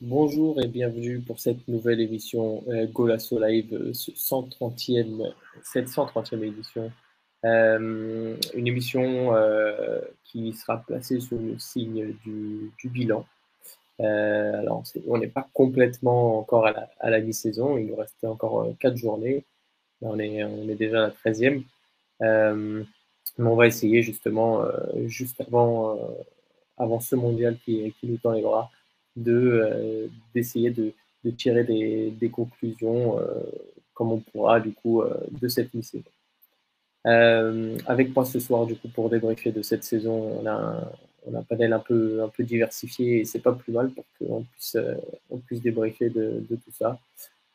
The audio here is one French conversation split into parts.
Bonjour et bienvenue pour cette nouvelle émission euh, Golasso Live, euh, 130e, cette 130e édition. Euh, une émission euh, qui sera placée sous le signe du, du bilan. Euh, alors, on n'est pas complètement encore à la, à la mi-saison, il nous restait encore 4 journées. Là, on, est, on est déjà à la 13e. mais on va essayer justement, juste avant, avant ce mondial qui, qui nous tend de euh, d'essayer de, de, tirer des, des conclusions euh, comme on pourra du coup euh, de cette mi-saison. avec moi ce soir du coup pour débriefer de cette saison, on a un, on a un panel un peu, un peu diversifié et c'est pas plus mal pour qu'on puisse, on puisse débriefer de, de, tout ça.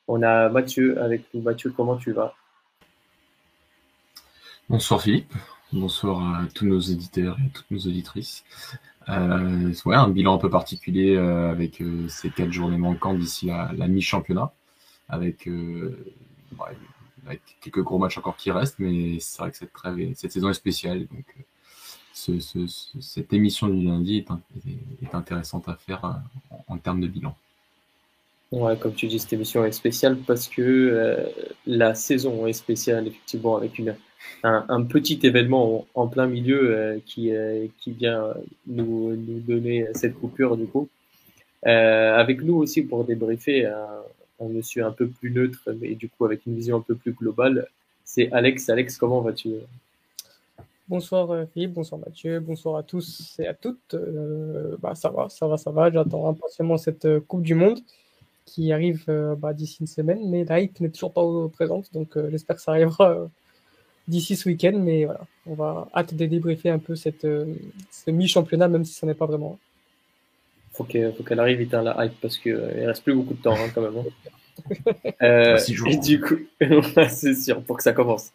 On a Mathieu avec nous. Mathieu, comment tu vas? Bonsoir Philippe, bonsoir à tous nos éditeurs et toutes nos auditrices. Euh, ouais, un bilan un peu particulier euh, avec euh, ces quatre journées manquantes d'ici la, mi-championnat, avec, quelques gros matchs encore qui restent, mais c'est vrai que cette, trêve cette saison est spéciale. Donc, ce, ce, ce, cette émission du lundi est intéressante à faire en, en, termes de bilan. Ouais, comme tu dis, cette émission est spéciale parce que la saison est spéciale, effectivement, avec une un, petit événement en, plein milieu euh, qui, euh, qui vient nous, donner cette coupure du coup. Euh, avec nous aussi pour débriefer un, un, monsieur un peu plus neutre, mais du coup avec une vision un peu plus globale, c'est Alex. Alex, comment vas-tu? Bonsoir Philippe, bonsoir Mathieu, bonsoir à tous et à toutes. Bah, ça va, ça va, ça va. J'attends impatiemment cette Coupe du Monde qui arrive bah, d'ici une semaine, mais la hype n'est toujours pas présente, donc j'espère que ça arrivera d'ici ce week-end, mais voilà, on va hâte de débriefer un peu cette, euh, ce mi-championnat, même si ce n'est pas vraiment. Faut qu'elle faut qu'elle arrive vite à la hype parce qu'il euh, ne reste plus beaucoup de temps hein, quand même. Hein. euh, et du coup, c'est sûr, pour que ça commence.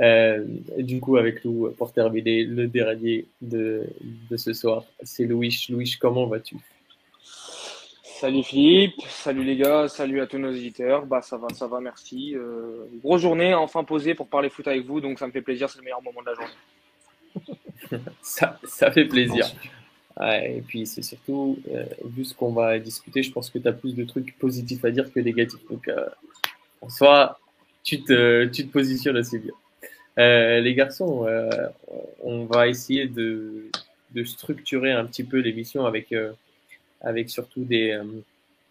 Euh, du coup, avec nous, pour terminer le dernier de, de ce soir, c'est Louis. Louis, comment vas-tu? Salut Philippe, salut les gars, salut à tous nos éditeurs. Bah ça va, ça va, merci. Euh, grosse journée, enfin posée pour parler foot avec vous, donc ça me fait plaisir, c'est le meilleur moment de la journée. ça, ça fait plaisir. Ouais, et puis c'est surtout, euh, vu ce qu'on va discuter, je pense que tu as plus de trucs positifs à dire que négatifs. Donc euh, en soi, tu te, tu te positionnes assez bien. Euh, les garçons, euh, on va essayer de, de structurer un petit peu l'émission avec avec surtout des, euh,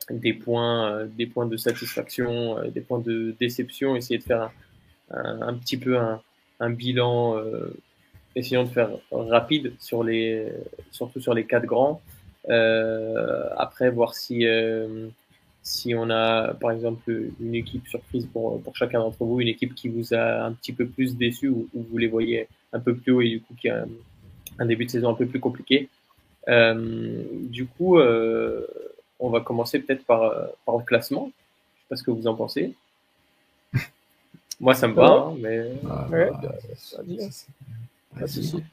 des, points, euh, des points de satisfaction, euh, des points de déception, essayer de faire un, un, petit peu un, bilan, essayons de faire rapide sur les, surtout sur les quatre grands. Euh, après, voir si, euh, si on a, par exemple, une équipe surprise pour, pour chacun d'entre vous, une équipe qui vous a un petit peu plus déçu ou, ou, vous les voyez un peu plus haut et du coup qui a un début de saison un peu plus compliqué. Euh, du coup, euh, on va commencer peut-être par, euh, par le classement. Je sais pas ce que vous en pensez. Moi, ça me va, hein, mais. Ah, ouais, bah, ça, pas de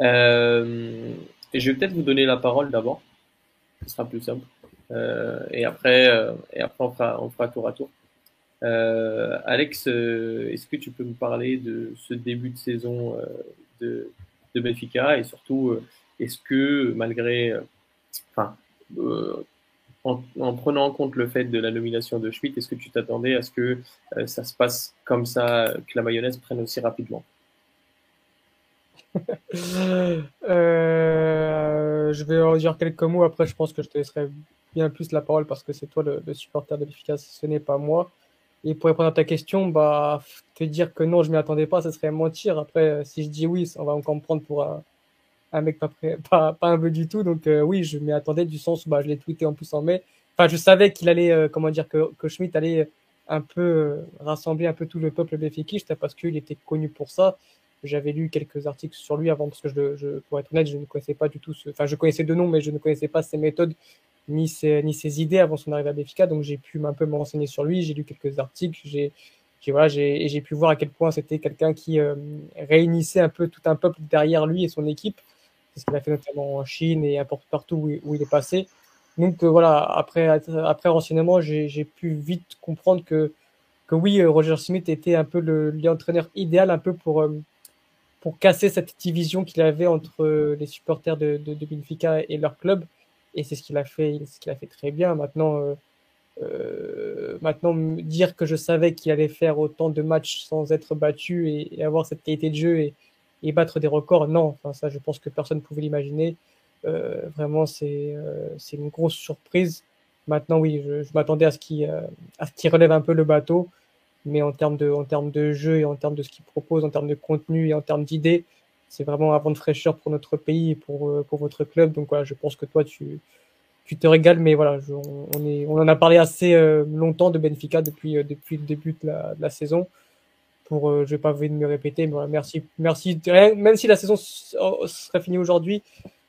Euh, et je vais peut-être vous donner la parole d'abord. Ce sera plus simple. Euh, et après, euh, et après on fera, on fera tour à tour. Euh, Alex, est-ce que tu peux me parler de ce début de saison de, de Benfica et surtout est-ce que malgré, enfin, euh, en, en, prenant en compte le fait de la nomination de Schmidt, est-ce que tu t'attendais à ce que euh, ça se passe comme ça, que la mayonnaise prenne aussi rapidement? Euh, Je vais en dire quelques mots. Après, je pense que je te laisserai bien plus la parole parce que c'est toi le, supporter de l'efficace, ce n'est pas moi. Et pour répondre à ta question, bah, te dire que non, je m'y attendais pas, ce serait mentir. Après, si je dis oui, on va encore me prendre pour un, un mec pas, prêt, pas, pas un peu du tout. Donc euh, oui, je m'y attendais du sens où bah, je l'ai tweeté en plus en mai. Enfin, je savais qu'il allait, euh, comment dire, que, que Schmidt allait un peu euh, rassembler un peu tout le peuple béfikiste parce qu'il était connu pour ça. J'avais lu quelques articles sur lui avant parce que je, je, pour être honnête, je ne connaissais pas du tout ce, enfin, je connaissais de nom, mais je ne connaissais pas ses méthodes ni ses, ni ses idées avant son arrivée à Béfica. Donc j'ai pu un peu me renseigner sur lui. J'ai lu quelques articles. J'ai j'ai voilà, j'ai pu voir à quel point c'était quelqu'un qui euh, réunissait un peu tout un peuple derrière lui et son équipe ce qu'il a fait notamment en Chine et un partout où, il est passé. Donc euh, voilà, après, après renseignement, j'ai pu vite comprendre que, que oui, euh, Roger Smith était un peu l'entraîneur idéal un peu pour, euh, pour casser cette division qu'il avait entre les supporters de, de, Benfica et leur club et c'est ce qu'il a fait, ce qu'il a fait très bien. Maintenant, maintenant dire que je savais qu'il allait faire autant de matchs sans être battu et, avoir cette qualité de jeu et, et, battre des records, non. Enfin, ça, je pense que personne ne pouvait l'imaginer. Euh, vraiment, c'est c'est une grosse surprise. Maintenant, oui, je, je m'attendais à ce qu'il qu relève un peu le bateau, mais en termes de, en termes de jeu et en termes de ce qu'il propose, en termes de contenu et en termes d'idées, c'est vraiment un vent de fraîcheur pour notre pays et pour, euh, pour votre club. Donc voilà, je pense que toi, tu, tu te régales, mais voilà, on, est, on en a parlé assez euh, longtemps de Benfica depuis, euh, depuis le début de la, de la saison. Pour, je vais pas vous de me répéter, mais voilà, merci, merci. Même si la saison serait finie aujourd'hui,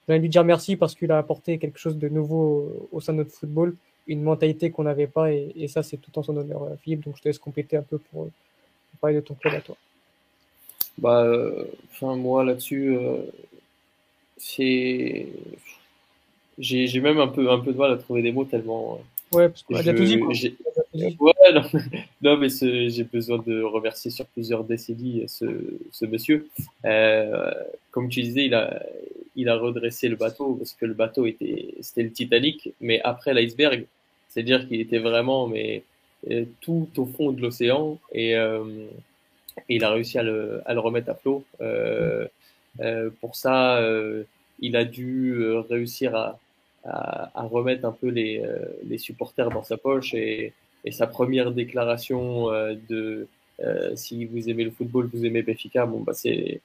j'ai envie de lui dire merci parce qu'il a apporté quelque chose de nouveau au sein de notre football, une mentalité qu'on n'avait pas, et, ça, c'est tout en son honneur, Philippe. Donc je te laisse compléter un peu pour, pour parler de ton club à toi. Bah, euh, enfin, moi là-dessus, euh, c'est. J'ai même un peu, un peu de mal à trouver des mots tellement. Euh, ouais, parce a tout dit. Ouais, non, non mais j'ai besoin de remercier sur plusieurs décennies ce, ce monsieur. Euh, comme tu disais, il a, il a redressé le bateau parce que le bateau était, c'était le Titanic, mais après l'iceberg, c'est-à-dire qu'il était vraiment, mais tout au fond de l'océan et euh, et il a réussi à le, à le remettre à flot. Euh, euh, pour ça, euh, il a dû réussir à, à, remettre un peu les, les supporters dans sa poche et, sa première déclaration de si vous aimez le football, vous aimez Benfica, bon bah c'est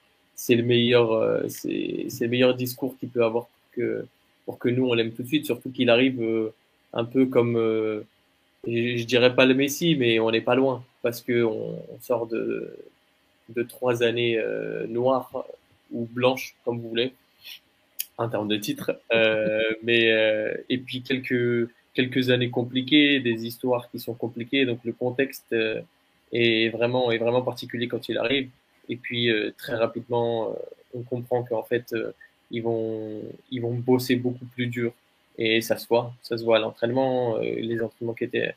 le meilleur le meilleur discours qu'il peut avoir pour que pour que nous on l'aime tout de suite, surtout qu'il arrive un peu comme je, je dirais pas le Messi, mais on n'est pas loin parce que on, sort de, trois années euh, noires ou blanches, comme vous voulez, en termes de titres. Euh, mais euh, et puis quelques quelques années compliquées, des histoires qui sont compliquées, donc le contexte euh, est vraiment est vraiment particulier quand il arrive. Et puis très rapidement, on comprend qu'en fait ils vont ils vont bosser beaucoup plus dur et ça se voit, ça se voit à l'entraînement, les entraînements qui étaient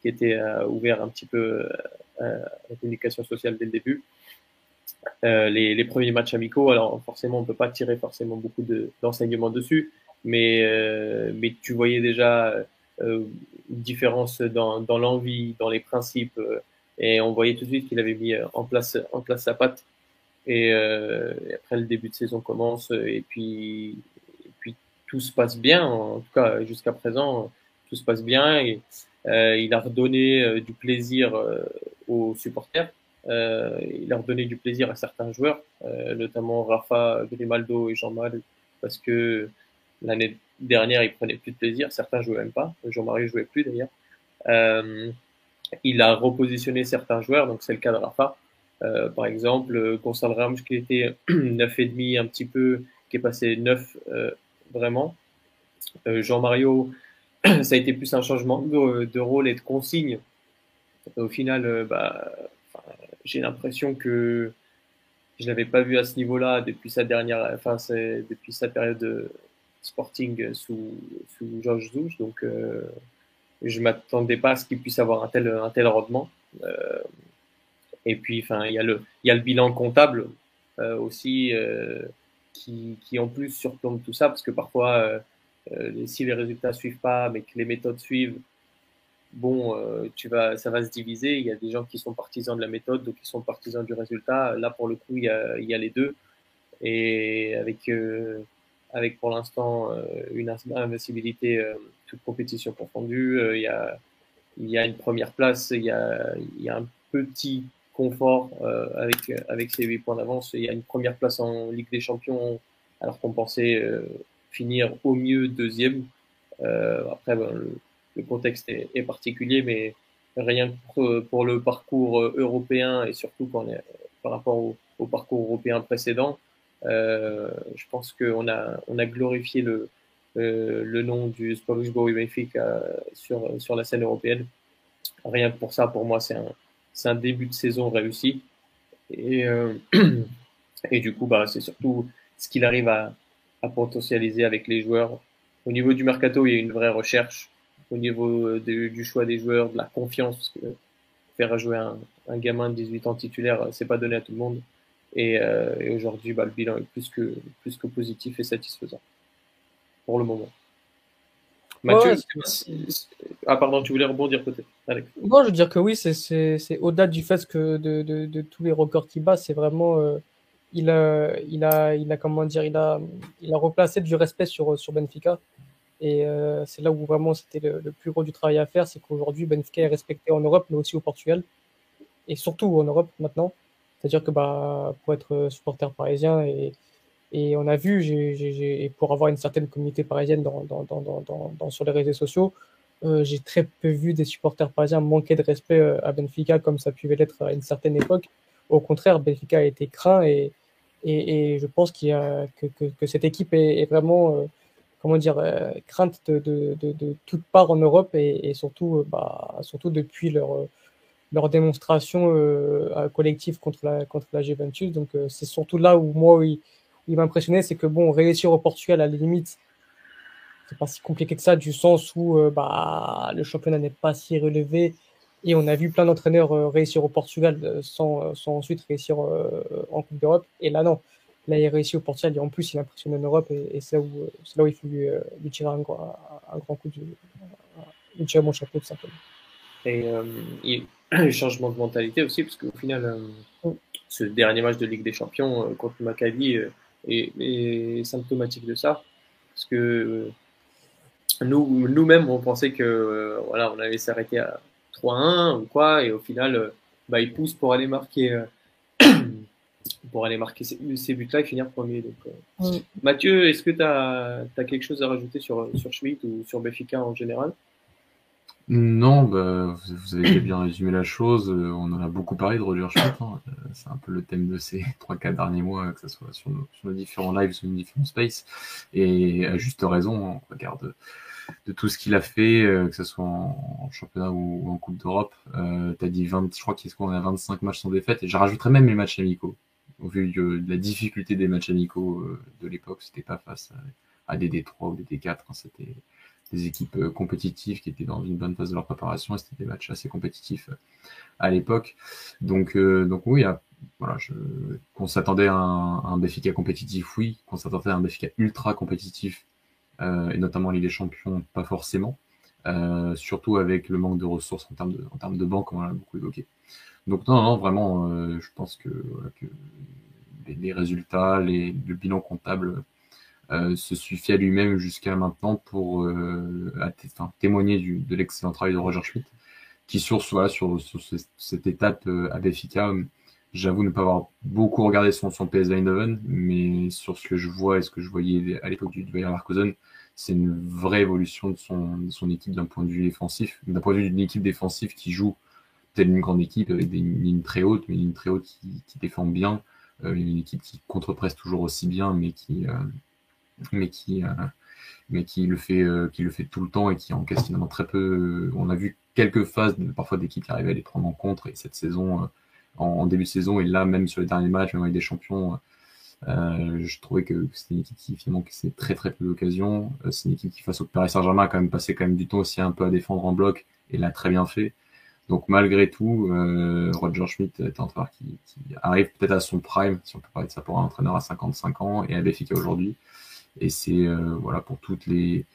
qui était euh, ouvert un petit peu à la communication sociale dès le début. Euh, les, les, premiers matchs amicaux, alors forcément, on peut pas tirer forcément beaucoup d'enseignements dessus, mais, mais tu voyais déjà une différence dans, dans l'envie, dans les principes, et on voyait tout de suite qu'il avait mis en place, en place sa patte. Et, euh, après, le début de saison commence, et puis, puis tout se passe bien, en tout cas jusqu'à présent, tout se passe bien. Et, euh, il a redonné euh, du plaisir euh, aux supporters. Il a redonné du plaisir à certains joueurs, notamment Rafa, Grimaldo et Jean-Mal, parce que l'année dernière, il prenait plus de plaisir. Certains jouaient même pas. Jean-Marie jouait plus d'ailleurs. Euh, il a repositionné certains joueurs, donc c'est le cas de Rafa. Euh, par exemple, Gonçalo Ramos qui était neuf et demi un petit peu, qui est passé neuf euh, vraiment. Jean-Mario ça a été plus un changement de, de rôle et de consigne. au final, euh, bah, j'ai l'impression que je l'avais pas vu à ce niveau-là depuis sa dernière, enfin, depuis sa période de sporting sous, sous Georges Zouch. Donc, euh, je m'attendais pas à ce qu'il puisse avoir un tel, un tel rendement. Euh, et puis, enfin, il y a le, il y a le bilan comptable euh, aussi euh, qui, qui en plus surplombe tout ça parce que parfois si les résultats suivent pas, mais que les méthodes suivent, bon, euh, tu vas, ça va se diviser. Il y a des gens qui sont partisans de la méthode, d'autres qui sont partisans du résultat. Là, pour le coup, il y a, il y a les deux. Et avec, euh, avec pour l'instant une invincibilité toute compétition confondue, il, y a, il y a une première place, il y a, il y a un petit confort avec, avec ces 8 points d'avance. Il y a une première place en Ligue des Champions, alors qu'on pensait finir au mieux deuxième. Euh, après, ben, le, contexte est, particulier, mais rien que pour, le parcours européen et surtout par rapport au, parcours européen précédent, euh, je pense qu'on a, glorifié le, euh, nom du Sport Lisboa Benfica sur, la scène européenne. Rien que pour ça, pour moi, c'est un, début de saison réussi. Et, euh, du coup, bah, c'est surtout ce qu'il arrive à potentialiser avec les joueurs. Au niveau du mercato, il y a une vraie recherche. Au niveau euh, de, du choix des joueurs, de la confiance, parce que faire jouer un, un gamin de 18 ans titulaire, c'est pas donné à tout le monde. Et, euh, et aujourd'hui, bah, le bilan est plus que, plus que positif et satisfaisant pour le moment. Mathieu, ah pardon, tu voulais rebondir peut-être, Alex. Moi, je veux dire que oui, c'est au-delà du fait que de, de, de, tous les records qu'il bat, c'est vraiment, euh, il a, il a, il a comment dire, il a, il a replacé du respect sur sur Benfica. Et euh, c'est là où vraiment c'était le, plus gros du travail à faire, c'est qu'aujourd'hui Benfica est respecté en Europe, mais aussi au Portugal, et surtout en Europe maintenant. C'est-à-dire que bah, pour être supporter parisien et et on a vu, j'ai pour avoir une certaine communauté parisienne dans, dans, dans, sur les réseaux sociaux, euh, j'ai très peu vu des supporters parisiens manquer de respect euh, à Benfica comme ça pouvait l'être à une certaine époque. Au contraire, Benfica a été craint et, et, et je pense qu'il y a, que, que, que, cette équipe est, est vraiment, euh, comment dire, euh, crainte de, de, de, de, toute part en Europe et, surtout, bah, surtout depuis leur, leur démonstration collective contre la, contre la Juventus. Donc c'est surtout là où moi, il m'a impressionné, c'est que bon, réussir au Portugal, à la limite, c'est pas si compliqué que ça, du sens où euh, bah, le championnat n'est pas si relevé. Et on a vu plein d'entraîneurs euh, réussir au Portugal euh, sans, sans ensuite réussir en Coupe d'Europe. Et là, non. Là, il a réussi au Portugal et en plus, il a impressionné en Europe. Et, c'est là, où, là où il faut lui, lui tirer un, un, grand coup de. lui tirer mon chapeau, tout simplement. Et il un changement de mentalité aussi, parce qu'au final, ce dernier match de Ligue des Champions contre Maccabi est, symptomatique de ça. Parce que euh, nous, nous-mêmes, on pensait que euh, voilà, on allait s'arrêter à 3-1 ou quoi, et au final, euh, bah, il pousse pour aller marquer, pour aller marquer ces, buts-là et finir premier. Donc, Mathieu, est-ce que tu as, as, quelque chose à rajouter sur, sur Schmidt ou sur Béfica en général? Non, bah, vous avez bien résumé la chose. Euh, on en a beaucoup parlé de Roger Schmidt. Hein. Euh, c'est un peu le thème de ces 3-4 derniers mois, que ce soit sur nos, différents lives, sur nos différents spaces. Et à juste raison, on regarde de tout ce qu'il a fait, euh, que ce soit en, championnat ou, en Coupe d'Europe. Euh, tu as dit 20, je crois qu'on a 25 matchs sans défaite. Et je rajouterais même les matchs amicaux. Au vu de, la difficulté des matchs amicaux de l'époque, c'était pas face à, des D3 ou des D4. Hein. c'était des équipes euh, compétitives qui étaient dans une bonne phase de leur préparation et c'était des matchs assez compétitifs euh, à l'époque. Donc, euh, donc oui, voilà, je, qu'on s'attendait à un, un Béfica compétitif, oui, qu'on s'attendait à un Béfica ultra compétitif, euh, et notamment Ligue des Champions, pas forcément, euh, surtout avec le manque de ressources en termes de, en termes de banque, on l'a beaucoup évoqué. Donc non, non, vraiment, euh, je pense que, voilà, que les, les, résultats, les, le bilan comptable euh, se suffit à lui-même jusqu'à maintenant pour euh, témoigner du, de l'excellent travail de Roger Schmidt, qui sur, voilà, sur, sur cette étape euh, à Béfica, j'avoue ne pas avoir beaucoup regardé son, son PSV Eindhoven, mais sur ce que je vois et ce que je voyais à l'époque du, Bayern Leverkusen, c'est une vraie évolution de son, son équipe d'un point de vue défensif, d'un point de vue d'une équipe défensive qui joue telle une grande équipe avec des lignes très hautes, mais une ligne très haute qui, défend bien, euh, une équipe qui contre-presse toujours aussi bien, mais qui, euh, mais qui, euh, mais qui le fait, qui le fait tout le temps et qui encaisse finalement très peu. On a vu quelques phases parfois d'équipes qui arrivaient à les prendre en compte et cette saison, euh, en, début de saison et là même sur les derniers matchs, même avec des champions. Euh, je trouvais que c'était une équipe qui finalement qui s'est très très peu d'occasions. c'est une équipe qui face au Paris Saint-Germain quand même passé quand même du temps aussi un peu à défendre en bloc et l'a très bien fait. Donc malgré tout, euh, Roger Schmidt est un entraîneur qui, qui arrive peut-être à son prime, si on peut parler de ça pour un entraîneur à 55 ans et à Béfica aujourd'hui. Et c'est euh, voilà pour toutes les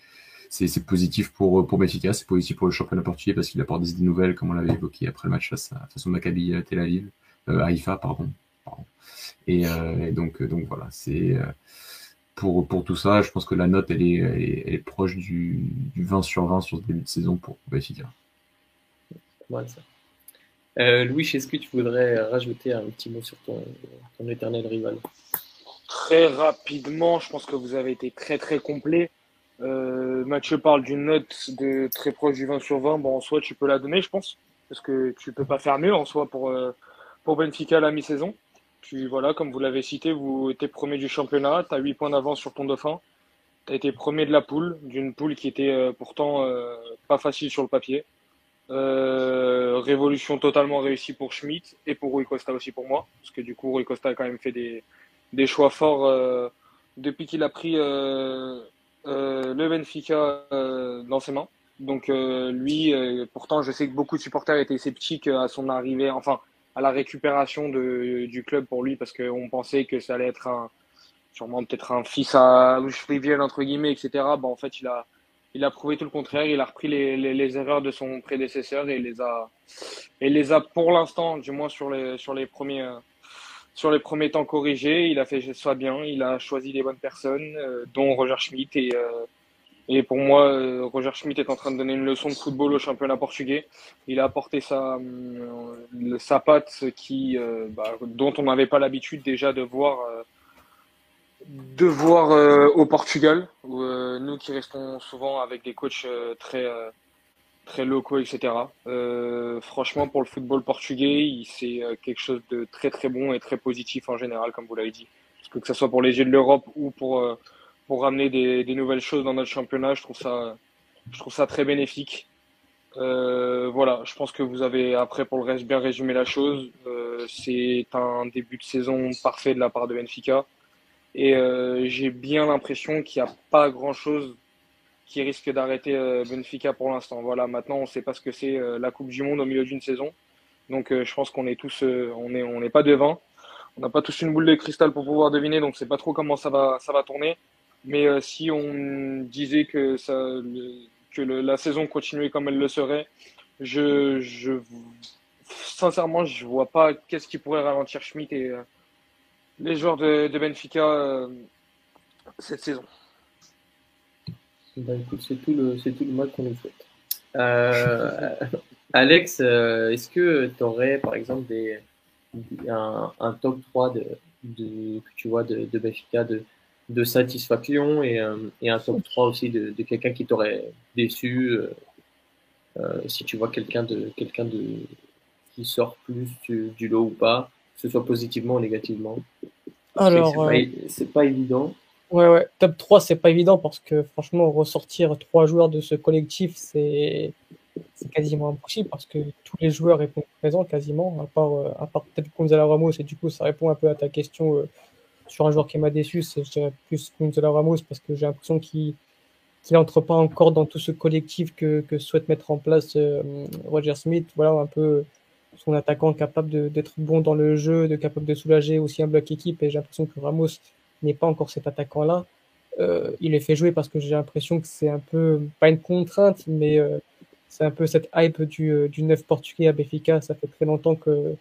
c'est positif pour pour Benfica, c'est positif pour le championnat portugais parce qu'il apporte des nouvelles, comme on l'avait évoqué après le match face à face au Maccabi Tel Aviv, euh, Haïfa pardon. Pardon. Et, euh, et, donc donc voilà, c'est euh, pour pour tout ça, je pense que la note elle est elle est, elle est proche du, du 20 sur 20 sur ce début de saison pour Benfica. Voilà ça. Euh, Louis, est-ce que tu voudrais rajouter un petit mot sur ton, ton éternel rival? Très rapidement, je pense que vous avez été très très complet. Euh, Mathieu parle d'une note de très proche du 20 sur 20. Bon, en soi, tu peux la donner, je pense, parce que tu peux pas faire mieux en soi pour, euh, pour Benfica à la mi-saison. Tu, voilà, comme vous l'avez cité, vous êtes premier du championnat, tu as 8 points d'avance sur ton dauphin. Tu as été premier de la poule, d'une poule qui était euh, pourtant euh, pas facile sur le papier. Euh, révolution totalement réussie pour Schmidt et pour Rui Costa aussi pour moi, parce que du coup, Rui Costa a quand même fait des, des choix forts depuis qu'il a pris le Benfica dans ses mains. Donc lui, pourtant, je sais que beaucoup de supporters étaient sceptiques à son arrivée, enfin à la récupération de, du club pour lui, parce qu'on pensait que ça allait être un, sûrement peut-être un fils à trivial entre guillemets, etc. Bah, en fait, il a, il a prouvé tout le contraire. Il a repris les, les, erreurs de son prédécesseur et les a, et les a pour l'instant, du moins sur les, sur les premiers, sur les premiers temps corrigés. Il a fait ça bien. Il a choisi les bonnes personnes, euh, dont Roger Schmidt. Et, euh, et pour moi, Roger Schmidt est en train de donner une leçon de football au championnat portugais. Il a apporté sa, sa patte qui, bah, dont on n'avait pas l'habitude déjà de voir de voir euh, au Portugal, où, euh, nous qui restons souvent avec des coachs euh, très, très locaux, etc. franchement, pour le football portugais, c'est quelque chose de très très bon et très positif en général, comme vous l'avez dit. Que que ce soit pour les yeux de l'Europe ou pour, pour ramener des, nouvelles choses dans notre championnat, je trouve ça, je trouve ça très bénéfique. voilà, je pense que vous avez après pour le reste bien résumé la chose. c'est un début de saison parfait de la part de Benfica. Et euh, j'ai bien l'impression qu'il n'y a pas grand-chose qui risque d'arrêter euh, Benfica pour l'instant. Voilà, maintenant on ne sait pas ce que c'est euh, la Coupe du Monde au milieu d'une saison. Donc je pense qu'on est tous, on n'est on est pas devin. On n'a pas tous une boule de cristal pour pouvoir deviner, donc c'est pas trop comment ça va, ça va tourner. Mais si on disait que, ça, que la saison continuait comme elle le serait, je, je sincèrement, je vois pas qu'est-ce qui pourrait ralentir Schmidt et, les joueurs de, Benfica euh, cette saison. Bah, c'est tout le, c'est tout le mal qu'on nous souhaite. Euh, Alex, euh, est-ce que tu aurais par exemple des, un, top 3 de, de, que tu vois de, de Benfica de, de satisfaction et, et, un top 3 aussi de, de quelqu'un qui t'aurait déçu si tu vois quelqu'un de quelqu'un de qui sort plus du, du lot ou pas que ce soit positivement ou négativement Alors, c'est pas, évident. Ouais, ouais. Top 3, c'est pas évident parce que franchement, ressortir trois joueurs de ce collectif, c'est quasiment impossible parce que tous les joueurs répondent présents quasiment, à part, euh, à part peut-être Gonzalo Ramos, et du coup, ça répond un peu à ta question euh, sur un joueur qui m'a déçu, c'est plus Gonzalo Ramos parce que j'ai l'impression qu'il n'entre pas encore dans tout ce collectif que, que souhaite mettre en place euh, Roger Smith. Voilà, un peu son attaquant capable d'être bon dans le jeu, de capable de soulager aussi un bloc équipe. Et j'ai l'impression que Ramos n'est pas encore cet attaquant-là. Euh, il est fait jouer parce que j'ai l'impression que c'est un peu, pas une contrainte, mais euh, c'est un peu cette hype du, euh, du neuf portugais à Béfica. Ça fait très longtemps que,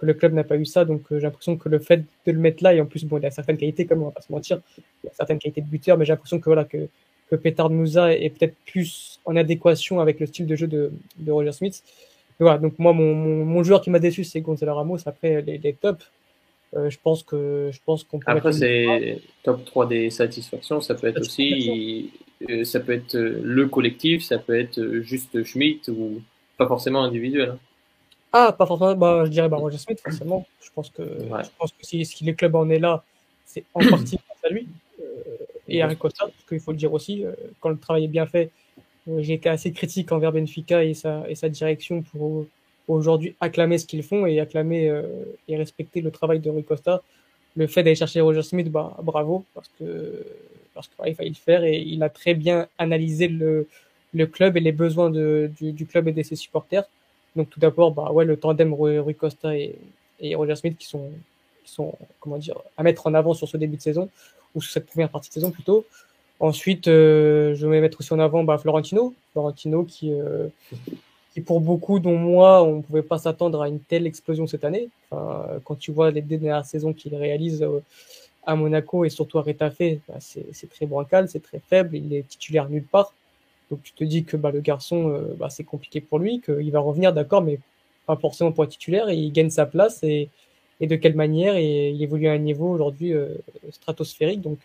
que le club n'a pas eu ça. Donc j'ai l'impression que le fait de le mettre là, et en plus, bon, il a certaines qualités, comme on va pas se mentir, il a certaines qualités de buteur, mais j'ai l'impression que voilà, que, que Petar Moussa est peut-être plus en adéquation avec le style de jeu de, de Roger Smith voilà, donc moi, mon, mon, joueur qui m'a déçu, c'est Gonzalo Ramos. Après, les, les tops, euh, je pense que je pense qu'on peut. Après, c'est top 3 des satisfactions. Ça peut être aussi, euh, ça peut être euh, le collectif, ça peut être juste Schmidt ou pas forcément individuel. Ah, pas forcément. Bah, je dirais bah, Roger Smith, forcément. Je pense que, je pense que si, si les clubs en est là, c'est en partie grâce à lui et à Ricosta, parce qu'il faut le dire aussi, quand le travail est bien fait, euh, j'ai été assez critique envers Benfica et sa, et sa direction pour aujourd'hui acclamer ce qu'ils font et acclamer euh, et respecter le travail de Rui Costa. Le fait d'aller chercher Roger Smith, bah, bravo, parce que parce qu'il fallait le faire et il a très bien analysé le, le club et les besoins de, du, du club et de ses supporters. Donc tout d'abord, bah ouais, le tandem Rui Costa et, Roger Smith qui sont, qui sont comment dire à mettre en avant sur ce début de saison ou sur cette première partie de saison plutôt. Ensuite, euh, je vais mettre aussi en avant bah, Florentino. Florentino qui, euh, qui, pour beaucoup, dont moi, on ne pouvait pas s'attendre à une telle explosion cette année. Enfin, quand tu vois les dernières saisons qu'il réalise euh, à Monaco et surtout à Retafe, bah, c'est très bancal, c'est très faible, il est titulaire nulle part. Donc tu te dis que bah, le garçon, bah, c'est compliqué pour lui, qu'il va revenir, d'accord, mais pas forcément pour être titulaire, et il gagne sa place, et, et de quelle manière, et il évolue à un niveau aujourd'hui stratosphérique. Donc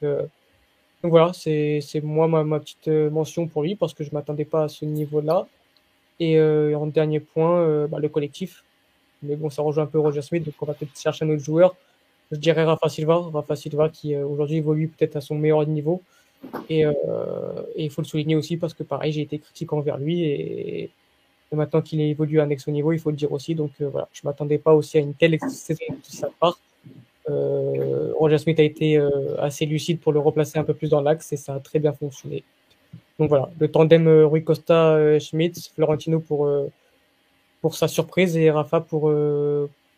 donc voilà, c'est moi ma, petite euh, mention pour lui parce que je m'attendais pas à ce niveau-là. Et euh, en dernier point, euh, bah, le collectif. Mais bon, ça rejoint un peu Roger Smith, donc on va peut-être chercher un autre joueur. Je dirais Rafa Silva, Rafa Silva qui aujourd'hui évolue peut-être à son meilleur niveau. Et, il faut le souligner aussi parce que pareil, j'ai été critique envers lui et, maintenant qu'il évolue à un ex niveau, il faut le dire aussi. Donc voilà, je m'attendais pas aussi à une telle saison de sa part. Euh, Roger Smith a été euh, assez lucide pour le replacer un peu plus dans l'axe et ça a très bien fonctionné. Donc voilà, le tandem euh, Rui Costa Schmidt, Florentino pour pour sa surprise et Rafa pour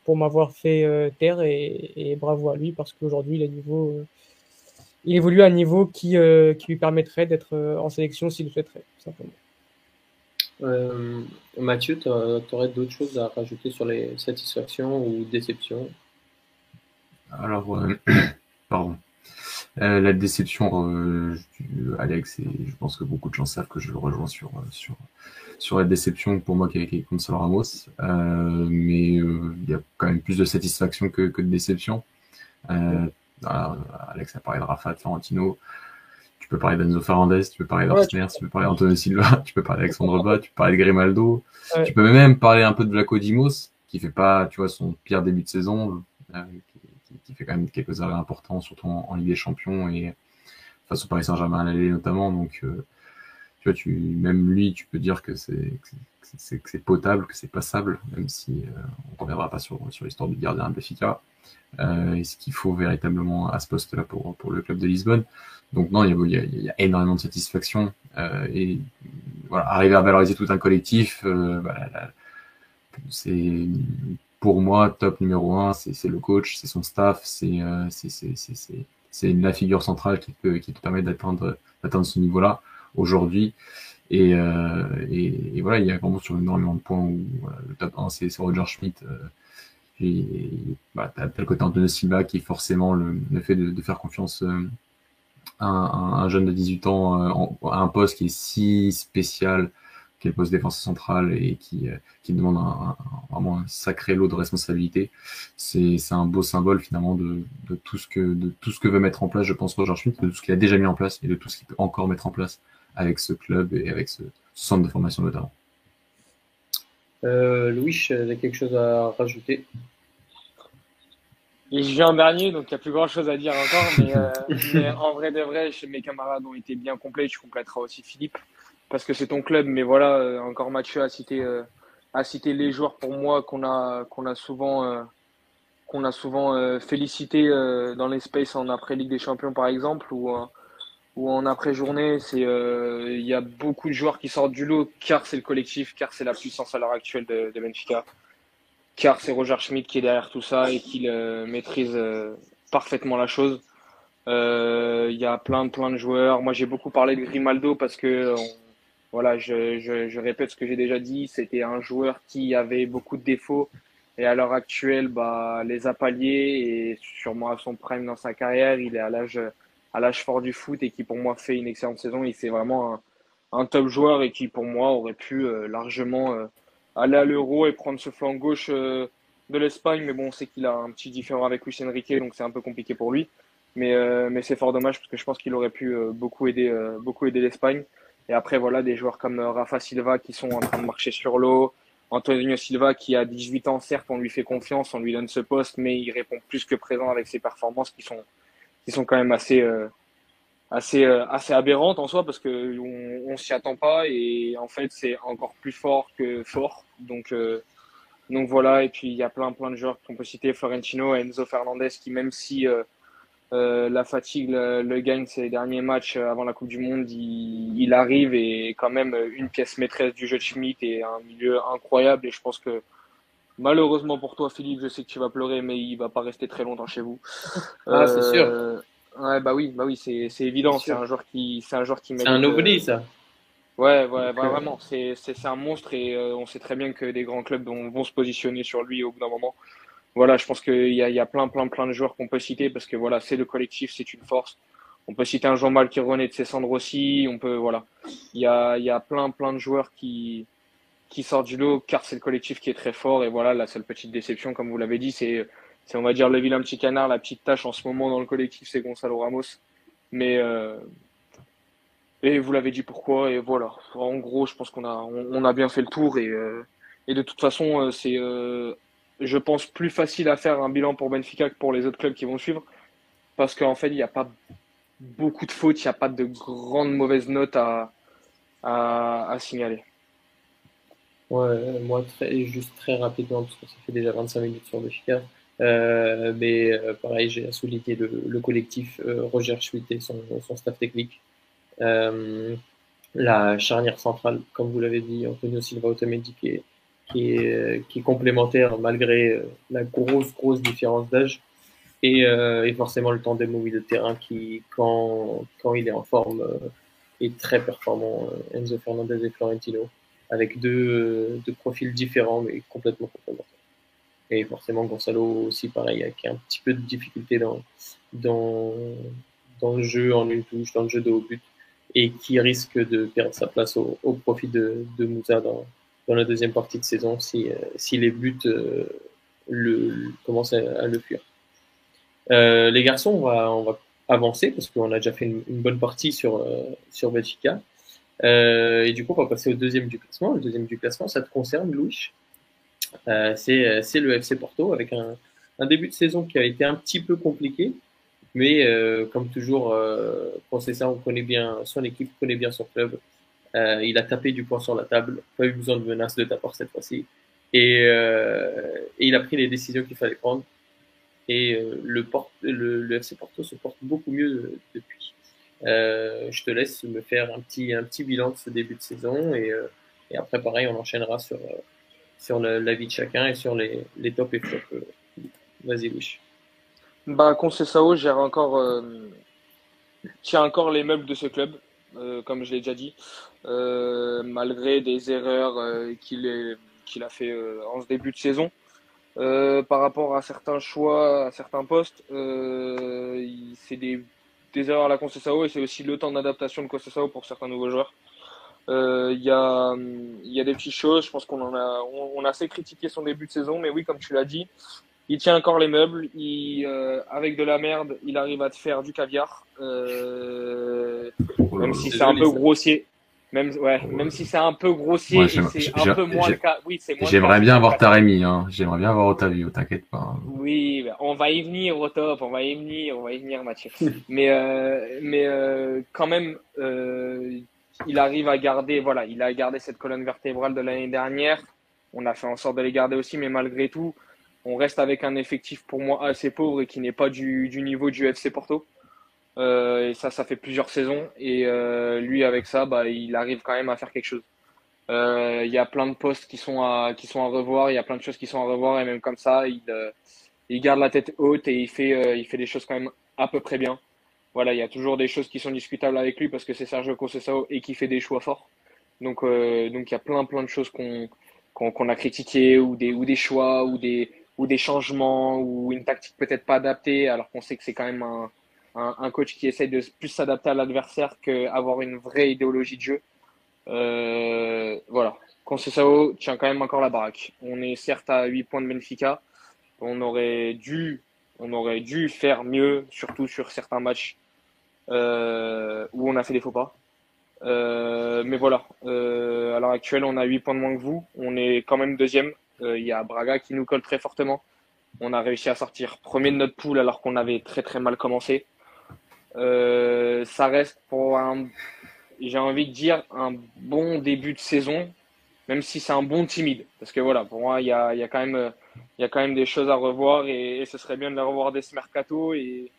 pour m'avoir fait taire et, et, bravo à lui parce qu'aujourd'hui il est niveau il évolue à un niveau qui, qui lui permettrait d'être en sélection s'il le souhaiterait, tout simplement. Euh, Mathieu, tu aurais d'autres choses à rajouter sur les satisfactions ou déceptions? Alors, euh, pardon. Euh, la déception, Alex, et je pense que beaucoup de gens savent que je le rejoins sur, sur, sur la déception pour moi qu'avec Gonzalo Ramos. mais il y a quand même plus de satisfaction que, que de déception. Alex a parlé de Rafa, de Florentino. Tu peux parler d'Enzo Fernandez, tu peux parler d'Arsner, tu... peux parler d'Antonio Silva, tu peux parler d'Alexandre Bas, tu peux parler de Grimaldo. Tu peux même parler un peu de Vlaco Dimos, qui fait pas, tu vois, son pire début de saison, euh, qui, fait quand même quelques arrêts importants, surtout en, Ligue des Champions et face au Paris Saint-Germain à l'aller notamment. Donc, euh, tu vois, tu, même lui, tu peux dire que c'est c'est potable, que c'est passable, même si euh, on reviendra pas sur, sur l'histoire du gardien de euh, et ce qu'il faut véritablement à ce poste-là pour, pour le club de Lisbonne? Donc non, il y a, il y a, énormément de satisfaction euh, et voilà, arriver à valoriser tout un collectif, euh, bah, c'est pour moi top numéro un, c'est le coach, c'est son staff, c'est euh, c'est la figure centrale qui peut qui te permet d'atteindre d'atteindre ce niveau-là aujourd'hui. Et, euh, et, et, voilà, il y a vraiment sur énormément de points où voilà, le top 1 c'est Roger Schmidt. Euh, et bah, t'as le côté Antonio Silva qui est forcément le, le fait de, de faire confiance euh, un, jeune de 18 ans euh, à un poste qui est si spécial qu'est le poste défense centrale et qui, euh, qui demande un, vraiment un sacré lot de responsabilité. C'est un beau symbole finalement de, de, tout ce que, de tout ce que veut mettre en place, je pense, Roger Schmidt, de tout ce qu'il a déjà mis en place et de tout ce qu'il peut encore mettre en place avec ce club et avec ce, centre de formation notamment. Euh, Louis, tu as quelque chose à rajouter et je viens en dernier, donc il n'y a plus grand chose à dire encore. Mais, euh, mais, en vrai de vrai, mes camarades ont été bien complets. Tu compléteras aussi Philippe, parce que c'est ton club. Mais voilà, euh, encore Mathieu a cité, euh, a cité les joueurs pour moi qu'on a, qu'on a souvent, euh, qu'on a souvent euh, félicité dans les spaces en après Ligue des Champions, par exemple, ou, ou en après journée. C'est, il y a beaucoup de joueurs qui sortent du lot, car c'est le collectif, car c'est la puissance à l'heure actuelle de, Benfica car c'est Roger Schmidt qui est derrière tout ça et qui maîtrise euh, parfaitement la chose. Euh, il y a plein, plein de joueurs. Moi, j'ai beaucoup parlé de Grimaldo parce que, voilà, je, je, je, répète ce que j'ai déjà dit. C'était un joueur qui avait beaucoup de défauts et à l'heure actuelle, bah, les a palliés et sûrement à son prime dans sa carrière, il est à l'âge, à l'âge fort du foot et qui pour moi fait une excellente saison. Il fait vraiment un, top joueur et qui pour moi aurait pu euh, largement aller à l'Euro et prendre ce flanc gauche euh, de l'Espagne. Mais bon, on sait qu'il a un petit différent avec Luis Enrique, donc c'est un peu compliqué pour lui. Mais, euh, mais c'est fort dommage parce que je pense qu'il aurait pu euh, beaucoup aider, beaucoup aider l'Espagne. Et après, voilà, des joueurs comme Rafa Silva qui sont en train de marcher sur l'eau. Antonio Silva qui a 18 ans, certes, on lui fait confiance, on lui donne ce poste, mais il répond plus que présent avec ses performances qui sont, qui sont quand même assez, assez euh, assez aberrante en soi parce que on, s'y attend pas et en fait c'est encore plus fort que fort. Donc euh, donc voilà et puis il y a plein plein de joueurs qu'on peut citer Florentino Enzo Fernandez qui même si euh, euh la fatigue le, gagne ces derniers matchs avant la Coupe du Monde il, arrive et quand même une pièce maîtresse du jeu de Schmidt et un milieu incroyable et je pense que malheureusement pour toi Philippe je sais que tu vas pleurer mais il va pas rester très longtemps chez vous ah c'est sûr Ouais, bah oui, bah oui, c'est, c'est évident. C'est un joueur qui, c'est un joueur qui C'est un ovni, ça. Ouais, ouais, bah, vraiment. C'est, c'est, c'est un monstre et euh, on sait très bien que des grands clubs vont, vont se positionner sur lui au bout d'un moment. Voilà, je pense qu'il y a, y a plein, plein, plein de joueurs qu'on peut citer parce que voilà, c'est le collectif, c'est une force. On peut citer un Jean-Mal qui renaît de ses cendres aussi. On peut, voilà. Il y a, il y a plein, plein de joueurs qui, qui sortent du lot car c'est le collectif qui est très fort. Et voilà, la seule petite déception, comme vous l'avez dit, c'est on va dire le vilain petit canard, la petite tâche en ce moment dans le collectif, c'est Gonzalo Ramos. Mais euh, et vous l'avez dit pourquoi et voilà. En gros, je pense qu'on a on, a bien fait le tour et euh, et de toute façon euh, c'est je pense plus facile à faire un bilan pour Benfica que pour les autres clubs qui vont suivre parce qu'en fait il n'y a pas beaucoup de fautes, il n'y a pas de grandes mauvaises notes à, à signaler. Ouais, moi très, juste très rapidement parce que ça fait déjà 25 minutes sur Benfica. Euh, mais euh, pareil, j'ai souligné le, le collectif euh, Roger Schmitt et son, son staff technique. la charnière centrale, comme vous l'avez dit, Antonio Silva Otamendi qui est, qui est, qui est complémentaire malgré la grosse, grosse différence d'âge. Et, et, forcément le tandem au milieu de terrain qui, quand, quand il est en forme, est très performant, Enzo Fernandez et Florentino, avec deux, deux profils différents mais complètement complémentaires. Et forcément Gonzalo aussi pareil, avec un petit peu de difficulté dans, dans, dans le jeu en une touche, dans le jeu de haut but, et qui risque de perdre sa place au, au profit de, de Moussa dans, dans, la deuxième partie de saison si, euh, si les buts euh, le, commencent à, le fuir. Euh, les garçons, on va, on va avancer parce qu'on a déjà fait une, bonne partie sur, euh, sur Benfica. Euh, et du coup, on va passer au deuxième du classement. Le deuxième du classement, ça te concerne, Louis. Euh, c'est le FC Porto avec un, un, début de saison qui a été un petit peu compliqué. Mais euh, comme toujours, euh, ça, on connaît bien son équipe, connaît bien son club. Euh, il a tapé du poing sur la table, pas eu besoin de menaces de ta cette fois-ci. Et, euh, et, il a pris les décisions qu'il fallait prendre. Et euh, le, le, le, FC Porto se porte beaucoup mieux depuis. Euh, je te laisse me faire un petit, un petit bilan de ce début de saison et, et après, pareil, on enchaînera sur, sur le, la vie de chacun et sur les, les tops et flops. Vas-y, Louis. Bah, Concessao gère encore, euh, tient encore les meubles de ce club, euh, comme je l'ai déjà dit, euh, malgré des erreurs euh, qu'il qu'il a fait euh, en ce début de saison. par rapport à certains choix, à certains postes, c'est des, des erreurs à la Concessao et c'est aussi le temps d'adaptation de Concessao pour certains nouveaux joueurs. Il y, a, y a des petites choses, je pense qu'on en a, on, on, a assez critiqué son début de saison, mais oui, comme tu l'as dit, il tient encore les meubles. Il, euh, avec de la merde, il arrive à te faire du caviar. Euh, oh même si c'est un peu grossier. Même, ouais, même si c'est un peu grossier, c'est un peu moins le cas. Oui, J'aimerais bien avoir Taremi, hein. J'aimerais bien avoir Otavio, t'inquiète pas. Hein. Oui, bah, on va y venir au top, on va y venir, on va y venir, Mathieu. mais, euh, mais euh, quand même, euh, il arrive à garder, voilà, il a gardé cette colonne vertébrale de l'année dernière. On a fait en sorte de les garder aussi, mais malgré tout, on reste avec un effectif pour moi assez pauvre et qui n'est pas du, du, niveau du FC Porto. Euh, et ça, ça fait plusieurs saisons. Et euh, lui, avec ça, bah, il arrive quand même à faire quelque chose. Euh, il y a plein de postes qui sont à qui sont à revoir. Il y a plein de choses qui sont à revoir et même comme ça, il il garde la tête haute et il fait il fait des choses quand même à peu près bien. Voilà, il y a toujours des choses qui sont discutables avec lui parce que c'est Sergio Conceição et qui fait des choix forts. Donc donc il y a plein plein de choses qu'on qu'on a critiquées ou des ou des choix ou des ou des changements ou une tactique peut-être pas adaptée, alors qu'on sait que c'est quand même un, un, coach qui essaye de plus s'adapter à l'adversaire qu'avoir une vraie idéologie de jeu. Euh, voilà. Conceição tient quand même encore la baraque. On est certes à 8 points de Benfica. On aurait dû, on aurait dû faire mieux, surtout sur certains matchs euh, où on a fait des faux pas. Euh, mais voilà, euh, à l'heure actuelle, on a 8 points de moins que vous. On est quand même deuxième il y a Braga qui nous colle très fortement. On a réussi à sortir premier de notre poule alors qu'on avait très très mal commencé. Euh, ça reste pour un, j'ai envie de dire, un bon début de saison, même si c'est un bon timide. Parce que voilà, pour moi, il y a, quand, même, y a quand même des choses à revoir et, ce serait bien de les revoir dès ce mercato et,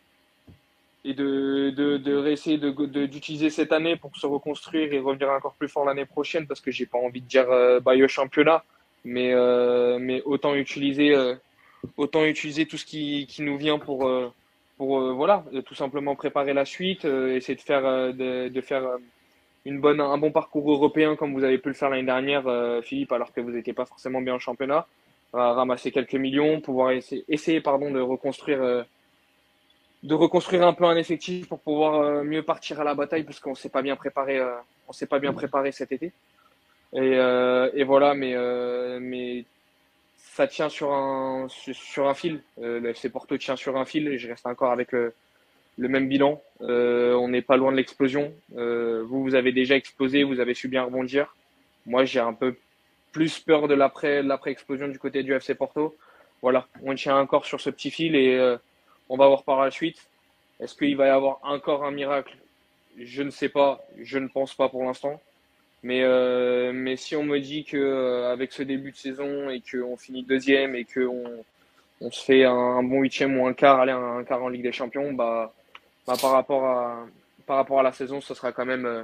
et de, de, de réessayer d'utiliser de, cette année pour se reconstruire et revenir encore plus fort l'année prochaine parce que j'ai pas envie de dire euh, au championnat mais, euh, mais autant utiliser, euh, autant utiliser tout ce qui, qui nous vient pour, euh, pour voilà, tout simplement préparer la suite, essayer de faire, de, faire une bonne, un bon parcours européen comme vous avez pu le faire l'année dernière, Philippe, alors que vous n'étiez pas forcément bien en championnat, ramasser quelques millions, pouvoir essayer, pardon, de reconstruire de reconstruire un peu un effectif pour pouvoir mieux partir à la bataille parce qu'on s'est pas bien préparé on s'est pas bien préparé cet été. Et, euh, et voilà, mais, euh, mais ça tient sur un, sur un fil. Euh, le FC Porto tient sur un fil et je reste encore avec le, même bilan. Euh, on n'est pas loin de l'explosion. Euh, vous, vous avez déjà explosé, vous avez su bien rebondir. Moi, j'ai un peu plus peur de l'après, l'après explosion du côté du FC Porto. Voilà, on tient encore sur ce petit fil et euh, on va voir par la suite. Est-ce qu'il va y avoir encore un miracle? Je ne sais pas. Je ne pense pas pour l'instant. Mais, euh, mais si on me dit que euh, ce début de saison et qu'on finit deuxième et qu'on on se fait un, bon huitième ou un quart, aller un, quart en Ligue des Champions, bah, bah, par rapport à par rapport à la saison, ce sera quand même euh,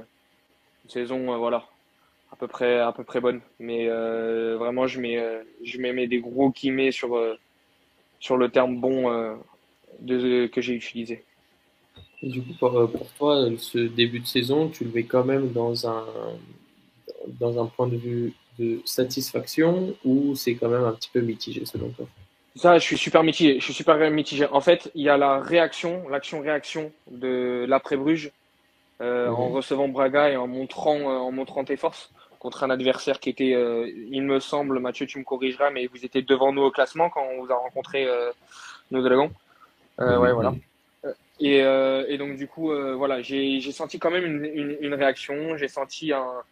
une saison voilà à peu près à peu près bonne. Mais vraiment, je mets je mets des gros guillemets sur sur le terme bon que j'ai utilisé. Du coup, pour, pour, toi, ce début de saison, tu le mets quand même dans un, dans un point de vue de satisfaction ou c'est quand même un petit peu mitigé selon toi? Ça, je suis super mitigé. Je suis super mitigé. En fait, il y a la réaction, l'action-réaction de l'après-Bruges euh, en mhm. recevant Braga et en montrant, euh, en montrant tes forces contre un adversaire qui était, euh, il me semble, Mathieu, tu me corrigeras, mais vous étiez devant nous au classement quand on vous a rencontré nos dragons. Ouais, voilà. Et, et, donc du coup, voilà, j'ai senti quand même une, une, une réaction. J'ai senti un,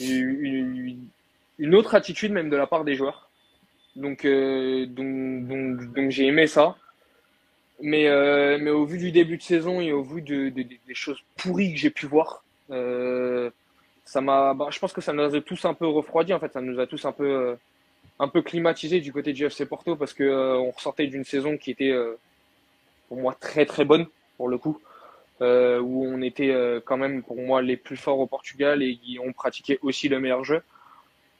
une, autre attitude même de la part des joueurs. Donc, donc, donc, donc j'ai aimé ça. Mais, euh, mais au vu du début de saison et au vu de, de, des choses pourries que j'ai pu voir, euh, ça m'a, bah, je pense que ça nous a tous un peu refroidi. En fait, ça nous a tous un peu, euh, un peu climatisé du côté du FC Porto parce que euh, on ressortait d'une saison qui était euh, pour moi très très bonne pour le coup, où on était quand même pour moi les plus forts au Portugal et qui ont pratiqué aussi le meilleur jeu.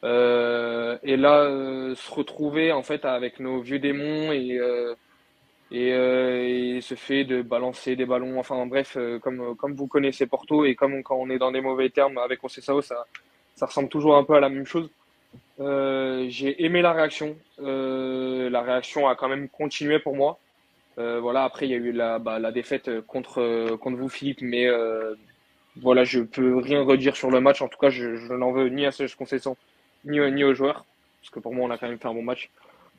et là, se retrouver en fait avec nos vieux démons et et, euh, et, ce fait de balancer des ballons, enfin bref, euh, comme, comme vous connaissez Porto et comme quand on est dans des mauvais termes avec Conceição, ça, ça ressemble toujours un peu à la même chose. Euh, j'ai aimé la réaction. Euh, la réaction a quand même continué pour moi. Euh, voilà, après il y a eu la, bah, la défaite contre, contre vous Philippe, mais voilà, je peux rien redire sur le match. En tout cas, je, je n'en veux ni à ce Conceição ni, ni aux joueurs, parce que pour moi on a quand même fait un bon match.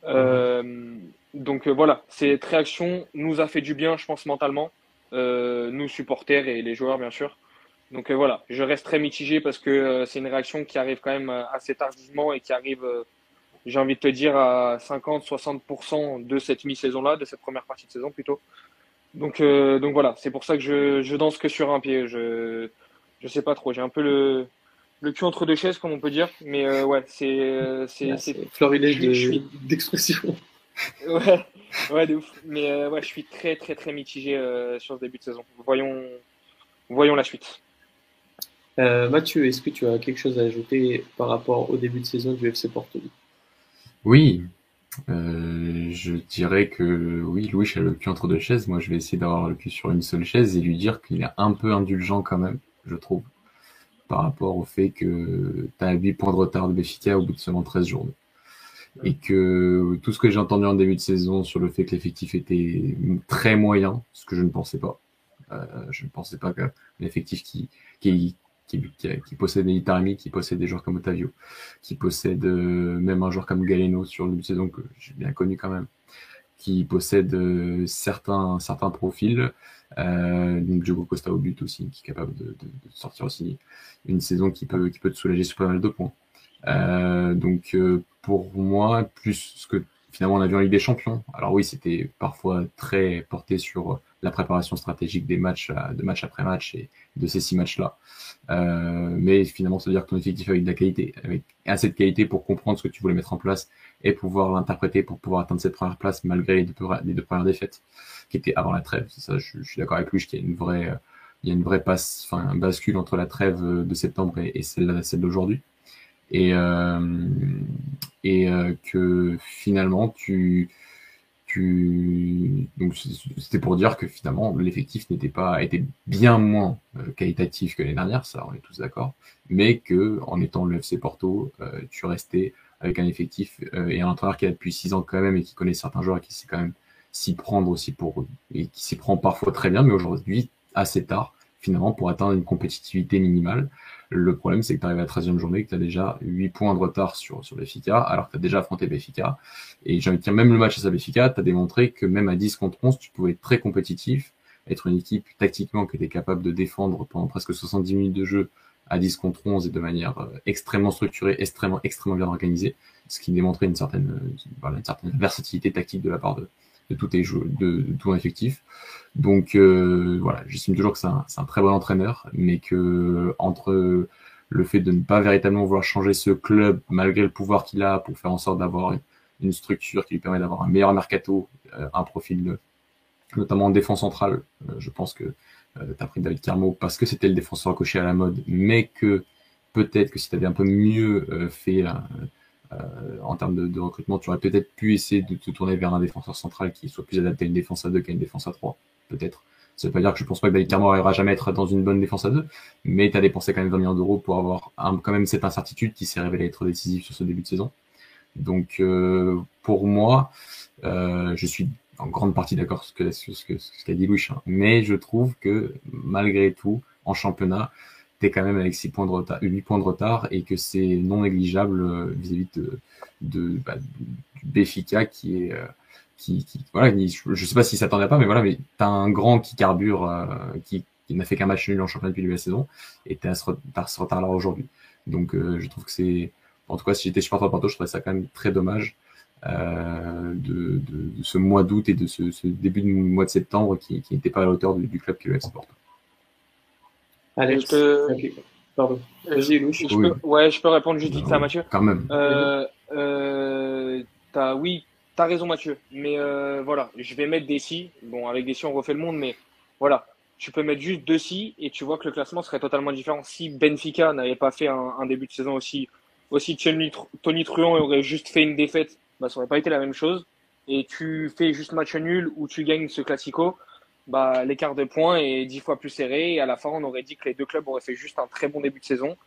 Euh, donc euh, voilà, cette réaction nous a fait du bien, je pense, mentalement, euh, nous supporters et les joueurs, bien sûr. Donc voilà, je reste très mitigé parce que c'est une réaction qui arrive quand même assez tardivement et qui arrive, j'ai envie de te dire, à 50-60% de cette mi-saison-là, de cette première partie de saison plutôt. Donc, donc voilà, c'est pour ça que je, je danse que sur un pied. Je, je sais pas trop, j'ai un peu le, le cul entre deux chaises, comme on peut dire. Mais euh, ouais, c'est. Euh, c'est florilège d'expression. ouais, ouais, de ouf. Mais euh, ouais, je suis très, très, très mitigé sur ce début de saison. Voyons, voyons la suite. Mathieu, est-ce que tu as quelque chose à ajouter par rapport au début de saison du FC Porto? Oui, je dirais que oui, Louis a le cul entre deux chaises. Moi, je vais essayer d'avoir le cul sur une seule chaise et lui dire qu'il est un peu indulgent quand même, je trouve par rapport au fait que tu as 8 points de retard de Béfica au bout de seulement 13 journées. Et que tout ce que j'ai entendu en début de saison sur le fait que l'effectif était très moyen, ce que je ne pensais pas. Euh, je ne pensais pas que l'effectif qui, qui, qui, qui, possède Itarmi, qui possède des joueurs comme Otavio, qui possède euh, même un joueur comme Galeno sur le début de saison que j'ai bien connu quand même, qui possède euh, certains, certains profils, euh, donc Diogo Costa au but aussi, qui est capable de, de, de, sortir aussi une saison qui peut, qui peut te soulager sur pas mal de points. Euh, donc euh, pour moi, plus ce que finalement on a vu en Ligue des Champions. Alors oui, c'était parfois très porté sur la préparation stratégique des matchs, de match après match et de ces six matchs-là. Euh, mais finalement, ça veut dire que ton effectif avec de la qualité, avec assez de qualité pour comprendre ce que tu voulais mettre en place et pouvoir l'interpréter pour pouvoir atteindre cette première place malgré les deux, premières défaites qui étaient avant la trêve. Ça, je, suis d'accord avec lui, qu'il y a une vraie, il y a une vraie passe, enfin, bascule entre la trêve de septembre et, et celle, celle d'aujourd'hui. Et, euh, et euh, que finalement, tu, c'était pour dire que finalement l'effectif n'était pas était bien moins euh, qualitatif que l'année dernière, ça on est tous d'accord, mais que en étant le FC Porto, euh, tu restais avec un effectif euh, et un entraîneur qui a depuis six ans quand même et qui connaît certains joueurs et qui sait quand même s'y prendre aussi pour et qui s'y prend parfois très bien, mais aujourd'hui assez tard finalement pour atteindre une compétitivité minimale. Le problème, c'est que tu arrives à la 13e journée, que tu as déjà 8 points de retard sur, sur Béfica, alors que tu as déjà affronté Béfica. Et j'ai envie dire, même le match à Béfica, tu as démontré que même à 10 contre 11, tu pouvais être très compétitif, être une équipe tactiquement qui était capable de défendre pendant presque 70 minutes de jeu à 10 contre 11 et de manière euh, extrêmement structurée, extrêmement, extrêmement bien organisée, ce qui démontrait une certaine, voilà, une certaine versatilité tactique de la part de, de tout, de, de tout un effectif. Donc euh, voilà, j'estime toujours que c'est un, un, très bon entraîneur, mais que entre le fait de ne pas véritablement vouloir changer ce club malgré le pouvoir qu'il a pour faire en sorte d'avoir une structure qui lui permet d'avoir un meilleur mercato, euh, un profil notamment en défense centrale. Euh, je pense que euh, tu as pris David Carmo parce que c'était le défenseur coché à la mode, mais que peut-être que si tu avais un peu mieux fait en termes de, recrutement, tu aurais peut-être pu essayer de te tourner vers un défenseur central qui soit plus adapté à une défense à 2 qu'à une défense à 3, peut-être. Ça veut pas dire que je pense pas que David Carmo arrivera jamais à être dans une bonne défense à 2, mais tu as dépensé quand même 20 millions d'euros pour avoir quand même cette incertitude qui s'est révélée être décisive sur ce début de saison. Donc pour moi, je suis en grande partie d'accord sur ce qu'a ce dit Louis, hein. mais je trouve que malgré tout, en championnat, tu es quand même avec 6 points de retard, 8 points de retard et que c'est non négligeable euh, vis-à-vis de, de bah, du Béfica qui est euh, qui, qui, voilà, je sais pas s'il s'attendait pas, mais voilà, mais t'as un grand qui carbure, euh, qui, qui n'a fait qu'un match nul en championnat depuis de la saison, et t'as ce, ce retard-là aujourd'hui. Donc, je trouve que c'est, en tout cas, si j'étais supporter de je trouverais ça quand même très dommage euh, de, de, ce mois d'août et de ce, ce, début de mois de septembre qui n'était pas à la hauteur du, du club qui le Porto. Allez, je peux... Pardon. Vas-y, Louis. Je, peux... Ouais, je peux répondre juste vite à Mathieu. Quand même. Euh, euh, as... Oui, tu as raison, Mathieu. Mais euh, voilà, je vais mettre des si. Bon, avec des si, on refait le monde, mais voilà. Tu peux mettre juste deux si et tu vois que le classement serait totalement différent. Si Benfica n'avait pas fait un, un, début de saison aussi, aussi Tony, Tony Truant aurait juste fait une défaite bah, ça aurait pas été la même chose. Et tu fais juste match nul ou tu gagnes ce classico, bah, l'écart de points est dix fois plus serré. Et à la fin, on aurait dit que les deux clubs auraient fait juste un très bon début de saison.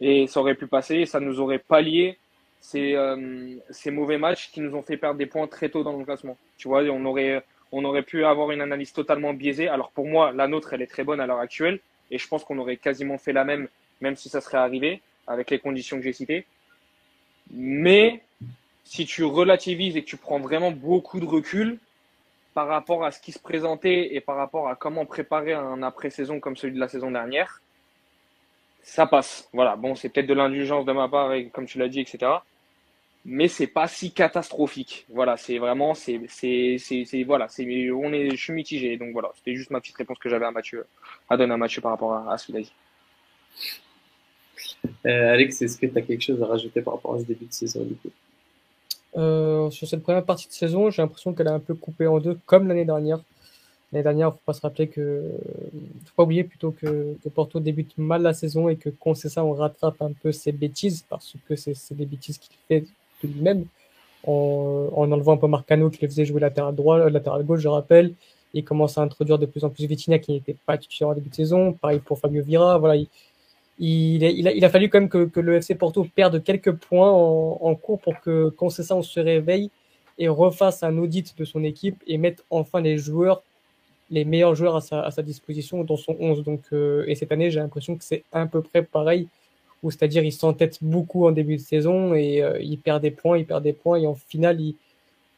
Et ça aurait pu passer. Et ça nous aurait pallié ces, euh, ces mauvais matchs qui nous ont fait perdre des points très tôt dans le classement. Tu vois, on aurait, on aurait pu avoir une analyse totalement biaisée. Alors pour moi, la nôtre, elle est très bonne à l'heure actuelle. Et je pense qu'on aurait quasiment fait la même, même si ça serait arrivé, avec les conditions que j'ai citées. Mais si tu relativises et que tu prends vraiment beaucoup de recul par rapport à ce qui se présentait et par rapport à comment préparer un après-saison comme celui de la saison dernière, ça passe. Voilà, bon, c'est peut-être de l'indulgence de ma part, comme tu l'as dit, etc. Mais c'est pas si catastrophique. Voilà, c'est vraiment, c'est, c'est, c'est, voilà, c'est, on est, je suis mitigé. Donc voilà, c'était juste ma petite réponse que j'avais à Mathieu, à donner à Mathieu par rapport à, ce qu'il. Euh, Alex, est-ce que tu as quelque chose à rajouter par rapport à ce début de saison du coup? Euh, sur cette première partie de saison, j'ai l'impression qu'elle a un peu coupé en deux, comme l'année dernière. L'année dernière, il ne faut pas se rappeler que, faut pas oublier plutôt que, Porto débute mal la saison et que ça, on rattrape un peu ses bêtises parce que c'est des bêtises qu'il fait de lui-même en, en, enlevant un peu Marcano qui le faisait jouer latéral droit, euh, latéral gauche, je rappelle. Il commence à introduire de plus en plus Vitinha qui n'était pas titulaire en début de saison. Pareil pour Fabio Vira. Voilà, il, il, il, a, il, a, fallu quand même que, que, le FC Porto perde quelques points en, en cours pour que on se réveille et refasse un audit de son équipe et mette enfin les joueurs, les meilleurs joueurs à sa, à sa disposition dans son 11. Donc, euh, et cette année, j'ai l'impression que c'est à peu près pareil, où c'est-à-dire il s'entête beaucoup en début de saison et euh, il perd des points, il perd des points et en finale, il,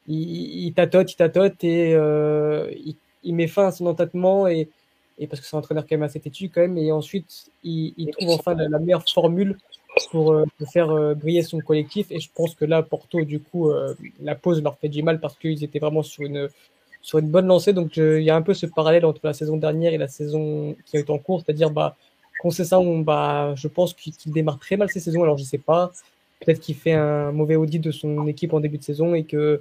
il, il tâtote, il tâtote et euh, il, il, met fin à son entêtement et et parce que c'est un entraîneur quand même assez têtu quand même, et ensuite il, il trouve enfin la, meilleure formule pour, euh, faire euh, briller son collectif, et je pense que là, Porto, du coup, euh, la pause leur fait du mal parce qu'ils étaient vraiment sur une, sur une bonne lancée, donc il y a un peu ce parallèle entre la saison dernière et la saison qui est en cours, c'est-à-dire, bah, ça, on, bah, je pense qu'il démarre très mal ces saisons, alors je sais pas, peut-être qu'il fait un mauvais audit de son équipe en début de saison et que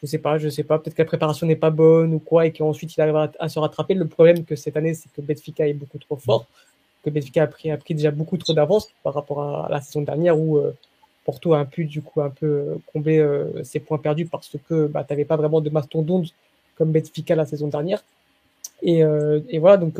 je sais pas, je sais pas, peut-être que la préparation n'est pas bonne ou quoi, et qu'ensuite il arrive à, se rattraper. Le problème que cette année, c'est que Benfica est beaucoup trop fort, que Benfica a pris, a pris déjà beaucoup trop d'avance par rapport à la saison dernière où euh, Porto a pu du coup un peu euh, combler euh, ses points perdus parce que bah, tu n'avais pas vraiment de mastodonte comme Benfica la saison dernière. Et, et voilà, donc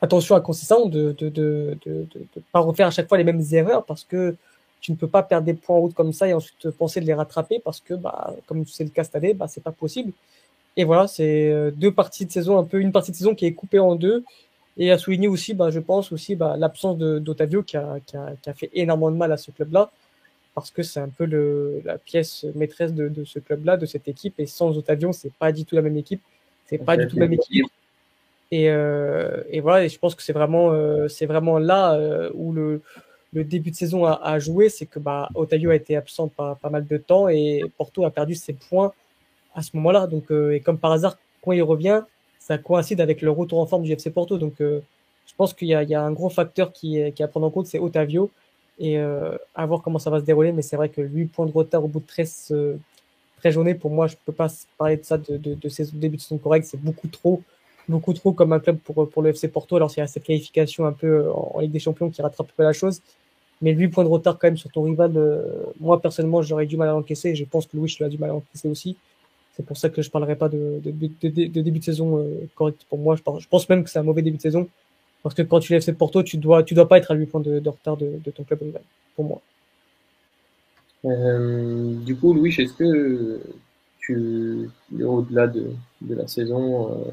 attention à Concession de ne de, de, de, de, pas refaire à chaque fois les mêmes erreurs parce que tu ne peux pas perdre des points en route comme ça et ensuite penser de les rattraper parce que, bah, comme c'est le cas cette année, bah, c'est pas possible. Et voilà, c'est euh, deux parties de saison, un peu une partie de saison qui est coupée en deux. Et à souligner aussi, bah, je pense aussi bah, l'absence d'Otavio qui a, qui, a, qui a, fait énormément de mal à ce club-là, parce que c'est un peu le, la pièce maîtresse de, de ce club-là, de cette équipe. Et sans Otavio, c'est pas du tout la même équipe. C'est pas du tout la même équipe. Et, euh, et voilà, et je pense que c'est vraiment, euh, c'est vraiment là euh, où le, le début de saison a, joué, c'est que bah, Otayo a été absent pas, pas mal de temps et Porto a perdu ses points à ce moment-là. Donc, euh, et comme par hasard, quand il revient, ça coïncide avec le retour en forme du FC Porto. Donc, euh, je pense qu'il y, y, a un gros facteur qui est, qui à prendre en compte, c'est Otavio. Et euh, à voir comment ça va se dérouler. Mais c'est vrai que 8 points de retard au bout de 13, 13 journées, pour moi, je peux pas parler de ça de, de, de saison, début de saison correct. C'est beaucoup trop beaucoup trop comme un club pour, pour le FC Porto. Alors, s'il y a cette qualification un peu en, Ligue des Champions qui rattrape un peu la chose. Mais 8 points de retard quand même sur ton rival, euh, moi personnellement j'aurais du mal à l'encaisser je pense que Louis a du mal à l'encaisser aussi. C'est pour ça que je parlerai pas de, de, de, de début de saison euh, correct pour moi. Je pense, même que c'est un mauvais début de saison parce que quand tu lèves cette Porto, tu dois, tu dois pas être à 8 points de, retard de, ton club rival, pour moi. Euh, du coup, Louis, est-ce que tu, au-delà de, de la saison, euh,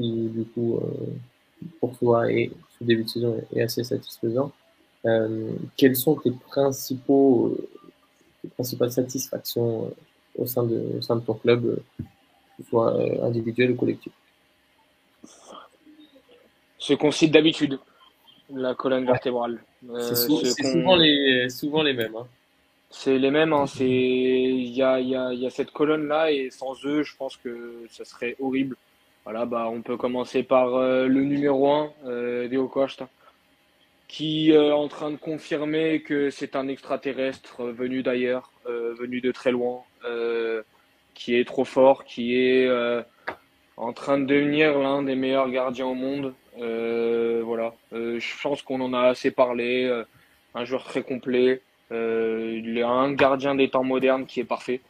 qui du coup, euh, pour toi, et ce début de saison est assez satisfaisant, euh, quelles sont tes principaux, tes principales satisfactions au sein de, au sein de ton club, que ce soit individuel ou collectif? Ce qu'on cite d'habitude, la colonne vertébrale. c'est souvent, les, souvent les mêmes. Hein. C'est les mêmes. Hein. C'est il y a, y, a, y a cette colonne là et sans eux, je pense que ça serait horrible. Voilà, bah on peut commencer par euh, le numéro 1, euh, Deo Costa, qui euh, est en train de confirmer que c'est un extraterrestre venu d'ailleurs, venu de très loin, qui est trop fort, qui est en train de devenir l'un des meilleurs gardiens au monde. voilà, je pense qu'on en a assez parlé. un joueur très complet. Euh, il un gardien des temps modernes qui est parfait.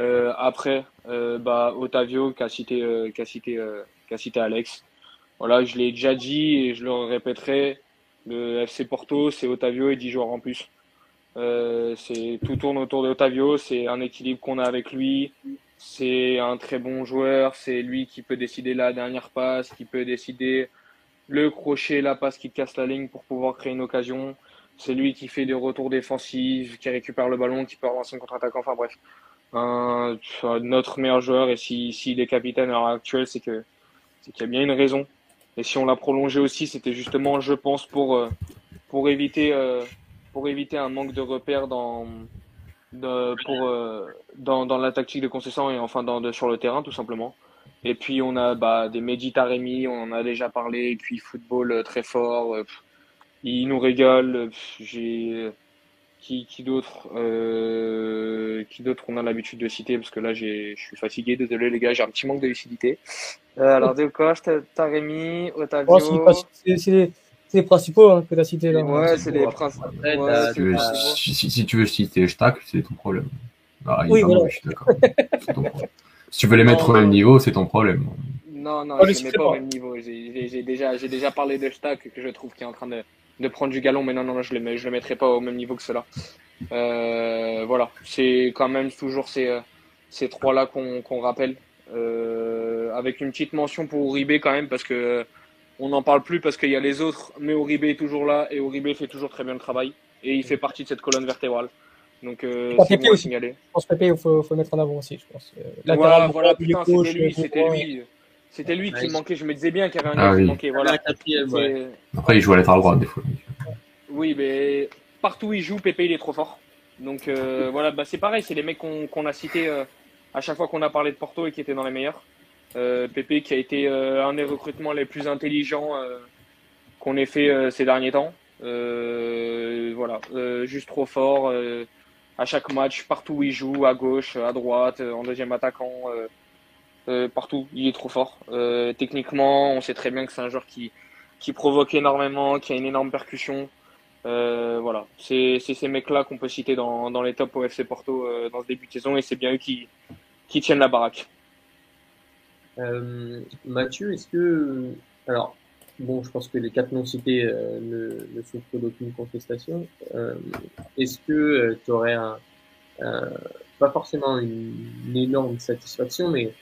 Euh, après, euh, bah, Otavio qui a cité, a cité, a cité Alex. Voilà, je l'ai déjà dit et je le répéterai. Le FC Porto, c'est Otavio et 10 joueurs en plus. Euh, c'est tout tourne autour de Otavio. C'est un équilibre qu'on a avec lui. C'est un très bon joueur. C'est lui qui peut décider la dernière passe, qui peut décider le crochet, la passe qui casse la ligne pour pouvoir créer une occasion. C'est lui qui fait des retours défensifs, qui récupère le ballon, qui peut relancer un contre-attaque. Enfin bref, notre meilleur joueur. Et s'il si, est capitaine à l'heure actuelle, c'est que c'est qu'il y a bien une raison. Et si on l'a prolongé aussi, c'était justement, je pense, pour euh, pour éviter euh, pour éviter un manque de repères dans de, pour euh, dans, dans la tactique de concession et enfin dans, sur le terrain tout simplement. Et puis on a bah, des Mediterranean, on en a déjà parlé, et puis football très fort. Il nous régale. J'ai qui, qui d'autre euh, Qui d'autre on a l'habitude de citer? Parce que là je suis fatigué. Désolé les gars, j'ai un petit manque de lucidité. Euh, alors De Costa, Taremi, Otavio. Oh, c'est les principaux hein, que tu as cités là. Ouais, c'est les principaux. si, tu veux citer Stack, c'est ton problème. Bah, oui, voilà. je suis d'accord. si tu veux les mettre au même niveau, c'est ton problème. Non, non, je ne les mets pas au même niveau. J'ai déjà, déjà parlé de Stack que je trouve qui est en train de, de prendre du galon, mais non, non, non je ne le, je le mettrai pas au même niveau que cela. Euh, voilà, c'est quand même toujours ces, euh, ces trois-là qu'on rappelle. Euh, avec une petite mention pour Uribe quand même, parce que on n'en parle plus parce qu'il y a les autres, mais Uribe est toujours là et Uribe fait toujours très bien le travail et il fait partie de cette colonne vertébrale. Donc c'est bon signaler. Je pense Pépé, il faut, faut mettre en avant aussi, je pense. voilà, voilà putain, c'était lui, c'était lui. Qui manquait. Je me disais bien qu'il y avait un ah gars qui manquait. Voilà. Après, il joue à l'état droit des fois. Oui, mais partout où il joue, Pépé, il est trop fort. Donc euh, voilà, bah, c'est pareil. C'est les mecs qu'on a cités euh, à chaque fois qu'on a parlé de Porto et qui étaient dans les meilleurs. Euh, Pépé qui a été un des recrutements les plus intelligents qu'on ait fait ces derniers temps. voilà, juste trop fort. à chaque match, partout où il joue, à gauche, à droite, en deuxième attaquant. Euh, partout. Il est trop fort. Euh, techniquement, on sait très bien que c'est un joueur qui, qui provoque énormément, qui a une énorme percussion. Euh, voilà, c'est ces mecs-là qu'on peut citer dans, dans les tops au FC Porto dans ce début de saison et c'est bien eux qui, qui tiennent la baraque. Mathieu, est-ce que. Alors, bon, je pense que les quatre noms cités ne, souffrent d'aucune contestation. est-ce que tu aurais un, pas forcément une énorme satisfaction, mais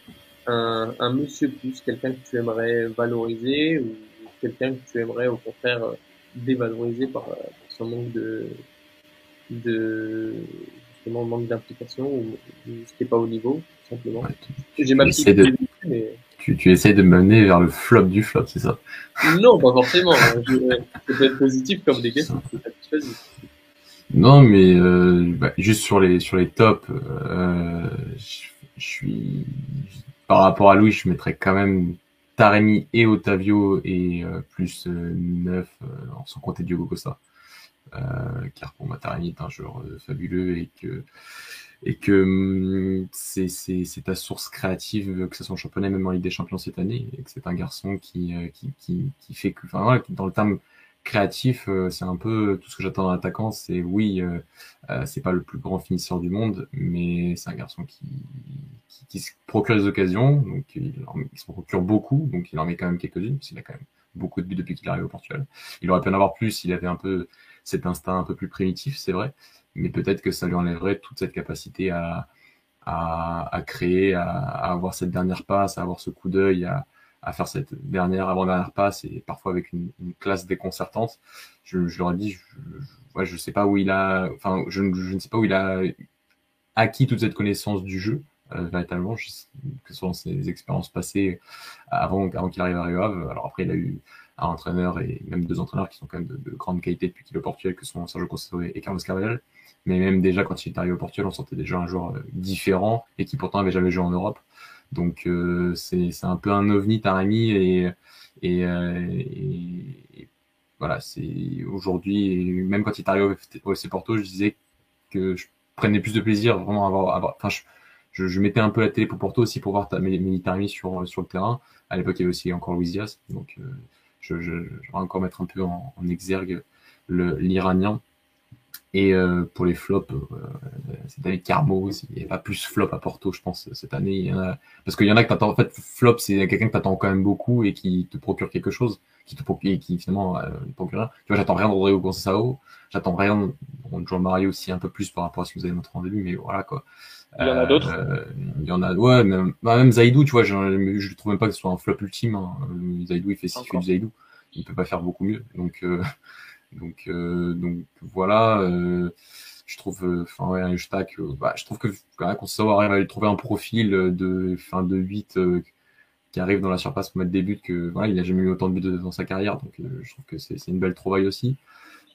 un, monsieur plus, quelqu'un que tu aimerais valoriser ou quelqu'un que tu aimerais au contraire euh, dévaloriser par, euh, son manque de, de justement manque d'implication ou, ce qui n'est pas au niveau, tout simplement. J'ai ma petite de... mais... tu, tu essayes de mener vers le flop du flop, c'est ça? Non, pas forcément. ça peut être positif comme des questions. Non, mais euh, bah, juste sur les sur les tops, euh, je suis par rapport à Louis, je mettrais quand même Taremi et Otavio et euh, plus 9 euh, euh, sans compter Diogo Costa. car pour moi, Taremi est un joueur fabuleux et que et que hum, c'est ta source créative, que ce soit en championnat, même en Ligue des Champions cette année, et que c'est un garçon qui, qui, qui, qui fait que, enfin, dans le terme créatif, euh, c'est un peu tout ce que j'attends d'un attaquant. C'est oui, euh, euh, c'est pas le plus grand finisseur du monde, mais c'est un garçon qui, qui, se procure des occasions, donc il, se procure beaucoup, donc il en met quand même quelques-unes, parce qu'il a quand même beaucoup de buts depuis qu'il arrive au Portugal. Il aurait pu en avoir plus s'il avait un peu cet instinct un peu plus primitif, c'est vrai, mais peut-être que ça lui enlèverait toute cette capacité à, à, à créer, à, à, avoir cette dernière passe, à avoir ce coup d'œil, à, à faire cette dernière avant-dernière passe et parfois avec une, classe déconcertante. Je, je leur ai dit, je, je, je sais pas où il a, enfin, je, ne sais pas où il a acquis toute cette connaissance du jeu euh, véritablement, que ce soit dans ses expériences passées avant, avant qu'il arrive à Rio Ave. Alors après, il a eu un entraîneur et même deux entraîneurs qui sont quand même de, de grande qualité depuis qu'il est au Portugal, que sont Sergio Conceição et Carlos Carvalhal. Mais même déjà quand il est arrivé au Portugal, on sentait déjà un joueur euh, différent et qui pourtant avait jamais joué en Europe. Donc euh, c'est un peu un ovni Taremi et, et, euh, et, voilà, c'est aujourd'hui, même quand il est arrivé au FC Porto, je disais que je prenais plus de plaisir vraiment à avoir, enfin, je, je, mettais un peu la télé pour Porto aussi pour voir Taremi sur, sur le terrain. À l'époque, il y avait aussi encore Luis Diaz, donc euh, je, je, je, vais encore mettre un peu en, en exergue l'Iranien. Et euh, pour les flops, euh, c'est David Carmo. Il n'y a pas plus flop à Porto, je pense, cette année. Il y en a... Parce qu'il y en a que t'attends. En fait, flop, c'est quelqu'un que t'attends quand même beaucoup et qui te procure quelque chose, qui te procure, et qui finalement euh, procure rien. Tu vois, j'attends rien de Rodrigo Conceição. J'attends rien de bon, Jean Mario aussi un peu plus par rapport à ce que vous avez montré en début, mais voilà quoi. Il y en a d'autres? Euh, il y en a, ouais, même, bah, même Zaidou, tu vois, je ne trouve même pas que ce soit un flop ultime. Hein. Zaidou, il fait ce qu'il fait du Zaidou. Il peut pas faire beaucoup mieux. Donc, euh, donc, euh, donc voilà. Euh, je trouve, euh, enfin ouais, stack, bah, je trouve que quand qu'on arrive à trouver un profil de fin de 8 qui arrive dans la surface pour mettre des buts que voilà, il a jamais eu autant de buts dans sa carrière, donc je trouve que c'est une belle trouvaille aussi.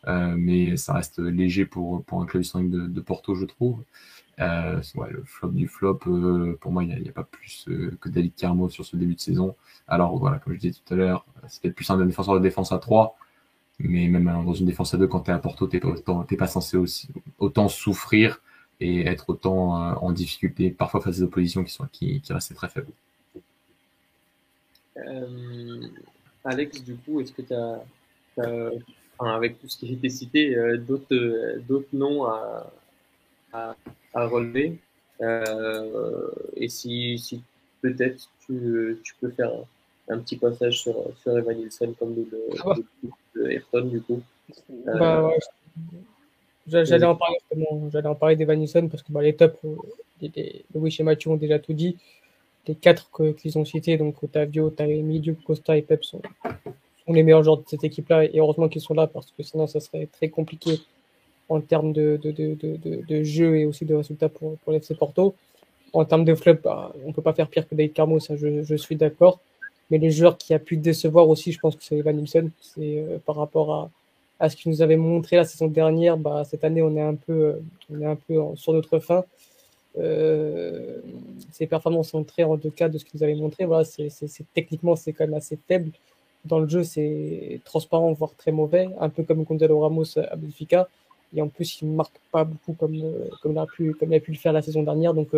Euh, mais ça reste léger pour, pour un club de, de, Porto, je trouve. Euh, ouais, le flop du flop, euh, pour moi, il n'y a, pas plus que David Carmo sur ce début de saison. Alors voilà, comme je disais tout à l'heure, c'était plus un défenseur de défense à 3, mais même dans une défense à 2, quand tu es à Porto, tu n'es pas censé aussi, autant souffrir et être autant en difficulté, parfois face à des oppositions qui, sont, qui, qui restaient très faibles. Alex, du coup, est-ce que tu as, avec tout ce qui a été cité, euh, d'autres euh, noms à, à, à relever. Euh, et si, si peut-être tu, tu peux faire un, petit passage sur, sur Evan Nielsen comme de, ah de, de, Ayrton du coup. Bah, ouais. J'allais en parler j'allais en parler d'Evan Nielsen parce que bah, les tops, les, les, Louis et Mathieu ont déjà tout dit. Les quatre qu'ils ont cités, donc Otavio, Taremi, Duke, Costa et Pep sont, sont les meilleurs joueurs de cette équipe-là. Et heureusement qu'ils sont là parce que sinon, ça serait très compliqué en termes de, de, de, de, de jeu et aussi de résultats pour, pour l'FC Porto. En termes de flop, bah, on peut pas faire pire que David Carmo, ça je, je suis d'accord. Mais les joueurs qui a pu décevoir aussi, je pense que c'est Evan Nilsson. C'est euh, par rapport à, à ce qu'il nous avait montré la saison dernière. Bah, cette année, on est un peu, euh, on est un peu sur notre fin. Euh, ses performances sont très en deux cas de ce qu'il nous avait montré. Voilà, c'est, techniquement, c'est quand même assez faible dans le jeu, c'est transparent, voire très mauvais, un peu comme Gonzalo Ramos à Benfica. Et en plus, il ne marque pas beaucoup comme, euh, comme, il a pu, comme il a pu le faire la saison dernière. Donc,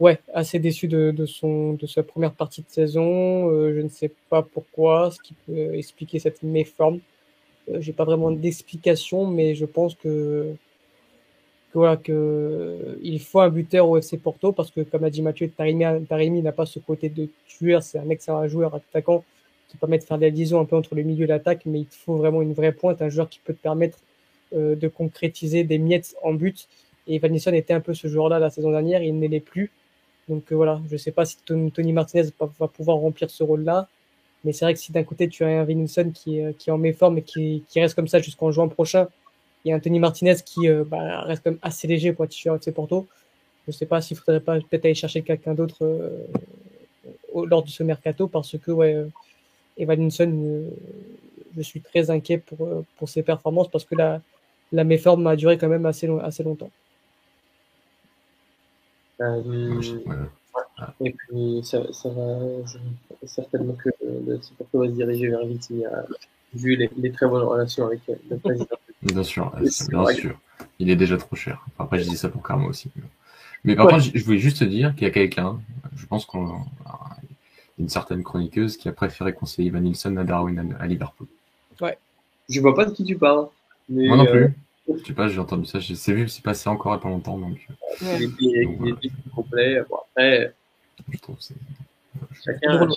ouais, assez déçu de, de, son, de sa première partie de saison. Euh, je ne sais pas pourquoi, ce qui peut expliquer cette méforme. Euh, J'ai pas vraiment d'explication, mais je pense que, que voilà, que il faut un buteur au FC Porto parce que, comme a dit Mathieu, Tarimi n'a pas ce côté de tueur. C'est un excellent joueur attaquant qui permet de faire des liaisons un peu entre le milieu et l'attaque, mais il faut vraiment une vraie pointe, un joueur qui peut te permettre euh, de concrétiser des miettes en but. Et Van était un peu ce joueur-là la saison dernière, il ne l'est plus. Donc euh, voilà, je ne sais pas si Tony Martinez va, pouvoir remplir ce rôle-là, mais c'est vrai que si d'un côté tu as un Vinilson qui, qui est en méforme et qui, reste comme ça jusqu'en juin prochain, et un Tony Martinez qui euh, bah, reste comme assez léger pour être titulaire de Porto, je ne sais pas s'il faudrait pas peut-être aller chercher quelqu'un d'autre euh, lors de ce mercato parce que ouais, Evaninson, euh, je suis très inquiet pour, ses performances parce que la, la méforme a duré quand même assez longtemps. Euh, et puis, ça, ça va je, certainement que le Porto va se diriger vers Vitinha, vu les, les, très bonnes relations avec le président. Bien sûr, bien sûr. Il est déjà trop cher. Après, je dis ça pour Karma aussi. Mais par ouais. contre, je voulais juste te dire qu'il y a quelqu'un, je pense qu'on une certaine chroniqueuse qui a préféré conseiller Van Nilsson à Darwin à, Liverpool. Ouais. Je vois pas de qui tu parles. Moi non plus. Je sais pas, j'ai entendu ça, j'ai vu, c'est passé encore il n'y a pas longtemps. Donc, il était, donc, il était complet. Bon, après, je trouve c'est. Chacun,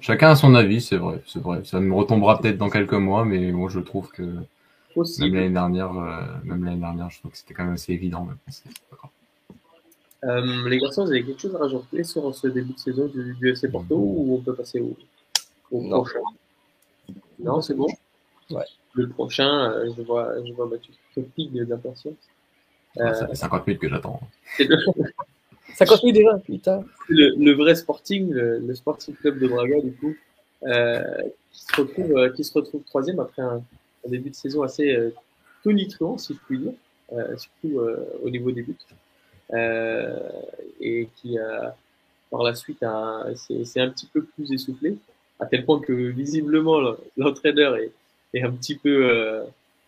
Chacun a son avis, c'est vrai, c'est vrai. Ça me retombera peut-être dans quelques mois, mais moi je trouve que même l'année dernière, euh, même l'année dernière, je trouve que c'était quand même assez évident. Euh, les garçons, vous avez quelque chose à rajouter sur ce début de saison du, du FC Porto ou on peut passer au, prochain? Non, c'est bon? Ouais. Le prochain, euh, je vois, je vois Mathieu qui d'impatience. Euh, ça fait 50 minutes que j'attends. 50 minutes déjà, putain. Le, le vrai Sporting, le, Sporting Club de Braga, du coup, euh, qui, se retrouve, euh, qui se retrouve troisième après un, un, début de saison assez euh, tonitruant, si je puis dire, euh, surtout euh, au niveau des buts, euh, et qui a, par la suite c'est un petit peu plus essoufflé, à tel point que visiblement l'entraîneur est, est, un petit peu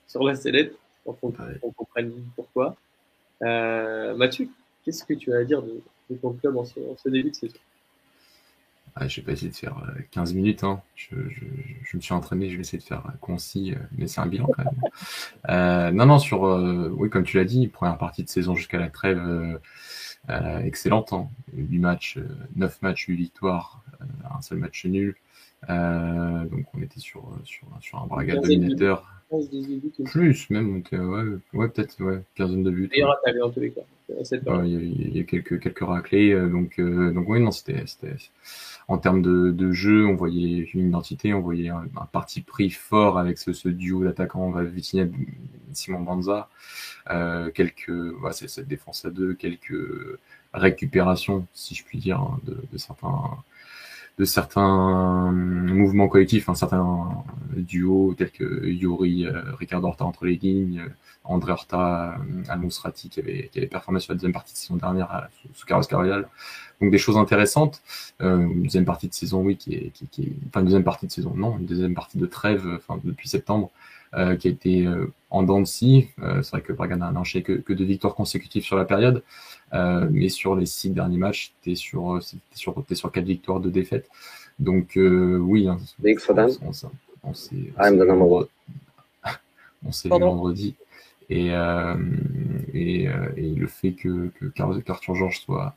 sur la sellette, pour qu'on comprenne pourquoi. Mathieu, Qu'est-ce que tu as à dire de, ton club en ce, début de saison? Ah, Je vais pas essayer de faire 15 euh, minutes. Hein. Je, me suis entraîné, je vais essayer de faire concis, euh, mais c'est un bilan quand même. Euh, non, non, sur, oui, comme tu l'as dit, première partie de saison jusqu'à la trêve, excellente. Hein. 8 matchs, 9 matchs, 8 victoires, un seul match nul. Donc on était sur, sur, sur un Braga dominateur. Plus, même, ouais, ouais peut-être, ouais, quinzaine de buts. en tous les cas. Il y, a, quelques, quelques raclés. Euh, donc, euh, donc oui, non, c'était, en termes de, de, jeu, on voyait une identité, on voyait un, parti pris fort avec ce, ce duo d'attaquants Vitinha, Simon Banza. Euh, quelques, c'est cette défense à deux, quelques récupérations, si je puis dire, hein, de, de certains de certains mouvements collectifs, un certain duo tels que Yuri, euh, Ricardo Horta entre les lignes, André Horta, euh, Almonsrati qui avait, qui avait performé sur la deuxième partie de saison dernière euh, sous, Carlos Carrial. Donc des choses intéressantes. Euh, une deuxième partie de saison, oui, qui est, qui, qui enfin une deuxième partie de saison, non, une deuxième partie de trêve, enfin depuis septembre, euh, qui a été euh, en dents de scie. Euh, c'est vrai que Braga n'a enchaîné que, que deux victoires consécutives sur la période, mais sur les six derniers matchs, t'es sur, t'es sur, es sur quatre victoires, de défaites. Donc oui, hein, on, on, s'est on s'est vu vendredi. Et, euh, et, et, le fait que, que Arthur Georges soit,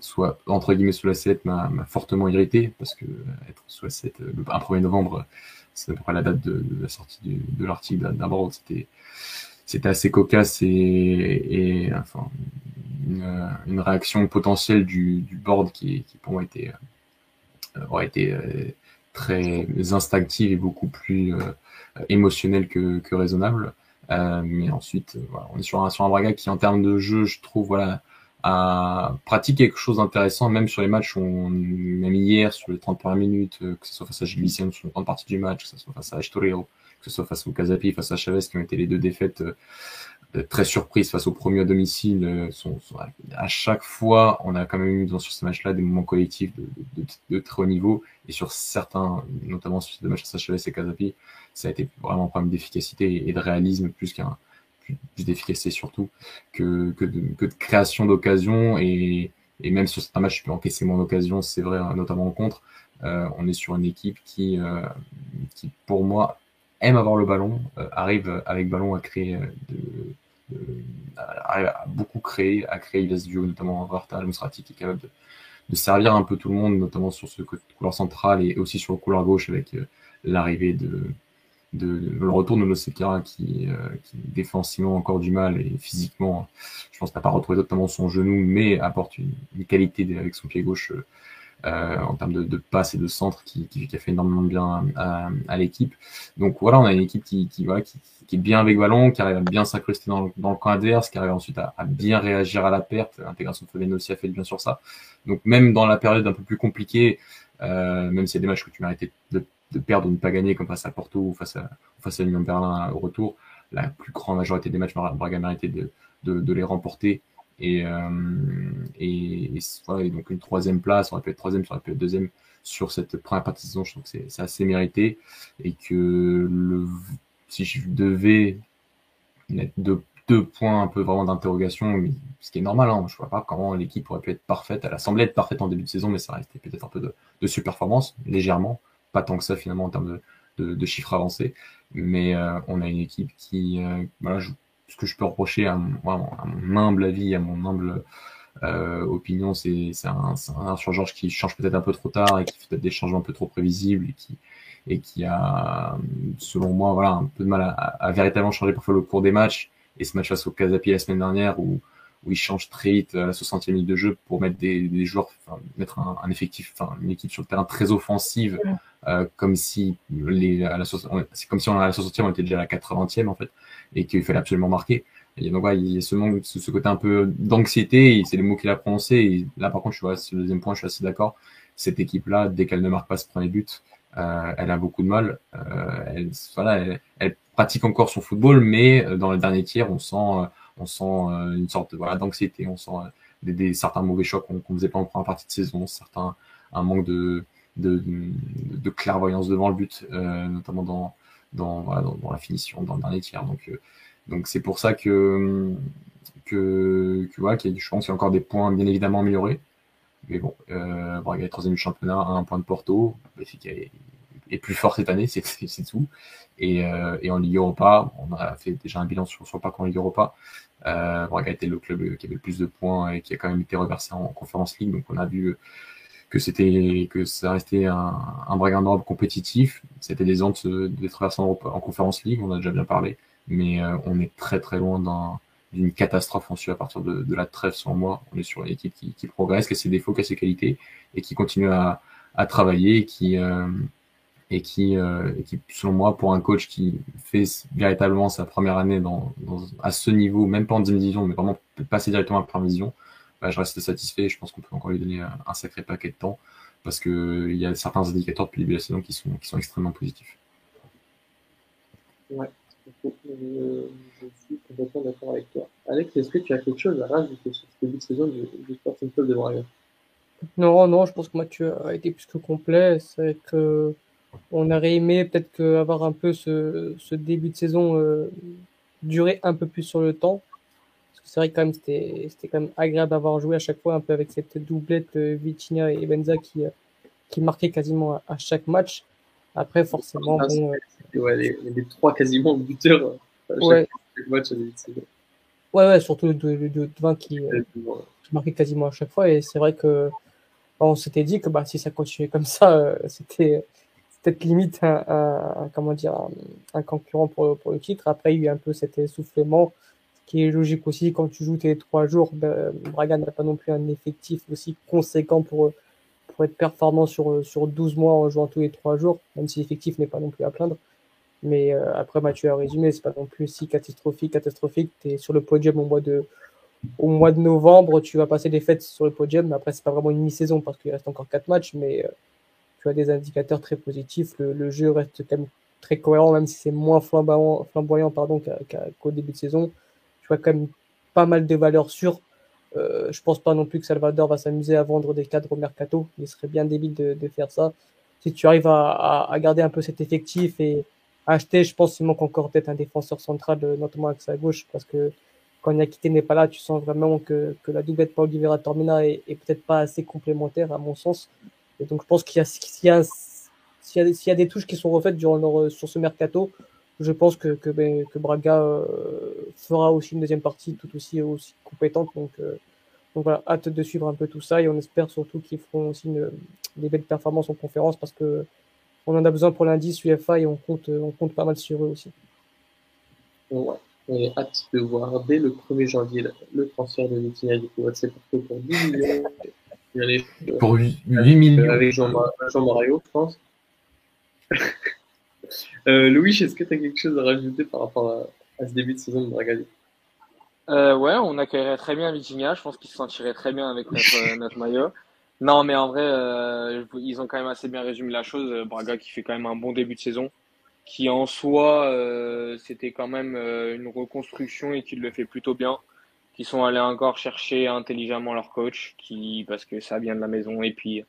soit entre guillemets sous la 7 m'a fortement irrité parce que être sous la 7 le 1er novembre c'est à peu près la date de, la sortie de l'article d'abord c'était c'était assez cocasse et, et enfin une, une, réaction potentielle du, du board qui, qui pour moi était euh, aurait été euh, très instinctive et beaucoup plus euh, émotionnelle que, que raisonnable. Euh, mais ensuite voilà, on est sur un sur un Braga qui en termes de jeu je trouve voilà à pratiquer quelque chose d'intéressant, même sur les matchs où on, même hier, sur les 30 premières minutes, euh, que ce soit face à Gilles sur une grande partie du match, que ce soit face à Estoril, que ce soit face au Casapi, face à Chavez, qui ont été les deux défaites euh, très surprises face au premier à domicile. Euh, sont, à chaque fois, on a quand même eu dans, sur ces matchs-là des moments collectifs de, de, de, très haut niveau. Et sur certains, notamment sur deux matchs face à Chavez et Casapi, ça a été vraiment un problème d'efficacité et de réalisme plus qu'un plus d'efficacité surtout que, que, de, création d'occasion et, et même sur certains matchs, je peux encaisser mon occasion, c'est vrai, notamment en contre. Euh, on est sur une équipe qui, euh, qui, pour moi, aime avoir le ballon, euh, arrive avec ballon à créer, de, de, à beaucoup créer, à créer il duo, notamment Varta Musrati, qui est capable de, de, servir un peu tout le monde, notamment sur ce couloir central et aussi sur le couloir gauche avec l'arrivée de, de, le retour de Nosekara qui, euh, qui défensivement encore du mal et physiquement, je pense n'a pas retrouvé totalement son genou, mais apporte une, une qualité avec son pied gauche euh, en termes de, de passe et de centre qui, qui, qui, a fait énormément de bien à, à l'équipe. Donc voilà, on a une équipe qui, qui, voilà, qui, qui est bien avec ballon, qui arrive à bien s'incruster dans, dans, le camp adverse, qui arrive ensuite à, à bien réagir à la perte. L'intégration de Fabienne aussi a fait bien sur ça. Donc même dans la période un peu plus compliquée, euh, même s'il y a des matchs que tu méritais de de perdre ou de ne pas gagner comme face à Porto ou face à, face à l'Union Berlin au retour, la plus grande majorité des matchs, Braga méritait de, de, de les remporter. Et, euh, et, voilà, et, donc une troisième place, ça aurait pu être troisième, ça aurait pu être deuxième sur cette première partie de saison. Je trouve que c'est assez mérité et que le, si je devais mettre deux, deux points un peu vraiment d'interrogation, ce qui est normal, hein, je vois pas comment l'équipe aurait pu être parfaite. Elle a semblé être parfaite en début de saison, mais ça restait peut-être un peu de, de surperformance, légèrement tant que ça finalement en termes de, chiffres avancés. Mais on a une équipe qui, voilà, ce que je peux reprocher à mon, humble avis, à mon humble euh, opinion, c'est un, un sur qui change peut-être un peu trop tard et qui fait peut-être des changements un peu trop prévisibles et qui, et qui a, selon moi, voilà, un peu de mal à, à, véritablement changer parfois le cours des matchs. Et ce match face au Casapi la semaine dernière où, où il change très vite à la 60e minute de jeu pour mettre des, des joueurs, enfin, mettre un, un, effectif, enfin, une équipe sur le terrain très offensive, euh, comme si les, à la, c'est comme si on à la 60e, on était déjà à la 80e en fait, et qu'il fallait absolument marquer. Et donc, il y a ce, manque, ce, côté un peu d'anxiété, c'est les mots qu'il a prononcés. Et là, par contre, je vois, le deuxième point, je suis assez d'accord. Cette équipe-là, dès qu'elle ne marque pas ce premier but, euh, elle a beaucoup de mal. Euh, elle, voilà, elle, pratique encore son football, mais euh, dans le dernier tiers, on sent, euh, on sent une sorte voilà, d'anxiété, on sent des, des, certains mauvais chocs qu'on faisait pas en première partie de saison, certains, un manque de, de, de clairvoyance devant le but, notamment dans, dans, voilà, dans, dans, la finition, dans le dernier tiers. Donc, donc c'est pour ça que, que, que voilà, je pense qu'il y a encore des points bien évidemment améliorés. Mais bon, euh, Braga est troisième du championnat à un point de Porto, est, est plus fort cette année, c'est tout. Et, euh, et en Ligue Europa, on a fait déjà un bilan sur, le parcours en Ligue Europa. Euh, Braga était le club qui avait le plus de points et qui a quand même été reversé en Conférence League. Donc on a vu que c'était que ça restait un, un Braga en compétitif. C'était des ans d'être versé en, en Conférence League, on a déjà bien parlé mais euh, on est très très loin d'une catastrophe ensuite à partir de, de, la trêve sans moi. On est sur une équipe qui, qui, progresse, qui a ses défauts, qui a ses qualités et qui continue à, à travailler et qui, euh, et, qui, euh, et qui, selon moi, pour un coach qui fait véritablement sa première année dans, dans à ce niveau, même pas en division, mais vraiment passer directement à la première division, bah, je reste satisfait. Je pense qu'on peut encore lui donner un, sacré paquet de temps parce que il y a certains indicateurs depuis le début de la saison qui sont, qui sont extrêmement positifs. Ouais. Je, suis complètement d'accord avec toi. Alex, est-ce que tu as quelque chose à rajouter sur ce début de saison du, du Sporting Club de Braga Non, non, je pense que Mathieu a été plus que complet. C'est que on aurait aimé peut-être avoir un peu ce, ce, début de saison euh, durer un peu plus sur le temps. C'est vrai que quand même c'était, c'était quand même agréable d'avoir joué à chaque fois un peu avec cette doublette euh, Vitinha et Benza qui, euh, qui marquaient quasiment à, à chaque match. Après, forcément, bon, ouais, les, les, trois quasiment buteurs euh, chaque, ouais. chaque match. Ouais, ouais, surtout de, de, de 20 qui, euh, qui marquait quasiment à chaque fois. Et c'est vrai que on s'était dit que bah, si ça continuait comme ça, euh, c'était peut-être limite un, un, un, comment dire, un, un, concurrent pour, pour le titre. Après, il y a eu un peu cet essoufflement, qui est logique aussi quand tu joues tes trois jours. Ben, Braga n'a pas non plus un effectif aussi conséquent pour, pour être performant sur, sur 12 mois en jouant tous les trois jours, même si l'effectif n'est pas non plus à plaindre. Mais euh, après, Mathieu a résumé, c'est pas non plus si catastrophique, catastrophique. Tu es sur le podium au mois de au mois de novembre, tu vas passer des fêtes sur le podium, mais après, c'est pas vraiment une mi-saison parce qu'il reste encore quatre matchs, mais euh, tu as des indicateurs très positifs. Le, le, jeu reste quand même très cohérent, même si c'est moins flamboyant, flamboyant pardon, qu'au début de saison. Tu vois quand même pas mal de valeurs sûres. Euh, je pense pas non plus que Salvador va s'amuser à vendre des cadres au mercato. Il serait bien débile de, de faire ça. Si tu arrives à, à, à, garder un peu cet effectif et acheter, je pense qu'il manque encore peut-être un défenseur central, euh, notamment avec sa gauche, parce que quand Yakité n'est pas là, tu sens vraiment que, que la doublette Paul Oliveira Tormina est, est peut-être pas assez complémentaire à mon sens. Et donc je pense qu'il y a, s'il y y, y a des touches qui sont refaites durant leur, sur ce mercato, je pense que, que, ben, que Braga euh, fera aussi une deuxième partie tout aussi, aussi compétente. Donc, euh, donc voilà, hâte de suivre un peu tout ça et on espère surtout qu'ils feront aussi une, des belles performances en conférence parce que on en a besoin pour l'indice UFA et on compte, on compte pas mal sur eux aussi. Ouais, on est hâte de voir dès le 1er janvier le, transfert de Vitinha du coup c'est pour 10 millions. Allez, pour 8, 8 millions. Avec Jean-Mario, Jean je pense. Euh, Louis, est-ce que tu as quelque chose à rajouter par rapport à, ce début de saison de Braga euh, Ouais, on accueillerait très bien Vitinha. Je pense qu'il se sentirait très bien avec notre, notre maillot. Non, mais en vrai, euh, ils ont quand même assez bien résumé la chose. Euh, Braga qui fait quand même un bon début de saison, qui en soi, euh, c'était quand même euh, une reconstruction et qui le fait plutôt bien. Qui sont allés encore chercher intelligemment leur coach, qui parce que ça vient de la maison et puis,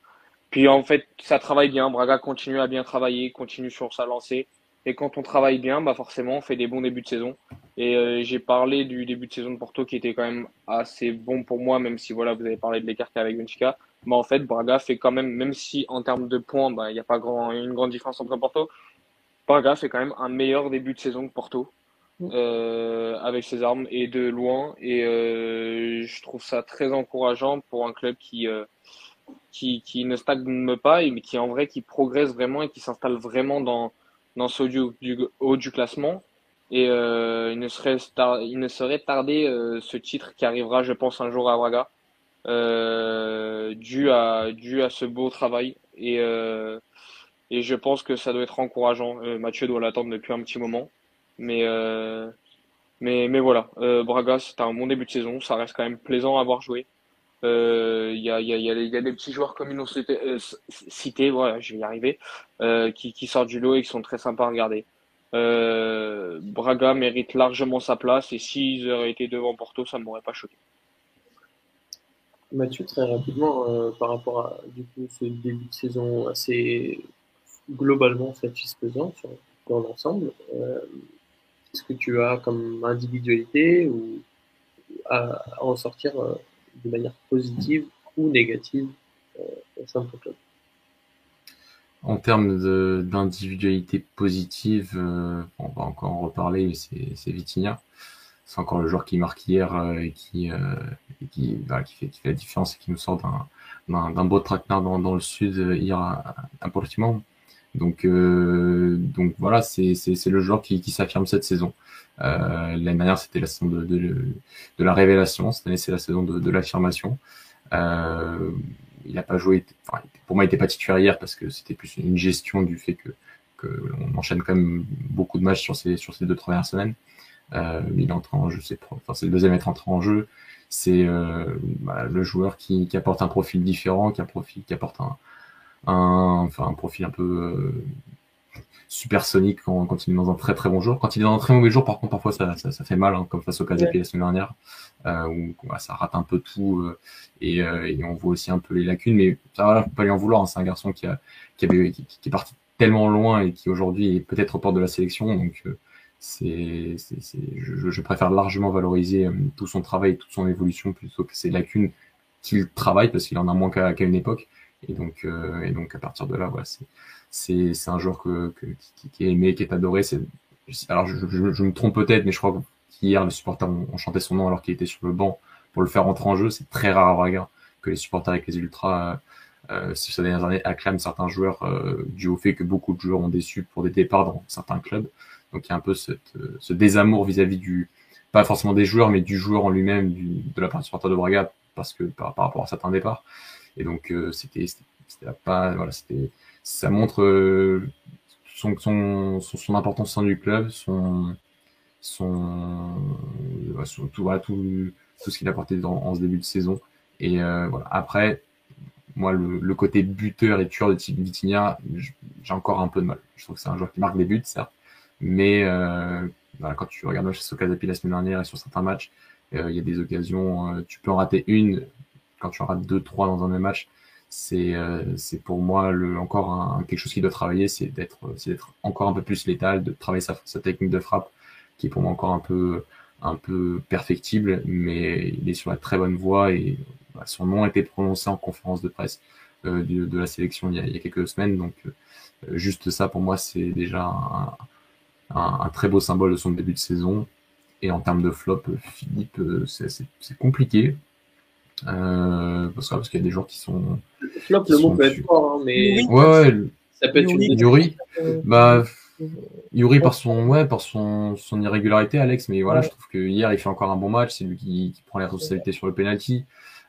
puis en fait, ça travaille bien. Braga continue à bien travailler, continue sur sa lancée. Et quand on travaille bien, bah forcément, on fait des bons débuts de saison. Et euh, j'ai parlé du début de saison de Porto qui était quand même assez bon pour moi, même si voilà, vous avez parlé de l'écart avec Benfica. Mais en fait, Braga fait quand même, même si en termes de points, bah, il n'y a pas grand, une grande différence entre Porto. Braga fait quand même un meilleur début de saison que Porto. Mm. euh, avec ses armes et de loin et euh, je trouve ça très encourageant pour un club qui euh, qui, ne stagne pas mais qui en vrai qui progresse vraiment et qui s'installe vraiment dans dans ce haut du, classement. Et euh, il ne serait tar- il ne serait tardé euh, ce titre qui arrivera je pense un jour à Braga euh, dû à dû à ce beau travail. Et et je pense que ça doit être encourageant. Mathieu doit l'attendre depuis un petit moment. Mais, mais, mais voilà, Braga, c'était un bon début de saison. Ça reste quand même plaisant à avoir joué. Euh, Il y, a, y, a, y, a, y a des petits joueurs comme ils l'ont cité, euh, cité, voilà, je vais y arriver, euh, qui, qui sortent du lot et qui sont très sympas à regarder. Euh, Braga mérite largement sa place et s'ils auraient été devant Porto, ça ne m'aurait pas choqué. Mathieu, très rapidement, euh, par rapport à du coup, ce début de saison assez globalement satisfaisant sur, dans l'ensemble, euh, Qu'est-ce que tu as comme individualité ou à, à ressortir euh, de manière positive ou négative euh, au sein de ton club En termes d'individualité positive, euh, on va encore en reparler, c'est Vitinha. C'est encore le joueur qui marque hier euh, et qui, et qui, fait, la différence et qui nous sort d'un beau traquenard dans, le sud hier à, à. Donc, voilà, c'est le joueur qui s'affirme cette saison. Euh, L'année dernière, c'était la saison de, de, de, la révélation. Cette année, c'est la saison de, de l'affirmation. Euh, il n'a pas joué. Enfin, pour moi, il n'était pas titulaire hier parce que c'était plus une gestion du fait que, que enchaîne quand même beaucoup de matchs sur ces sur ces deux trois dernières semaines. Euh, il est entré en jeu, c'est enfin, le deuxième être entré en jeu. C'est euh, voilà, le joueur qui, qui apporte un profil différent, qui, a profil, qui apporte un, un, enfin, un profil un peu euh, supersonique quand, quand il est dans un très très bon jour. Quand il est dans un très mauvais jour, par contre, parfois ça, ça, ça fait mal, hein, comme face au Casapi ouais. la semaine dernière, euh, où ouais, ça rate un peu tout euh, et, euh, et, on voit aussi un peu les lacunes. Mais ça, voilà, faut pas lui en vouloir. Hein, c'est un garçon qui, a, qui, avait, qui, qui, est parti tellement loin et qui aujourd'hui est peut-être au port de la sélection. Donc euh, c'est, je, je, préfère largement valoriser euh, tout son travail toute son évolution plutôt que ces lacunes qu'il travaille parce qu'il en a moins qu'à qu une époque. Et donc, euh, et donc à partir de là, voilà, c'est c'est un joueur que, que qui, qui, est aimé, qui est adoré. C'est alors je, je, je, me trompe peut-être, mais je crois qu'hier les supporters ont, ont chanté son nom alors qu'il était sur le banc pour le faire entrer en jeu. C'est très rare à Braga que les supporters avec les ultras euh, ces dernières années acclament certains joueurs euh, dû au fait que beaucoup de joueurs ont déçu pour des départs dans certains clubs. Donc il y a un peu cette, ce désamour vis-à-vis -vis du pas forcément des joueurs, mais du joueur en lui-même, de la part du supporter de Braga, parce que par, par rapport à certains départs. Et donc euh, c'était pas voilà c'était ça montre euh, son, son, son son importance au sein du club, son son, son tout voilà, tout tout ce qu'il a apporté dans, en ce début de saison. Et euh, voilà après moi le, le, côté buteur et tueur de Vitinha, j'ai encore un peu de mal. Je trouve que c'est un joueur qui marque des buts certes, mais euh, voilà, quand tu regardes chez Sokazapi la semaine dernière et sur certains matchs, euh, il y a des occasions, euh, tu peux en rater une, quand tu en rates deux, trois dans un même match, c'est euh, c'est pour moi le, encore un, quelque chose qui doit travailler, c'est d'être d'être encore un peu plus létal, de travailler sa, sa, technique de frappe, qui est pour moi encore un peu un peu perfectible, mais il est sur la très bonne voie et bah, son nom a été prononcé en conférence de presse euh, de, de, la sélection il y, a, il y, a, quelques semaines, donc euh, juste ça pour moi c'est déjà un, un, un, très beau symbole de son début de saison. Et en termes de flop, Philippe, c'est compliqué. Euh, parce, parce qu'il y a des joueurs qui sont. Flop, le mot peut être fort, hein, mais. Ouais, ouais. Ça peut être Yuri. une. Yuri. Bah. Yuri par son ouais par son son irrégularité Alex mais voilà Ouais. je trouve que hier il fait encore un bon match c'est lui qui, qui prend les responsabilités sur le penalty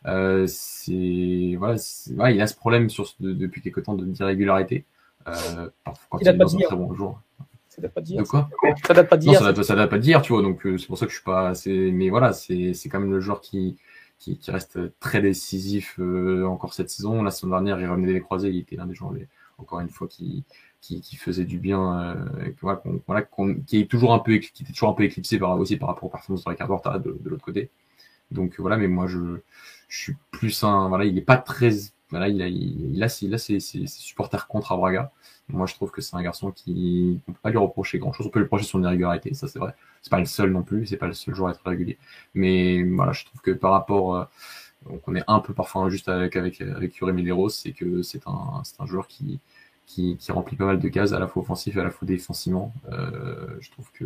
euh, c'est voilà, c'est- ouais, il a ce problème sur ce- de- depuis quelque temps de- d'irrégularité euh, parfois quand Il il, a est pas dans un très bon jour Ça date pas de d'hier. quoi Ça date pas non, d'hier. ça ça date pas d'hier, tu vois. Donc euh, c'est pour ça que je suis pas. C'est, mais voilà, c'est, c'est quand même le joueur qui, qui, qui reste très décisif euh, encore cette saison. La semaine dernière, il revenait des croisés, il était l'un des les- encore une fois, qui, qui, qui faisait du bien. Euh, voilà, qu'on- voilà, qu'on- qui est toujours un peu, qui était toujours un peu éclipsé par aussi par rapport aux performances de Ricardo Horta de, de l'autre côté. Donc voilà, mais moi je, je suis plus un. Voilà, il est pas très. Voilà, il a, il, a, ses- il a ses, ses, supporters contre à Braga. Moi, je trouve que c'est un garçon qui, on peut pas lui reprocher grand chose. On peut lui reprocher son irrégularité, ça c'est vrai. C'est pas le seul non plus, c'est pas le seul joueur à être régulier. Mais voilà, je trouve que par rapport, euh, on est un peu parfois injuste avec avec avec c'est que c'est un c'est un joueur qui qui, qui, remplit pas mal de cases, à la fois offensif et à la fois défensivement. je trouve que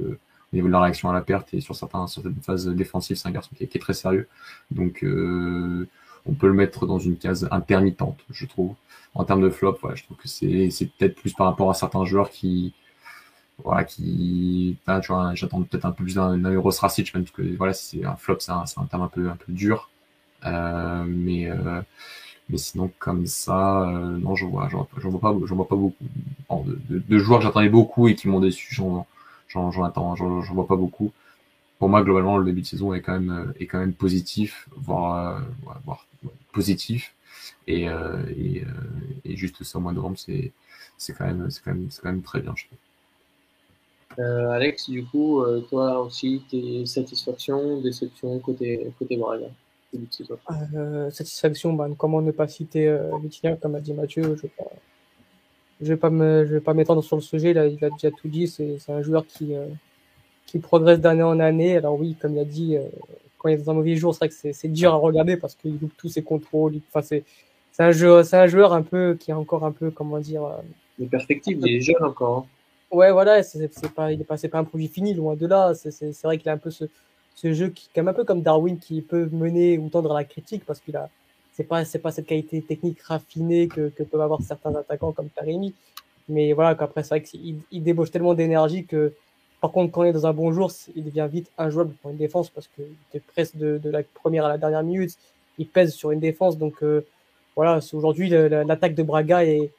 au niveau de la réaction à la perte et sur certains, certaines phases défensives, c'est un garçon qui est, très sérieux. Donc, on peut le mettre dans une case intermittente, je trouve. En termes de flop, voilà, je trouve que c'est peut-être plus par rapport à certains joueurs qui, voilà, qui, vois, j'attends peut-être un peu plus d'un, Euros Rasic, même que voilà, c'est un flop, c'est un, c'est un terme un peu, un peu dur. Euh, mais, euh, mais sinon, comme ça, euh, non, je vois, j'en, vois pas, j'en vois pas beaucoup. de, de, de, joueurs que j'attendais beaucoup et qui m'ont déçu, j'en, j'en, attends, j'en, j'en vois pas beaucoup. Pour moi, globalement, le début de saison est quand même, est quand même positif, voire, voire positif. Et, et, et, juste ça au mois de novembre, c'est, c'est quand même, c'est quand même, c'est quand même très bien, je trouve. Euh, Alex, du coup, euh, toi aussi, tes satisfactions, déceptions côté, côté Braga euh, Satisfaction, bah, comment ne pas citer euh, comme a dit Mathieu. Je ne vais pas me, je vais pas m'étendre sur le sujet, là, il a déjà tout dit. C'est un joueur qui, euh, qui progresse d'année en année. Alors oui, comme il a dit, quand il est dans un mauvais jour, c'est vrai que c'est dur à regarder parce qu'il loupe tous ses contrôles. Enfin, c'est un, jeu, un joueur un peu qui est encore un peu, comment dire. Les perspectives, il est jeune encore. Ouais, voilà, c'est pas, il est pas, pas un projet fini, loin de là. C'est vrai qu'il a un peu ce, ce jeu qui, comme un peu comme Darwin, qui peut mener ou tendre à la critique parce qu'il a, c'est pas, c'est pas cette qualité technique raffinée que, que peuvent avoir certains attaquants comme Taremi. Mais voilà, qu'après, c'est vrai qu'il il débauche tellement d'énergie que, par contre, quand il est dans un bon jour, il devient vite injouable pour une défense parce qu'il est presque de, de, la première à la dernière minute. Il pèse sur une défense. Donc, euh, voilà, aujourd'hui, l'attaque de Braga est,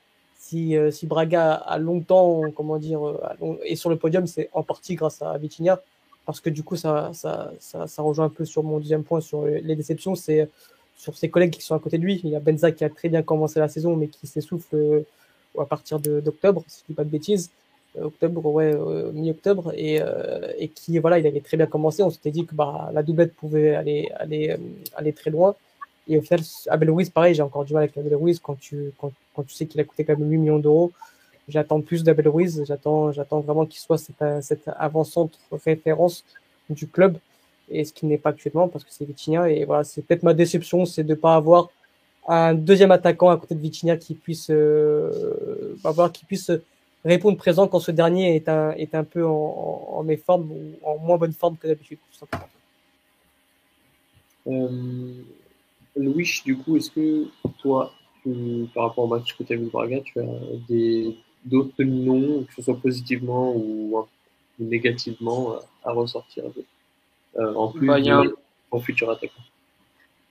si, euh, si Braga a longtemps, comment dire, euh, est sur le podium, c'est en partie grâce à Vitinha, parce que du coup, ça, rejoint un peu sur mon deuxième point sur les déceptions, c'est sur ses collègues qui sont à côté de lui. Il y a Benza qui a très bien commencé la saison, mais qui s'essouffle euh, à partir d'octobre, si je dis pas de bêtises. Octobre, ouais, mi-octobre, et, qui, voilà, il avait très bien commencé. On s'était dit que bah, la doublette pouvait aller, aller très loin. Et au final, Abel Ruiz, pareil, j'ai encore du mal avec Abel Ruiz quand tu, quand, quand tu sais qu'il a coûté quand même 8 millions d'euros. J'attends plus d'Abel Ruiz, j'attends, j'attends vraiment qu'il soit cette, cette avant-centre référence du club, et ce qui n'est pas actuellement parce que c'est Vitinha. Et voilà, c'est peut-être ma déception, c'est de ne pas avoir un deuxième attaquant à côté de Vitinha qui puisse, euh, avoir, qui puisse répondre présent quand ce dernier est un, est un peu en, en, méforme ou en moins bonne forme que d'habitude, Louis, du coup, est-ce que toi, par rapport au match que tu as vu Braga, tu as des, d'autres noms, que ce soit positivement ou, négativement, euh, à ressortir euh, en plus bah, de, futur attaquant?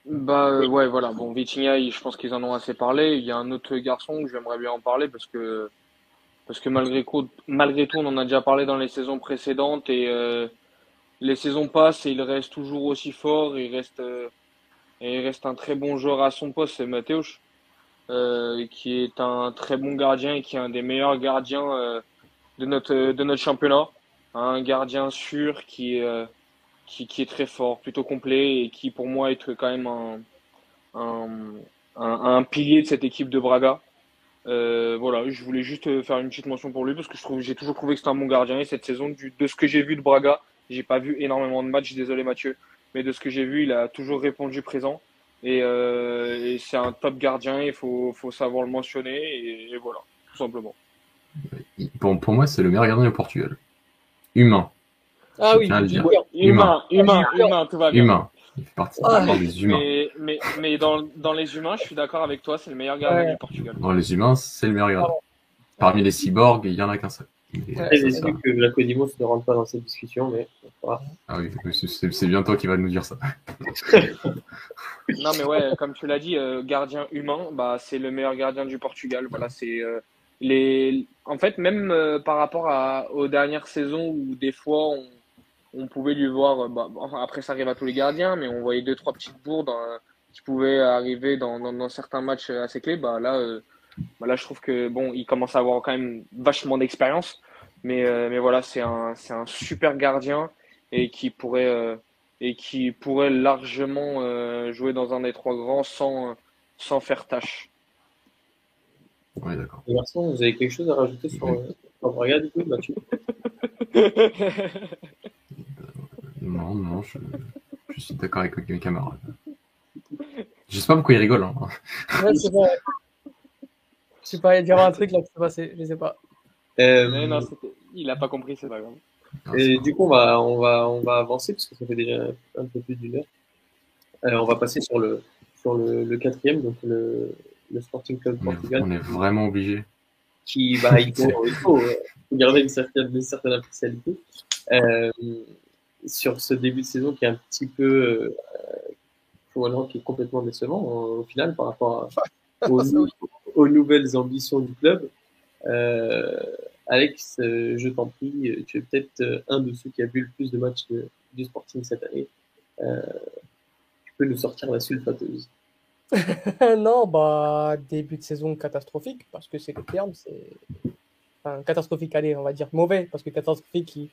Bah euh, ouais voilà. Bon Vitinha je pense qu'ils en ont assez parlé. Il y a un autre garçon que j'aimerais bien en parler parce que parce que malgré tout malgré tout on en a déjà parlé dans les saisons précédentes et les saisons passent et il reste toujours aussi fort. Il reste il reste un très bon joueur à son poste, c'est Mateusz, euh, qui est un très bon gardien et qui est un des meilleurs gardiens euh, de, notre, de notre championnat. Un gardien sûr qui, euh, qui, qui, est très fort, plutôt complet et qui pour moi est quand même un, un, un, pilier de cette équipe de Braga. Euh, voilà, je voulais juste faire une petite mention pour lui parce que j'ai toujours trouvé que c'était un bon gardien et cette saison, du, de ce que j'ai vu de Braga, j'ai pas vu énormément de matchs, désolé Mathieu, mais de ce que j'ai vu, il a toujours répondu présent. Et, euh, et c'est un top gardien, il faut, faut savoir le mentionner, et, voilà, tout simplement. Pour, pour moi, c'est le meilleur gardien au Portugal. Humain. Ah oui, humain, humain, humain, humain, tout va bien. Humain. Il fait partie ah, des humains. Mais, mais, mais dans, dans, les humains, je suis d'accord avec toi, c'est le meilleur gardien du Portugal. Dans les humains, c'est le meilleur gardien. Parmi les cyborgs, il n'y en a qu'un seul. Très déçu que l'Acodimos ne rentre pas dans cette discussion, mais Ah oui, c'est bien toi qui va nous dire ça. non, mais ouais, comme tu l'as dit, euh, gardien humain, bah, c'est le meilleur gardien du Portugal. Voilà, c'est euh, les. En fait, même euh, par rapport à, aux dernières saisons où des fois on, on pouvait lui voir. Bah, après, ça arrive à tous les gardiens, mais on voyait deux trois petites bourdes qui pouvaient arriver dans, dans, dans, certains matchs assez clés. Bah là. Bah là, je trouve que bon, il commence à avoir quand même vachement d'expérience. Mais, euh, mais voilà, c'est un, c'est un super gardien et qui pourrait, euh, et qui pourrait largement euh, jouer dans un des trois grands sans, sans faire tâche. Oui, d'accord. Vous avez quelque chose à rajouter sur, sur Braga, du coup, Mathieu? Non, non, je, je suis d'accord avec mes camarades. Je sais pas pourquoi ils rigolent. Hein. Ouais, c'est vrai. Sais pas, il y avoir un truc là qui s'est passé, je sais pas. Euh, non, il a pas compris, c'est pas grave. Et du coup, on va, on, va, on va avancer parce que ça fait déjà un peu plus d'une heure. Euh, on va passer sur le, sur le, le quatrième, donc le, le Sporting Club On est, Portugal. on est vraiment obligé. qui bah, il faut, il faut, euh, faut garder une certaine, une certaine impartialité euh, sur ce début de saison qui est un petit peu euh, qui est complètement décevant au final par rapport à- aux, nouvelles ambitions du club. Euh, Alex, euh, je t'en prie, euh, tu es peut-être un de ceux qui a vu le plus de matchs de- du Sporting cette année. Euh, tu peux nous sortir la sulfateuse. non, bah, début de saison catastrophique, parce que c'est le terme, c'est. Enfin, catastrophique, allez, on va dire mauvais, parce que catastrophique, ils,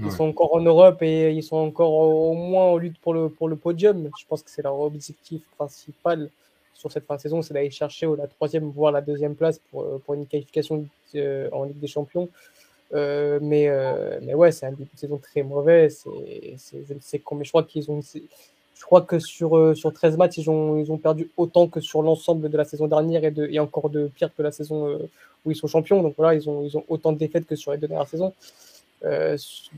ils Ouais. sont encore en Europe et ils sont encore au, au moins en lutte pour le, pour le podium. Je pense que c'est leur objectif principal sur cette fin de saison, c'est d'aller chercher la troisième, voire la deuxième place pour, euh, pour une qualification euh, en Ligue des Champions. Euh, mais, mais ouais, c'est un début de saison très mauvais. C'est, je crois qu'ils ont. Je crois que sur, sur 13 matchs, ils ont, ils ont perdu autant que sur l'ensemble de la saison dernière et, de, et encore de pire que la saison où ils sont champions. Donc voilà, ils ont, ils ont autant de défaites que sur les deux dernières saisons.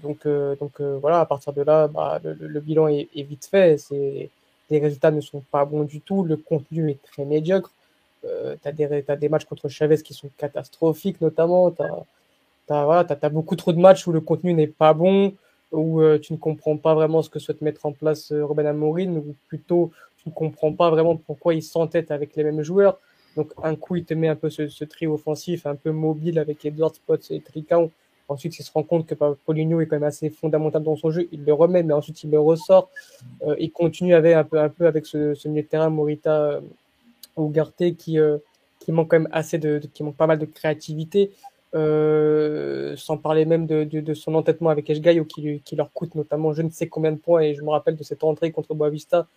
Donc donc voilà, à partir de là, bah, le bilan est, est vite fait. C'est, les résultats ne sont pas bons du tout. Le contenu est très médiocre. Euh, tu as, des matchs contre Chavez qui sont catastrophiques, notamment. Tu as, beaucoup trop de matchs où le contenu n'est pas bon, où euh, tu ne comprends pas vraiment ce que souhaite mettre en place euh, Ruben Amorim, ou plutôt tu ne comprends pas vraiment pourquoi il s'entête avec les mêmes joueurs. Donc un coup, il te met un peu ce, ce trio offensif, un peu mobile avec Edward Spots et Tricao. Ensuite, il se rend compte que Paulinho est quand même assez fondamental dans son jeu. Il le remet, mais ensuite il le ressort. Euh, il continue avec un peu, un peu avec ce, ce milieu de terrain Morita euh, Ugarte qui, euh, qui manque quand même assez de, qui manque pas mal de créativité. Sans parler même de, de, son entêtement avec Eshgaio qui, qui leur coûte notamment je ne sais combien de points et je me rappelle de cette entrée contre Boavista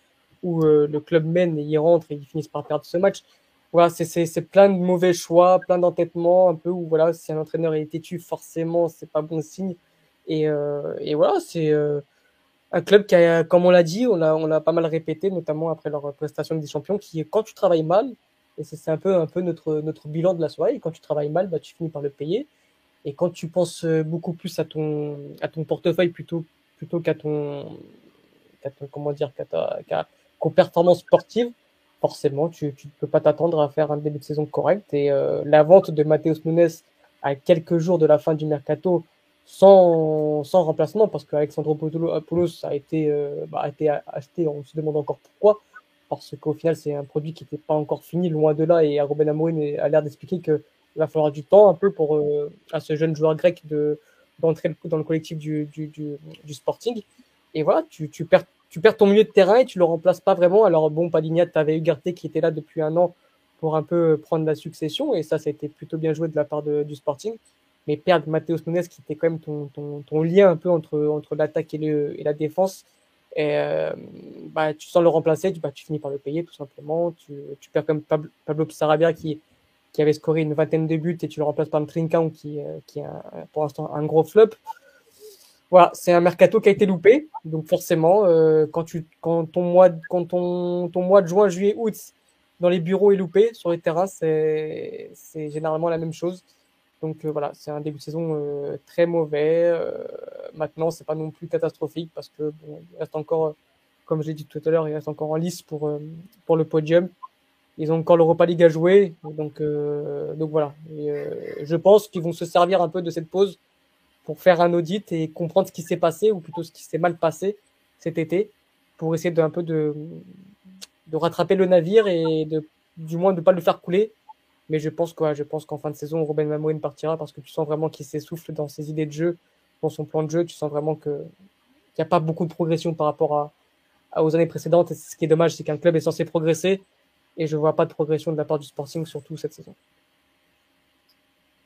où le club mène et ils rentrent et ils finissent par perdre ce match. Voilà, c'est- plein de mauvais choix, plein d'entêtements, un peu où voilà, si un entraîneur est têtu, forcément, c'est pas bon signe. Et, euh, et voilà, c'est euh, un club qui a, comme on l'a dit, on l'a on l'a pas mal répété, notamment après leur prestation des champions, qui quand tu travailles mal, et c'est un peu, un peu notre, notre bilan de la soirée, quand tu travailles mal, bah, tu finis par le payer. Et quand tu penses euh, beaucoup plus à ton, à ton portefeuille plutôt, plutôt qu'à ton, qu'à ton, comment dire, qu'à ta, qu'à- qu'aux performances sportives, forcément, tu ne peux pas t'attendre à faire un début de saison correct. Et euh, la vente de Matheus Nunes à quelques jours de la fin du mercato, sans, sans remplacement, parce qu'Alexandro Poulos a été, euh, bah, a été acheté, on se demande encore pourquoi, parce qu'au final, c'est un produit qui n'était pas encore fini, loin de là, et Ruben Amorim a l'air d'expliquer qu'il va falloir du temps un peu pour euh, à ce jeune joueur grec de d'entrer dans le collectif du Sporting. Et voilà, tu, tu, perds, tu perds ton milieu de terrain et tu le remplaces pas vraiment. Alors bon, Padignat, tu avais Ugarte qui était là depuis un an pour un peu prendre la succession, et ça, ça a été plutôt bien joué de la part de, du Sporting. Mais perdre Matheus Nunes, qui était quand même ton, ton, ton lien un peu entre, entre l'attaque et, le, et la défense, et euh, bah, tu sens le remplacer, tu, bah, tu finis par le payer tout simplement. Tu, tu perds comme Pablo, Pablo qui, qui avait scoré une vingtaine de buts et tu le remplaces par un Trincão qui, euh, qui est un, pour l'instant un gros flop. Voilà, c'est un mercato qui a été loupé. Donc forcément, euh, quand, tu, quand, ton mois, quand ton, ton mois de juin, juillet, août dans les bureaux est loupé, sur les terrains, c'est généralement la même chose. Donc euh, voilà, c'est un début de saison euh, très mauvais. Euh, maintenant, c'est pas non plus catastrophique parce que bon, il reste encore, comme je l'ai dit tout à l'heure, il reste encore en lice pour, euh, pour le podium. Ils ont encore l'Europa League à jouer, donc donc voilà. Et, je pense qu'ils vont se servir un peu de cette pause pour faire un audit et comprendre ce qui s'est passé ou plutôt ce qui s'est mal passé cet été pour essayer de un peu de de rattraper le navire et de du moins de pas le faire couler mais je pense quoi, je pense qu'en fin de saison, Ruben Amorim partira parce que tu sens vraiment qu'il s'essouffle dans ses idées de jeu, dans son plan de jeu. Tu sens vraiment que qu'il n'y a pas beaucoup de progression par rapport à, à aux années précédentes. Et ce qui est dommage, c'est qu'un club est censé progresser et je vois pas de progression de la part du Sporting, surtout cette saison.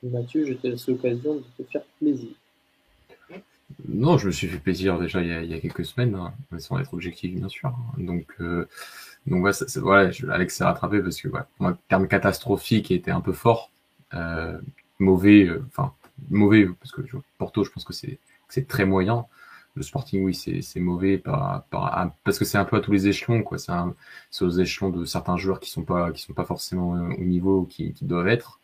Mathieu, je te laisse l'occasion de te faire plaisir. Non, je me suis fait plaisir déjà il y a, il y a quelques semaines, hein, sans être objectif bien sûr. Donc, euh, donc ouais, ça, voilà, je, Alex s'est rattrapé parce que ouais, moi, le terme catastrophique était un peu fort, euh, mauvais, enfin euh, mauvais parce que Porto, je pense que c'est très moyen. Le Sporting, oui, c'est mauvais par, parce que c'est un peu à tous les échelons, quoi. C'est aux échelons de certains joueurs qui sont pas qui sont pas forcément au niveau qui, qui doivent être.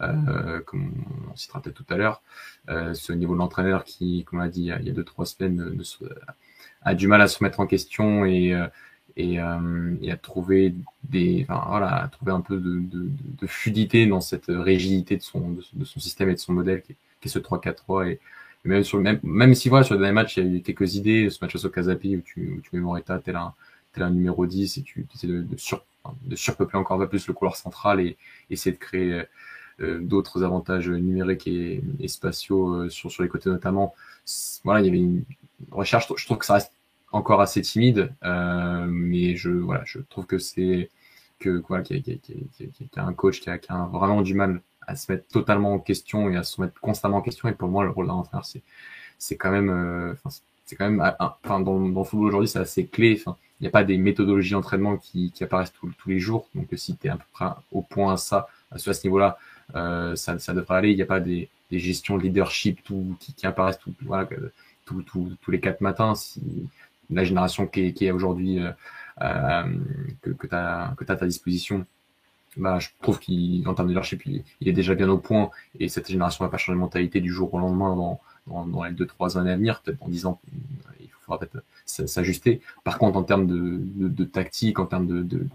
Euh, comme on citera peut-être tout à l'heure. Euh, ce niveau de l'entraîneur qui, comme on l'a dit il y a deux trois semaines, a du mal à se mettre en question et et, et à trouver des, enfin, voilà, à trouver un peu de, de, de, fluidité dans cette rigidité de son, de, son système et de son modèle qui est, qui est ce 3-4-3 et, même sur même, même si voilà, sur le dernier match, il y a eu quelques idées, ce match face au Casapi où tu, où tu mets Moreta tel un, un numéro 10 et tu essaies de, de, sur, de surpeupler encore un peu plus le couloir central et essayer de créer euh, d'autres avantages numériques et, et spatiaux euh, sur, sur les côtés notamment. Voilà, il y avait une recherche, je trouve que ça reste encore assez timide, euh, mais je, voilà, je trouve que c'est que quoi, qu'il y, y, a un coach qui a, qui a vraiment du mal à se mettre totalement en question et à se mettre constamment en question. Et pour moi, le rôle d'un entraîneur, c'est, c'est quand même, euh, c'est quand même, enfin, dans, dans le football aujourd'hui, c'est assez clé. Il n'y a pas des méthodologies d'entraînement qui, qui apparaissent tous les jours. Donc, si tu es à peu près au point à ça, à ce, niveau-là, euh, ça, ça devrait aller. Il n'y a pas des, des gestions de leadership tout, qui, qui apparaissent tout, voilà, tout, tous les quatre matins. Si la génération qui est, qui est aujourd'hui euh, euh que, que tu as, que as à ta disposition bah, je trouve qu'en termes de leadership, il, est déjà bien au point et cette génération va pas changer de mentalité du jour au lendemain dans, dans, dans les deux, trois années à venir. Peut-être dans dix ans, il faudra peut-être s'ajuster. Par contre, en termes de, de, de, tactique, en termes de, de,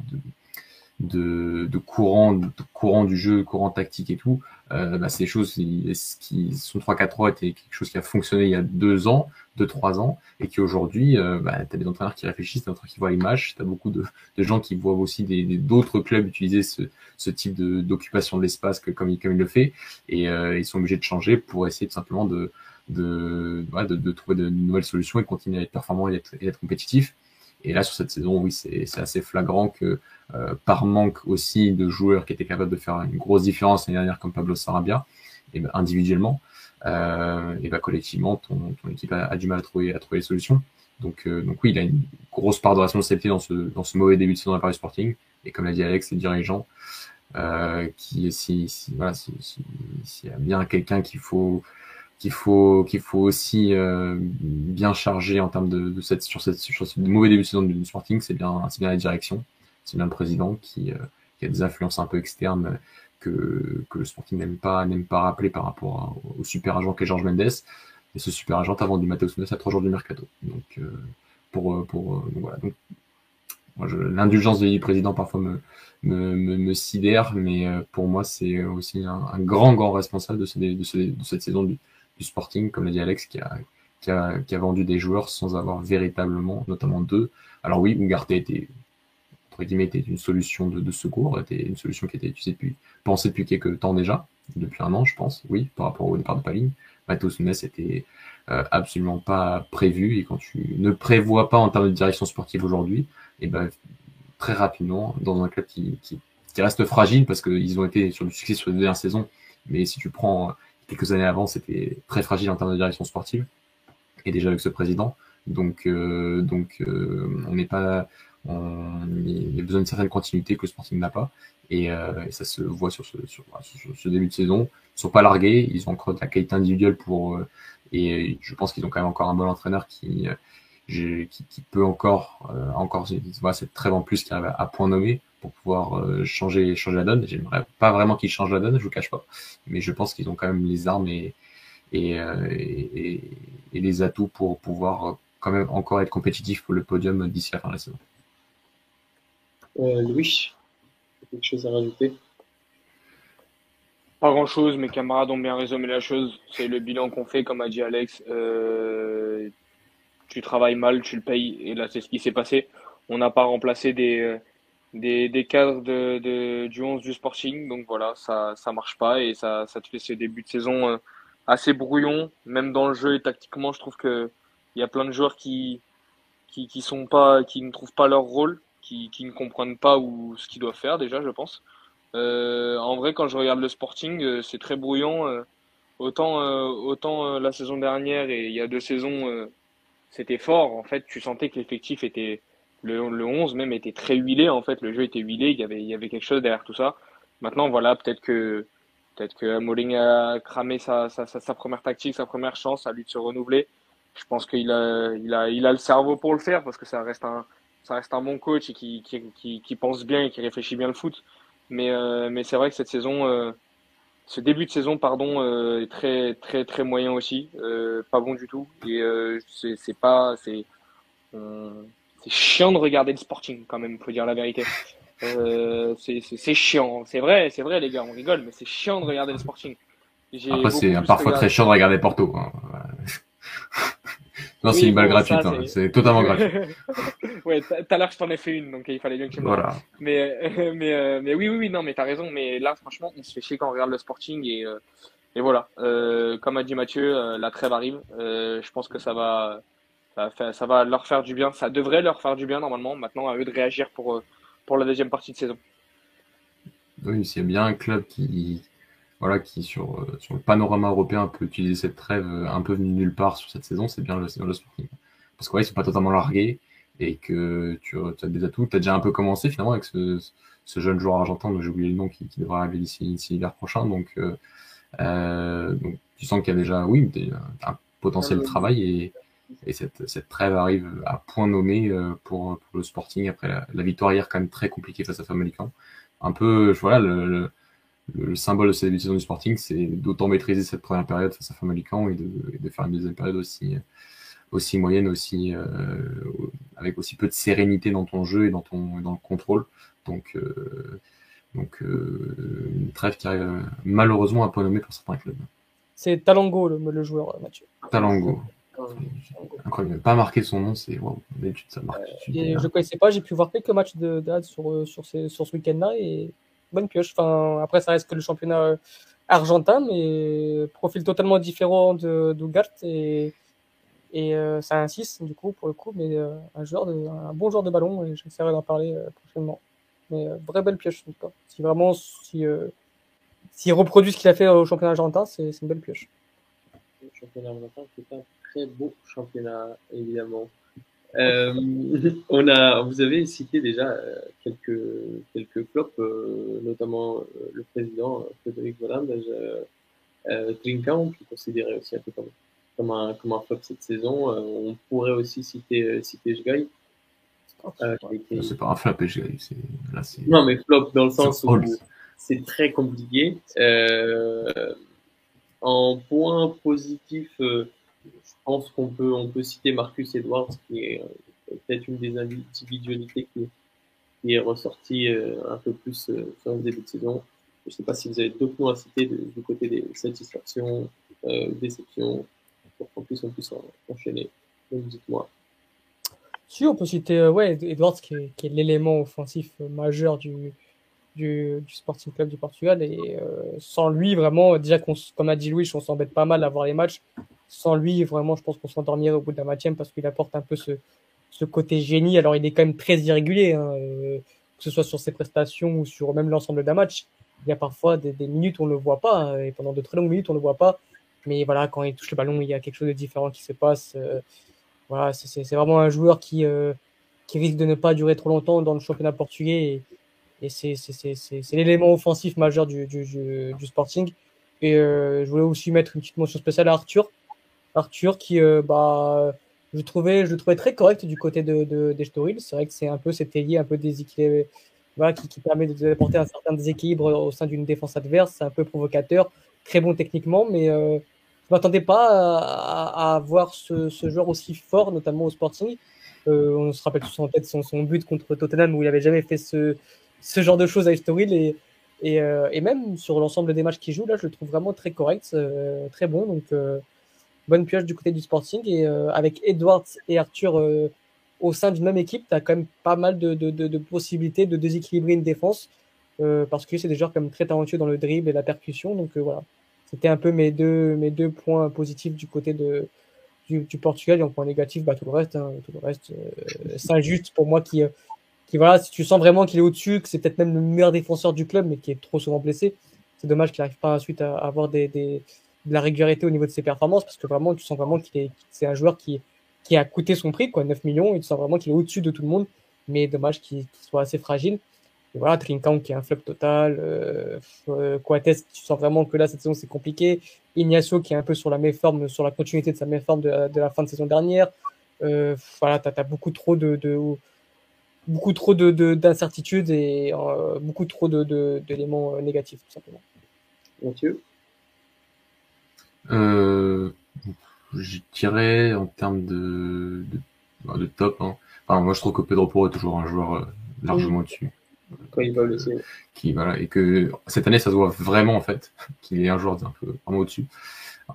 de, de courant, de courant du jeu, courant tactique et tout, euh, bah, ces choses qui, qui sont 3-4-3 était quelque chose qui a fonctionné il y a deux ans, deux trois ans, et qui aujourd'hui, euh, bah, tu as des entraîneurs qui réfléchissent, des entraîneurs qui voient l'image, tu as beaucoup de, de, gens qui voient aussi des d'autres clubs utiliser ce, ce type d'occupation de l'espace que comme il, comme il le fait, et euh, ils sont obligés de changer pour essayer tout simplement de de, de, de, trouver de nouvelles solutions et continuer à être performant et et être compétitif. Et là, sur cette saison, oui, c'est assez flagrant que euh, par manque aussi de joueurs qui étaient capables de faire une grosse différence l'année dernière comme Pablo Sarabia, et ben, individuellement, euh, et ben, collectivement, ton, ton équipe a, du mal à trouver, à trouver les solutions. Donc, euh, donc oui, il a une grosse part de responsabilité dans ce, dans ce mauvais début de saison à Paris Sporting. Et comme l'a dit Alex, les dirigeants, euh, qui, si, voilà, si, y a bien quelqu'un qu'il faut, qu'il faut qu'il faut aussi euh, bien charger en termes de, de cette sur cette sur ce mauvais début de saison du Sporting, c'est bien c'est bien la direction, c'est bien le président qui, euh, qui a des influences un peu externes que que le Sporting n'aime pas n'aime pas rappeler par rapport au super agent qu'est Georges Mendes. Et ce super agent a vendu Matheus Nunes à trois jours du mercato. Donc euh, pour euh, pour donc voilà donc l'indulgence du président parfois me, me, me, sidère, mais pour moi, c'est aussi un, un, grand, grand responsable de, ce, de, ce, de cette saison du, du Sporting, comme l'a dit Alex, qui a, qui a, vendu des joueurs sans avoir véritablement, notamment deux. Alors oui, Ugarte était, entre guillemets, était une solution de, secours, était une solution qui était utilisée depuis, pensée depuis quelques temps déjà, depuis un an, je pense, oui, par rapport au départ de Paline. Matheus Nunes était euh, absolument pas prévu, et quand tu ne prévois pas en termes de direction sportive aujourd'hui, et eh ben très rapidement, dans un club qui, qui, qui reste fragile, parce qu'ils ont été sur du succès sur les dernières saisons, mais si tu prends quelques années avant, c'était très fragile en termes de direction sportive, et déjà avec ce président. Donc, euh, donc euh, on n'est pas, on, il y a besoin d'une certaine continuité que le Sporting n'a pas, et, euh, et, ça se voit sur ce, sur, sur, ce début de saison. Ils sont pas largués, ils ont encore de la qualité individuelle pour, euh, et je pense qu'ils ont quand même encore un bon entraîneur qui, euh, qui, qui, peut encore, euh, encore, voilà, c'est très en plus qui arrive à point nommé pour pouvoir euh, changer, changer la donne. J'aimerais pas vraiment qu'ils changent la donne, je vous cache pas, mais je pense qu'ils ont quand même les armes et, et, euh, et, et, les atouts pour pouvoir quand même encore être compétitif pour le podium d'ici la fin de la saison. Euh, Louis, quelque chose à rajouter? Pas grand chose, mes camarades ont bien résumé la chose. C'est le bilan qu'on fait, comme a dit Alex. Euh, tu travailles mal, tu le payes, et là c'est ce qui s'est passé. On n'a pas remplacé des, des, des cadres de, de, du 11 du Sporting. Donc voilà, ça ça marche pas et ça, ça te fait ce début de saison euh, assez brouillon. Même dans le jeu et tactiquement, je trouve que il y a plein de joueurs qui, qui, qui sont pas, qui ne trouvent pas leur rôle, qui, qui ne comprennent pas où, ce qu'ils doivent faire déjà, je pense. Euh, en vrai, quand je regarde le Sporting, euh, c'est très brouillon. Euh, autant autant la saison dernière et il y a deux saisons, c'était fort. En fait, tu sentais que l'effectif était le, le 11 même était très huilé en fait, le jeu était huilé, il y avait, il y avait quelque chose derrière tout ça. Maintenant voilà, peut-être que peut-être que Molling a cramé sa, sa, sa, première tactique, sa première chance à lui de se renouveler. Je pense qu'il a, il a, il a le cerveau pour le faire parce que ça reste un, ça reste un bon coach et qui, qui, qui, qui pense bien et qui réfléchit bien le foot. Mais, euh, mais c'est vrai que cette saison, euh, ce début de saison, pardon, est très très très moyen aussi, pas bon du tout. Et c'est pas c'est c'est chiant de regarder le Sporting quand même, faut dire la vérité. c'est chiant, c'est vrai, c'est vrai les gars, on rigole, mais c'est chiant de regarder le Sporting. Après, c'est parfois très chiant de regarder Porto. Hein. non, c'est une balle gratuite, hein. c'est totalement gratuit. ouais, tout à l'heure, je t'en ai fait une, donc il fallait bien que tu me Voilà. Mais, mais, euh, mais oui, oui, oui, non, mais t'as raison. Mais là, franchement, on se fait chier quand on regarde le Sporting et, euh, et voilà. Euh, comme a dit Mathieu, la trêve arrive. je pense que ça va, ça va, ça va leur faire du bien. Ça devrait leur faire du bien normalement. Maintenant, à eux de réagir pour, pour la deuxième partie de saison. Oui, s'il y a bien un club qui, voilà, qui sur, euh, sur le panorama européen peut utiliser cette trêve euh, un peu venue nulle part sur cette saison, c'est bien le, le Sporting. Parce que ouais, ils sont pas totalement largués et que tu, as des atouts. Tu as déjà un peu commencé finalement avec ce, ce jeune joueur argentin, dont j'ai oublié le nom, qui, qui devrait arriver d'ici l'hiver prochain. Donc, euh, euh, donc tu sens qu'il y a déjà, oui, un potentiel de travail et, et cette, cette trêve arrive à point nommé pour, pour le Sporting après la, la, victoire hier quand même très compliquée face à Famalicão. Un peu, voilà, le, le le, symbole de cette saison du Sporting, c'est d'autant maîtriser cette première période face à Famalicão et de, et de faire une deuxième période aussi, aussi moyenne, aussi euh, avec aussi peu de sérénité dans ton jeu et dans ton dans le contrôle. Donc euh, donc euh, une trêve qui arrive malheureusement à point nommé pour certains clubs. C'est Talango le, le, joueur, Mathieu. Talango. Incroyable. Pas marqué son nom, c'est wow. ça marque. je ne connaissais pas, j'ai pu voir quelques matchs de, de sur, sur, ces, sur ce week-end-là et bonne pioche. Enfin, après, ça reste que le championnat euh, argentin, mais profil totalement différent de d'Ugart et et euh, ça insiste du coup pour le coup, mais euh, un joueur de, un bon joueur de ballon et j'essaierai d'en parler prochainement. Mais vraie belle pioche en tout cas. Si vraiment si s'il reproduit ce qu'il a fait au championnat argentin, c'est une belle pioche. Le championnat argentin, c'est un très beau championnat évidemment. Euh, on a, vous avez cité déjà euh, quelques quelques flops, euh, notamment le président Frédéric Voland, euh, qui est considéré aussi un peu comme, comme un comme un flop cette saison. on pourrait aussi citer citer Jgai. C'est pas un flop, Jgai. Non, mais flop dans le sens où c'est très compliqué. en point positif pense qu'on peut, on peut citer Marcus Edwards, qui est euh, peut-être une des individualités qui, est ressortie euh, un peu plus euh, sur le début de saison. Je ne sais pas si vous avez d'autres noms à citer du côté des satisfactions, déceptions, pour qu'on puisse, on puisse enchaîner. Donc, dites-moi. Si, on peut citer ouais, Edwards, qui est, l'élément offensif majeur du, du, Sporting Club du Portugal. Et sans lui, vraiment, déjà, comme a dit Louis, on s'embête pas mal à voir les matchs sans lui, vraiment, je pense qu'on s'endormirait au bout de la match parce qu'il apporte un peu ce, ce côté génie. Alors, il est quand même très irrégulier, hein, euh, que ce soit sur ses prestations ou sur même l'ensemble d'un match. Il y a parfois des, des, minutes où on ne le voit pas, hein, et pendant de très longues minutes, on ne le voit pas. Mais voilà, quand il touche le ballon, il y a quelque chose de différent qui se passe. Euh, voilà, c'est vraiment un joueur qui, euh, qui risque de ne pas durer trop longtemps dans le championnat portugais. Et, et c'est l'élément offensif majeur du, du, du, du Sporting. Et je voulais aussi mettre une petite mention spéciale à Arthur, Arthur qui, euh, bah, je trouvais, je le trouvais très correct du côté de, de C'est vrai que c'est un peu cet ailier un peu déséquilibré, voilà, qui, qui permet d'apporter un certain déséquilibre au sein d'une défense adverse. C'est un peu provocateur, très bon techniquement, mais euh, je m'attendais pas à, à, voir ce, ce, joueur aussi fort, notamment au Sporting. Euh, on se rappelle tous en tête son, but contre Tottenham où il avait jamais fait ce, ce genre de choses à Estoril et, et, euh, et même sur l'ensemble des matchs qu'il joue, là, je le trouve vraiment très correct, très bon. Donc, bonne pioche du côté du Sporting. Et euh, avec Edwards et Arthur euh, au sein d'une même équipe, tu as quand même pas mal de, de, de, possibilités de déséquilibrer une défense euh, parce que c'est des joueurs comme très talentueux dans le dribble et la percussion. Donc voilà, c'était un peu mes deux, mes deux points positifs du côté de, du, du Portugal et en point négatif, bah, tout le reste, hein, tout le reste, c'est injuste pour moi qui, qui voilà, si tu sens vraiment qu'il est au-dessus, que c'est peut-être même le meilleur défenseur du club, mais qui est trop souvent blessé, c'est dommage qu'il n'arrive pas ensuite à avoir des, des, de la régularité au niveau de ses performances parce que vraiment tu sens vraiment qu'il est c'est un joueur qui qui a coûté son prix quoi 9 millions et tu sens vraiment qu'il est au-dessus de tout le monde. Mais dommage qu'il soit assez fragile. Et voilà Trinkan qui est un flop total euh, euh tu sens vraiment que là cette saison c'est compliqué. Ignacio qui est un peu sur la méforme sur la continuité de sa méforme de, de la fin de saison dernière. Euh, voilà t'as as beaucoup trop de, de beaucoup trop de d'incertitudes et euh, beaucoup trop de d'éléments négatifs tout simplement. Mathieu? Euh, Je dirais en termes de, de, bah, de top. Hein. Enfin, moi, je trouve que Pedro Porro est toujours un joueur euh, largement au-dessus. Quand il va blessé. Qui, voilà, et que cette année, ça se voit vraiment, en fait, qu'il est un joueur un peu vraiment au-dessus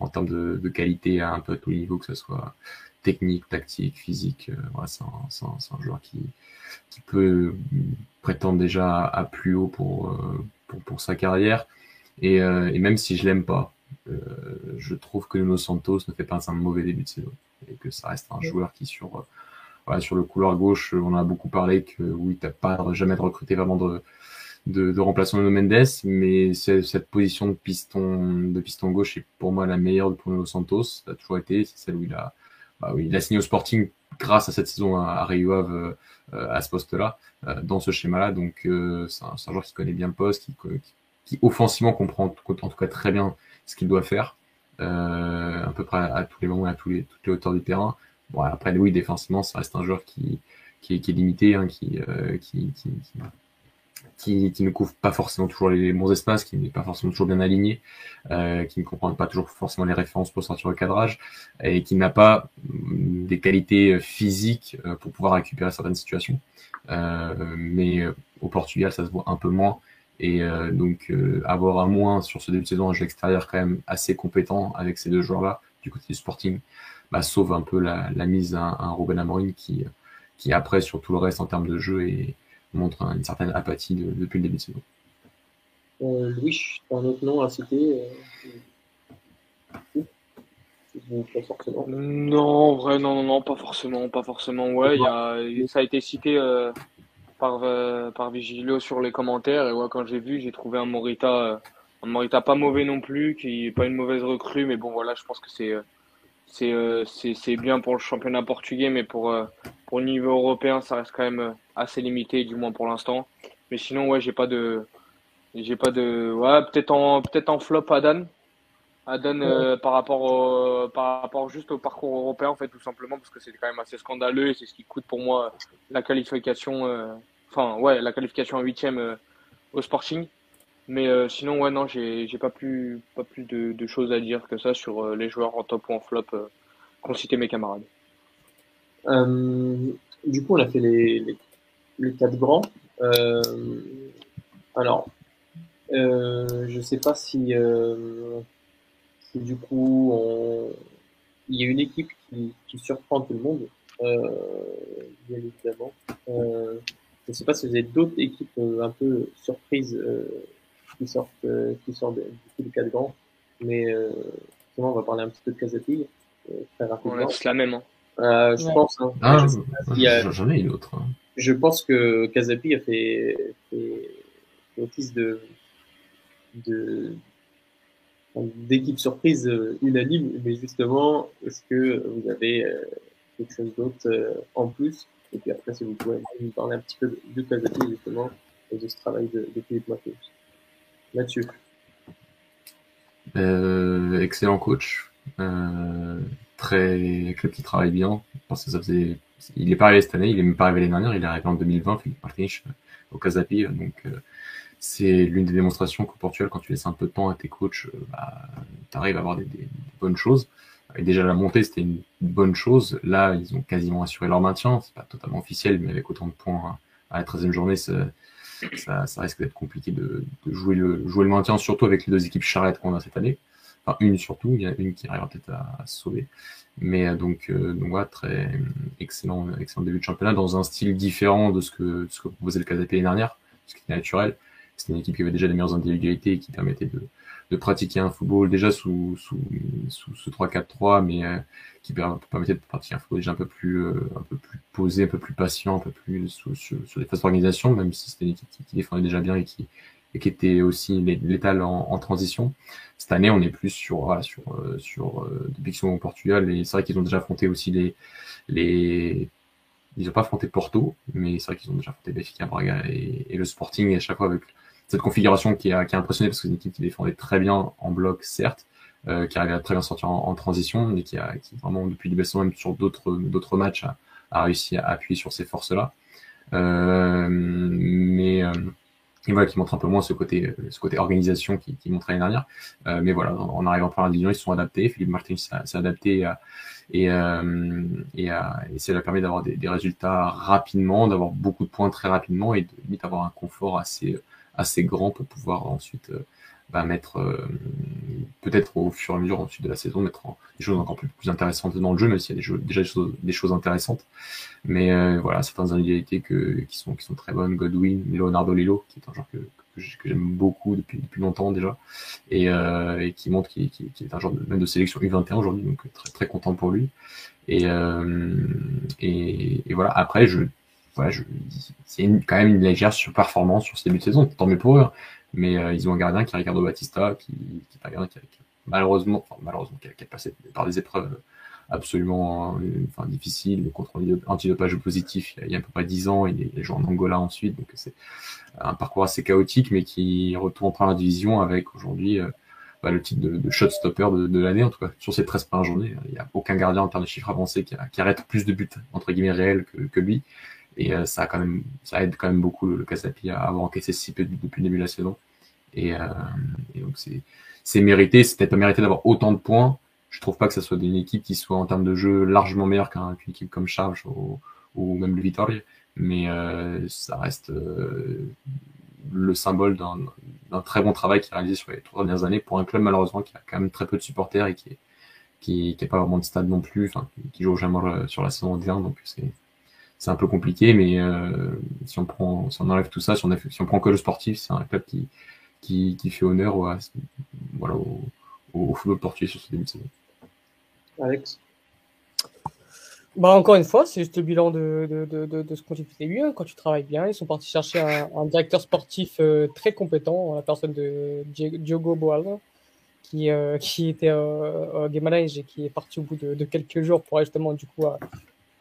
en termes de, de, qualité à un peu à tous les niveaux, que ce soit technique, tactique, physique. Euh, voilà, c'est un, un, un, joueur qui, qui peut prétendre déjà à, plus haut pour, euh, pour, pour, sa carrière. Et, euh, et même si je l'aime pas, je trouve que Nuno Santos ne fait pas un mauvais début de saison et que ça reste un joueur qui sur voilà, sur le couloir gauche, on a beaucoup parlé que oui, t'as pas jamais recruté vraiment de, de, de remplaçant de Mendes, mais cette position de piston de piston gauche est pour moi la meilleure pour Nuno Santos. Ça a toujours été, c'est celle où il a bah oui, il a signé au Sporting grâce à cette saison à, Rio Ave euh, à ce poste-là, euh, dans ce schéma-là. Donc euh, c'est un, un, joueur qui connaît bien le poste, qui, qui, qui offensivement comprend en tout cas très bien ce qu'il doit faire, à peu près à, tous les moments, à tous les, toutes les hauteurs du terrain. Bon, après, oui, défensivement, ça reste un joueur qui, qui, qui est limité, hein, qui, qui, qui, qui, qui, ne couvre pas forcément toujours les bons espaces, qui n'est pas forcément toujours bien aligné, euh, qui ne comprend pas toujours forcément les références pour sortir au cadrage, et qui n'a pas mm, des qualités physiques euh, pour pouvoir récupérer certaines situations. Euh, mais au Portugal, ça se voit un peu moins. Et euh, donc avoir un moins sur ce début de saison, un jeu extérieur quand même assez compétent avec ces deux joueurs-là du côté du Sporting, bah, sauve un peu la, la mise à, à un Ruben Amorim qui, qui après sur tout le reste en termes de jeu est montre une certaine apathie de, depuis le début de saison. Euh, Louis, un autre nom à citer euh... pas forcément. Non, vrai, non, non, non, pas forcément, pas forcément. Ouais, y a, ça a été cité euh, par euh, par Vigilio sur les commentaires et ouais, quand j'ai vu, j'ai trouvé un Morita, un Morita pas mauvais non plus, qui est pas une mauvaise recrue, mais bon voilà, je pense que c'est c'est c'est bien pour le championnat portugais, mais pour pour le niveau européen, ça reste quand même assez limité, du moins pour l'instant. Mais sinon, ouais, j'ai pas de, j'ai pas de, ouais, peut-être en, peut-être en flop Adan. Adan euh, par rapport au, par rapport juste au parcours européen, en fait, tout simplement, parce que c'est quand même assez scandaleux et c'est ce qui coûte pour moi la qualification, euh, enfin, ouais, la qualification en huitième euh, au Sporting. Mais euh, sinon, ouais, non, j'ai, j'ai pas plus, pas plus de, de, choses à dire que ça sur euh, les joueurs en top ou en flop qu'ont cité mes camarades. du coup, on a fait les, les les quatre grands. Euh, alors, euh, je sais pas si, euh, du coup on... il y a une équipe qui, qui surprend tout le monde, euh, bien évidemment. Euh, je ne sais pas si vous avez d'autres équipes euh, un peu surprises qui sortent, qui sortent du quatre grands, mais on va parler un petit peu de Casapille très rapidement. On la même. Hein. je ouais. pense. Hein, ah, j'en ai une autre. Hein je pense que Casapi a fait, fait, fait office de, de d'équipe surprise euh, unanime, mais justement, est-ce que vous avez euh, quelque chose d'autre euh, en plus? Et puis après, si vous pouvez nous parler un petit peu de Casapi, justement, et de ce travail de, de Philippe Mathieu. Euh, excellent coach. Euh, très club qui travaille bien parce que ça faisait il est pas arrivé cette année il est même pas arrivé l'année dernière il est arrivé en 2020 Philippe Martinich au Casapi donc c'est l'une des démonstrations qu'au Portugal quand tu laisses un peu de temps à tes coachs euh, bah, tu arrives à avoir des, des, des, bonnes choses et déjà la montée c'était une bonne chose là ils ont quasiment assuré leur maintien c'est pas totalement officiel mais avec autant de points à la 13e journée ça, ça, risque d'être compliqué de, de, jouer le jouer le maintien surtout avec les deux équipes charrettes qu'on a cette année enfin une surtout, il y a une qui arrivera peut-être à, à, sauver. Mais euh, donc, euh, donc voilà, très excellent, excellent début de championnat dans un style différent de ce que, ce que proposait le Casapé l'année dernière, ce qui était naturel. C'était une équipe qui avait déjà les meilleures individualités et qui permettait de, de pratiquer un football déjà sous, sous, sous ce 3-4-3, mais euh, qui permettait de pratiquer un football déjà un peu plus, euh, un peu plus posé, un peu plus patient, un peu plus sous, sur, sur les phases d'organisation, même si c'était une équipe qui, qui défendait déjà bien et qui, et qui était aussi létal en, en, transition. Cette année, on est plus sur voilà, sur euh, sur euh, au Portugal et c'est vrai qu'ils ont déjà affronté aussi les les ils ont pas affronté Porto, mais c'est vrai qu'ils ont déjà affronté Benfica, Braga et, et, le Sporting et à chaque fois avec cette configuration qui a qui a impressionné parce que c'est une équipe qui défendait très bien en bloc certes, euh, qui arrivait à très bien sortir en, en, transition, mais qui a qui vraiment depuis baissement même sur d'autres d'autres matchs a, a, réussi à appuyer sur ces forces là. Euh, mais qui, voilà, qui montre un peu moins ce côté, euh, ce côté organisation qui, qui montrait l'année dernière. Euh, mais voilà, en, arrivant par la division, ils sont adaptés. Philippe Martin s'est adapté à, et, euh, et, et ça lui a permis d'avoir des, des, résultats rapidement, d'avoir beaucoup de points très rapidement et de limite un confort assez, assez grand pour pouvoir ensuite euh, bah, mettre euh, peut-être au fur et à mesure ensuite de la saison mettre des choses encore plus, plus, intéressantes dans le jeu, même s'il y a déjà des choses, intéressantes. Mais euh, voilà, certaines individualités que, qui, sont, qui sont très bonnes, Godwin, Leonardo Lilo, qui est un joueur que, que j'aime beaucoup depuis, depuis longtemps déjà, et, euh, et qui montre qu'il qu est un joueur de, même de sélection U21 aujourd'hui, donc très, très content pour lui. Et, euh, et, et, voilà, après, je, voilà, c'est quand même une légère surperformance sur ce début de saison, tant mieux pour eux. Mais euh, ils ont un gardien qui est Ricardo Batista, qui, qui est un gardien qui, qui malheureusement, enfin, malheureusement, qui a, qui a, passé par des épreuves absolument enfin, difficiles, contre antidopage positif il y a à peu près 10 ans, il est joué en Angola ensuite, donc c'est un parcours assez chaotique, mais qui retourne en première division avec aujourd'hui euh, bah, le titre de, de shotstopper de, de l'année, en tout cas sur ces 13 premières journées. Il n'y a aucun gardien en termes de chiffres avancés qui, qui arrête plus de buts, entre guillemets, réels que, que lui. Et euh, ça a quand même, ça aide quand même beaucoup le, Casapi à avoir encaissé si peu depuis le début de la saison. Et, euh, et donc c'est, c'est mérité. C'est peut-être pas mérité d'avoir autant de points. Je trouve pas que ça soit une équipe qui soit en termes de jeu largement meilleure qu'une équipe comme Charles ou, ou même le Vitoria, mais euh, ça reste le symbole d'un, très bon travail qui est réalisé sur les trois dernières années pour un club malheureusement qui a quand même très peu de supporters et qui est qui, qui pas vraiment de stade non plus, enfin qui joue jamais sur la saison 1 donc c'est c'est un peu compliqué, mais euh, si on prend, si on enlève tout ça, si on, prend que le sportif, c'est un club qui, qui, fait honneur au, voilà, au, au, football portugais sur ce début de saison. Alex? Bah encore une fois, c'est juste le bilan de, de, de, de, ce qu'on. Hein. Quand tu travailles bien, ils sont partis chercher un, directeur sportif euh, très compétent, la personne de Diogo Boal, qui, euh, qui était euh, Guimarães et qui est parti au bout de, quelques jours pour justement du coup à,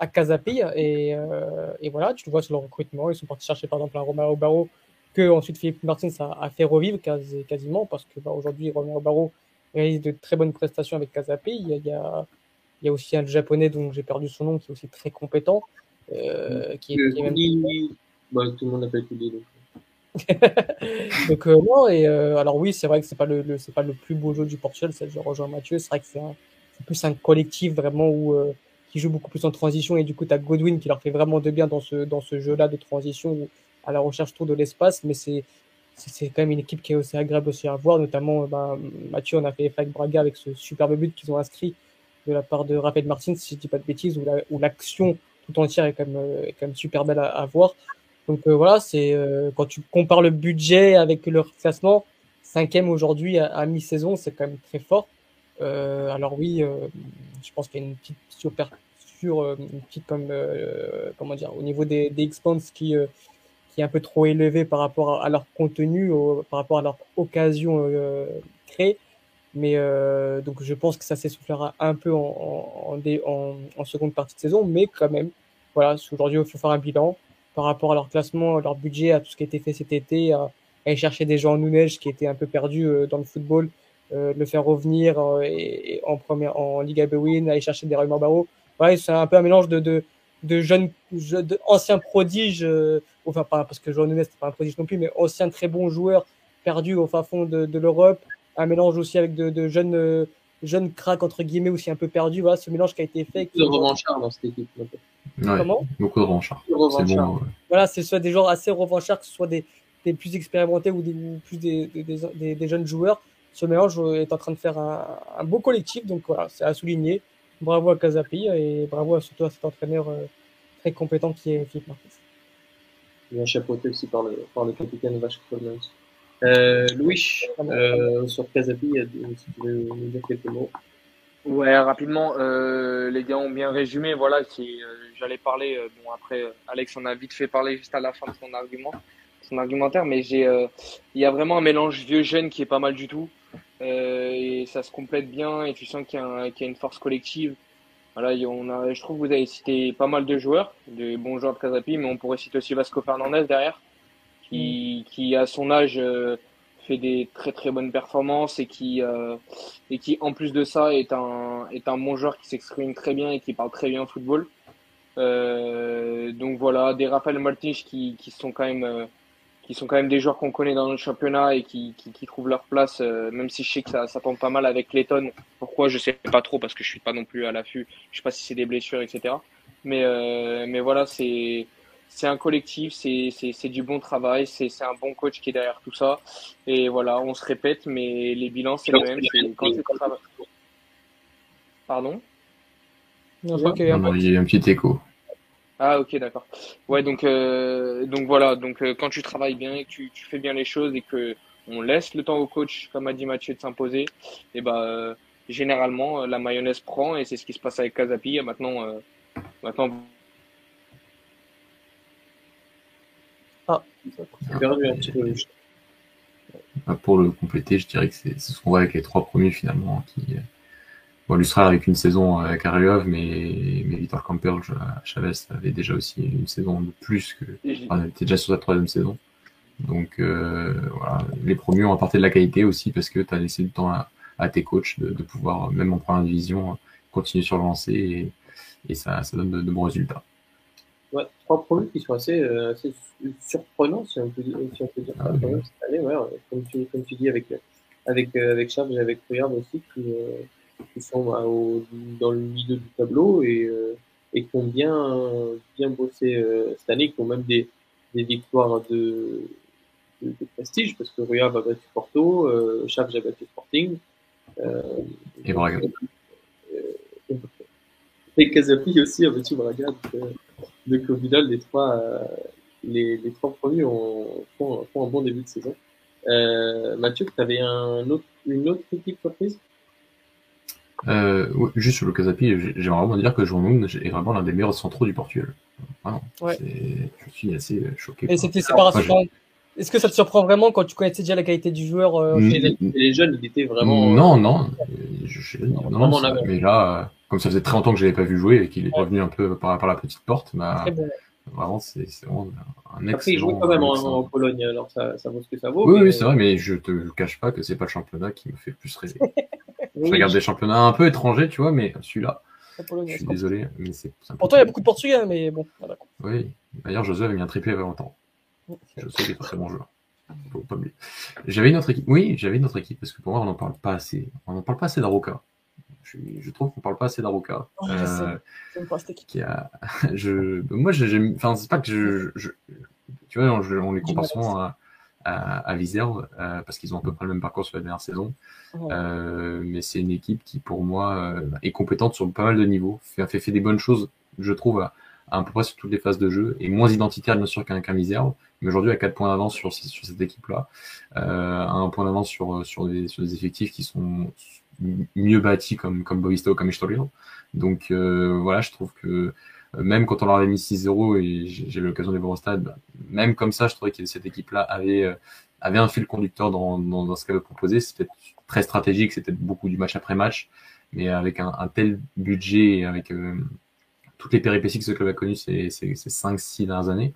à Casapi. Et, euh, et voilà, tu le vois sur le recrutement. Ils sont partis chercher par exemple un Romero Barro que ensuite Philippe Martins a, a fait revivre quasi, quasiment parce que bah, aujourd'hui Romero Barro réalise de très bonnes prestations avec Casapi. Il y a, il y a il y a aussi un japonais dont j'ai perdu son nom qui est aussi très compétent. Euh, qui est, qui est même... bah, tout le monde appelle Koudi. Donc, donc euh, non, et euh, alors oui, c'est vrai que c'est pas le, le c'est pas le plus beau jeu du Portugal, c'est je rejoins Mathieu. C'est vrai que c'est plus un collectif vraiment où qui joue beaucoup plus en transition et du coup tu Godwin qui leur fait vraiment de bien dans ce dans ce jeu-là de transition où, à la recherche tour de l'espace, mais c'est c'est quand même une équipe qui est aussi agréable aussi à voir, notamment bah, Mathieu on a fait avec Braga avec ce superbe but qu'ils ont inscrit de la part de Raphaël Martin, si je dis pas de bêtises, où l'action la, tout entière est quand même, euh, est quand même super belle à, voir. Donc euh, voilà, c'est euh, quand tu compares le budget avec leur classement, cinquième aujourd'hui à mi-saison, c'est quand même très fort. Euh, alors oui, euh, je pense qu'il y a une petite super sur une petite comme comment dire au niveau des, des X-Points qui qui est un peu trop élevé par rapport à, leur contenu, par rapport à leur occasion créée. Mais euh, donc je pense que ça s'essoufflera un peu en, en, en, en, seconde partie de saison, mais quand même, voilà, aujourd'hui il faut faire un bilan par rapport à leur classement, à leur budget, à tout ce qui a été fait cet été, à, aller chercher des gens en Nunej qui étaient un peu perdus euh, dans le football, euh, le faire revenir euh, et, et, en première en Liga Bewin, aller chercher des Raymond Barreau. Ouais, c'est un peu un mélange de, de, de jeunes, de anciens prodiges, euh, enfin pas parce que João Nunes c'est pas un prodige non plus, mais anciens très bons joueurs perdus au fin fond de, de l'Europe. Un mélange aussi avec de, de jeunes euh, jeunes cracks entre guillemets aussi un peu perdus. Voilà ce mélange qui a été fait. Beaucoup de revanchards dans cette équipe ouais, comment? beaucoup de revanchards. C'est bon, ouais. voilà c'est soit des joueurs assez revanchards que ce soit des, des plus expérimentés ou des ou plus des, des, des, des, jeunes joueurs ce mélange est en train de faire un, un beau collectif donc voilà c'est à souligner bravo à Casapi et bravo à, surtout à cet entraîneur euh, très compétent qui est Philippe Marquez bien chapeauté aussi par le, par le capitaine Vache. Euh, Louis, euh, sur Casapi, si tu veux nous dire quelques mots. Ouais, rapidement, euh, les gars ont bien résumé. Voilà, euh, j'allais parler. Euh, bon, après, Alex en a vite fait parler juste à la fin de son argument, son argumentaire, mais j'ai, il y a vraiment un mélange vieux jeune qui est pas mal du tout, et ça se complète bien. Et tu sens qu'il y, qu y, a une force collective. Voilà, on a, je trouve que vous avez cité pas mal de joueurs, de bons joueurs de Casapi, mais on pourrait citer aussi Vasco Fernandez derrière qui, qui à son âge euh, fait des très très bonnes performances et qui euh, et qui en plus de ça est un est un bon joueur qui s'exprime très bien et qui parle très bien football. Euh, donc voilà, des Rafael Martins qui, qui sont quand même qui sont quand même des joueurs qu'on connaît dans le championnat et qui, qui, qui trouvent leur place, euh, même si je sais que ça, ça tombe pas mal avec Letton. Pourquoi je sais pas trop parce que je suis pas non plus à l'affût. Je sais pas si c'est des blessures, etc. Mais euh, mais voilà, c'est c'est un collectif, c'est c'est du bon travail, c'est c'est un bon coach qui est derrière tout ça. Et voilà, on se répète, mais les bilans c'est le même. Quand Pardon? Non, je crois qu'il y a un petit écho. Ah ok d'accord. Ouais donc euh, donc voilà donc euh, quand tu travailles bien et que tu, tu, fais bien les choses et que on laisse le temps au coach comme a dit Mathieu de s'imposer et eh ben euh, généralement la mayonnaise prend et c'est ce qui se passe avec Casapi maintenant maintenant ah pour le compléter je dirais que c'est ce qu'on voit avec les trois premiers finalement qui Bon, Lustra avec une saison avec Ariov, mais, mais Victor Camper, Chavez avait déjà aussi une saison de plus que. Enfin, était déjà sur sa troisième saison. Donc euh, voilà, les premiers ont apporté de la qualité aussi parce que tu as laissé du temps à, à tes coachs de, de, pouvoir, même en première division, continuer sur le lancer et, et ça, ça donne de, de, bons résultats. Ouais, trois premiers qui sont assez, euh, assez surprenants, si on peut, si on peut dire ah, ça, oui. cette année, ouais, comme, tu, comme tu dis, avec, avec, euh, avec Charles et avec Fouillard aussi, qui, euh, qui sont bah, au, dans le milieu du tableau et, euh, et qui ont bien, bien bossé euh, cette année, qui ont même des, des victoires de, de, de, prestige, parce que Rua va battre Porto, euh, Chaves a battu Sporting. Euh, et Braga. Euh, et Casapi aussi a battu Braga. Donc, euh, donc au final, les trois, les, les trois premiers ont, font, font un bon début de saison. Euh, Mathieu, tu avais un autre, une autre équipe surprise euh, juste sur le Casapi, j'aimerais vraiment dire que João est vraiment l'un des meilleurs centraux du Portugal. Vraiment, ouais. Je suis assez choqué. Et c'était séparation. Enfin, Est-ce que ça te surprend vraiment quand tu connaissais déjà la qualité du joueur euh, les, les, jeunes, il était vraiment. Non, non. Je, je, non, non, non ça, mais là, comme ça faisait très longtemps que je l'avais pas vu jouer et qu'il est revenu un peu par, par la petite porte, bah, bon. vraiment, c'est vraiment un excellent. Après, il joue quand même en, en, Pologne, alors ça, ça vaut ce que ça vaut. Oui, mais... oui, c'est vrai, mais je te cache pas que c'est pas le championnat qui me fait plus rêver. Je regarde des championnats un peu étrangers, tu vois, mais celui-là, je suis désolé. Mais c'est, Pourtant, il y a beaucoup de Portugais, mais bon. Voilà. Oui, d'ailleurs, Josué avait mis un triplé il y a longtemps. Josué est un très bon joueur. Faut pas oublier. J'avais une autre équipe. Oui, j'avais une autre équipe parce que pour moi, on n'en parle pas assez. On n'en parle pas assez d'Aroca. Je, je, trouve qu'on parle pas assez d'Aroca. Oh, euh, qui a, je, moi, j'aime, enfin, c'est pas que je, je tu vois, on, on les compare souvent à, à, à Vizerve euh, parce qu'ils ont à peu près le même parcours sur la dernière saison. Ouais. Euh, mais c'est une équipe qui, pour moi, euh, est compétente sur pas mal de niveaux, fait, fait, fait des bonnes choses, je trouve, à, à, peu près sur toutes les phases de jeu, et moins identitaire bien sûr qu'un qu Vizerve, mais aujourd'hui à 4 points d'avance sur, sur cette équipe-là, euh, un point d'avance sur, sur, des, sur des effectifs qui sont mieux bâtis comme, comme Bovisto, comme Estoril. Donc euh, voilà, je trouve que même quand on leur avait mis 6-0 et j'ai eu l'occasion de les voir au stade, même comme ça, je trouvais que cette équipe-là avait, euh, avait un fil conducteur dans, dans, dans ce qu'elle veut proposer. C'était très stratégique, c'était beaucoup du match après match, mais avec un, un tel budget et avec euh, toutes les péripéties que ce club a connues ces, ces, ces 5-6 dernières années,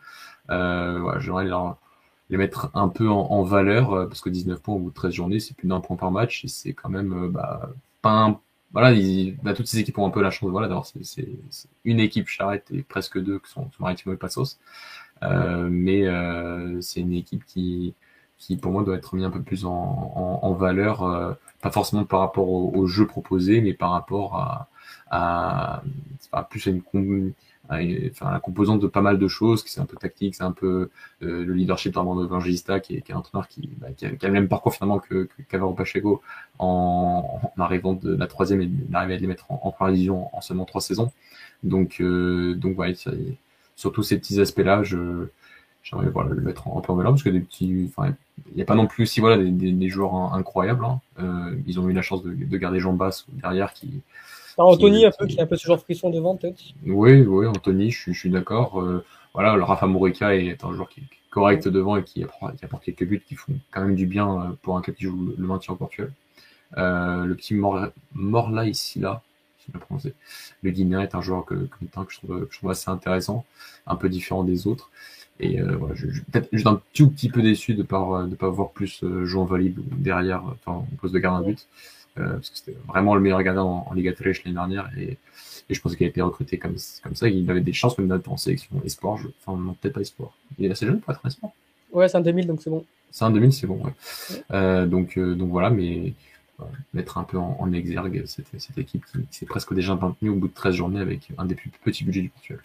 euh, voilà, j'aimerais leur, les mettre un peu en, en, valeur, euh, parce que 19 points au bout de 13 journées, c'est plus d'un point par match, et c'est quand même euh, bah, pas un voilà, il, bah, toutes ces équipes ont un peu la chance voilà, d'avoir c'est une équipe charrette et presque deux qui sont, sont Maritimo et Passos. Euh, mais euh, c'est une équipe qui, qui, pour moi, doit être mise un peu plus en, en, en valeur, euh, pas forcément par rapport au, au, jeu proposé, mais par rapport à, à, à plus à une, enfin, la composante de pas mal de choses, qui c'est un peu tactique, c'est un peu euh, le leadership d'Armando Evangelista, qui est, qui est un entraîneur qui, bah, qui, a, qui, a, le même parcours finalement que, qu'Avaro Pacheco en, en, arrivant de la troisième et d'arriver à les mettre en, première division en seulement trois saisons. Donc, euh, donc ouais, ça, sur tous ces petits aspects-là, je, j'aimerais voilà, le mettre en, en valeur parce que des petits, enfin, il n'y a pas non plus si voilà des, des, des joueurs incroyables. Hein. Euh, ils ont eu la chance de, de garder Jean Basse derrière qui Anthony, un peu, qui est un peu ce genre frisson devant, peut-être Oui, oui, Anthony, je, je suis d'accord. Euh, voilà, le Rafa Morica est un joueur qui est correct devant et qui apporte, qui apporte, quelques buts qui font quand même du bien euh, pour un club qui joue le maintien au Portugal. Euh, le petit Mor Morla ici, là, je bien prononcé. Le Guinéen est un joueur que, que, que, je trouve, que je trouve assez intéressant, un peu différent des autres. Et euh, voilà, je, je peut-être juste un tout petit peu déçu de pas de pas voir plus euh, João Valide derrière, enfin, au poste de gardien de but. Euh, parce que c'était vraiment le meilleur gardien en, en Liga 3 l'année dernière et, et je pense qu'il a été recruté comme, comme ça. Il avait des chances même d'être en sélection espoir. Je, enfin, non, peut-être pas espoir. Il est assez jeune pour être un espoir. Ouais, c'est un 2000, donc c'est bon. C'est un 2000, c'est bon, ouais. donc, donc voilà, mais mettre un peu en, exergue cette, cette, équipe qui, s'est presque déjà maintenue au bout de 13 journées avec un des plus petits budgets du Portugal.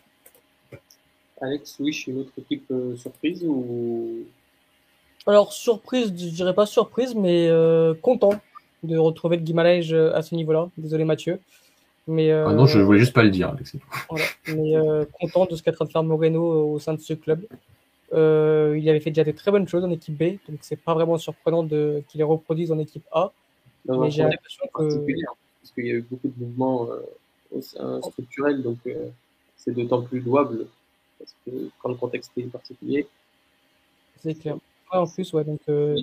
Alex, Wish, une autre équipe euh, surprise ou? Alors surprise, je dirais pas surprise, mais euh, content de retrouver le Guimarães euh, à ce niveau-là. Désolé Mathieu. Mais, ah non, je voulais juste pas le dire, Alex. Voilà. Mais content de ce qu'est en train de faire Moreno au sein de ce club. il avait fait déjà des très bonnes choses en équipe B, donc c'est pas vraiment surprenant de qu'il les reproduise en équipe A. mais j'ai l'impression que parce qu'il y a eu beaucoup de mouvements structurels, donc c'est d'autant plus louable parce que quand le contexte est particulier. C'est clair. en plus, ouais, donc, euh,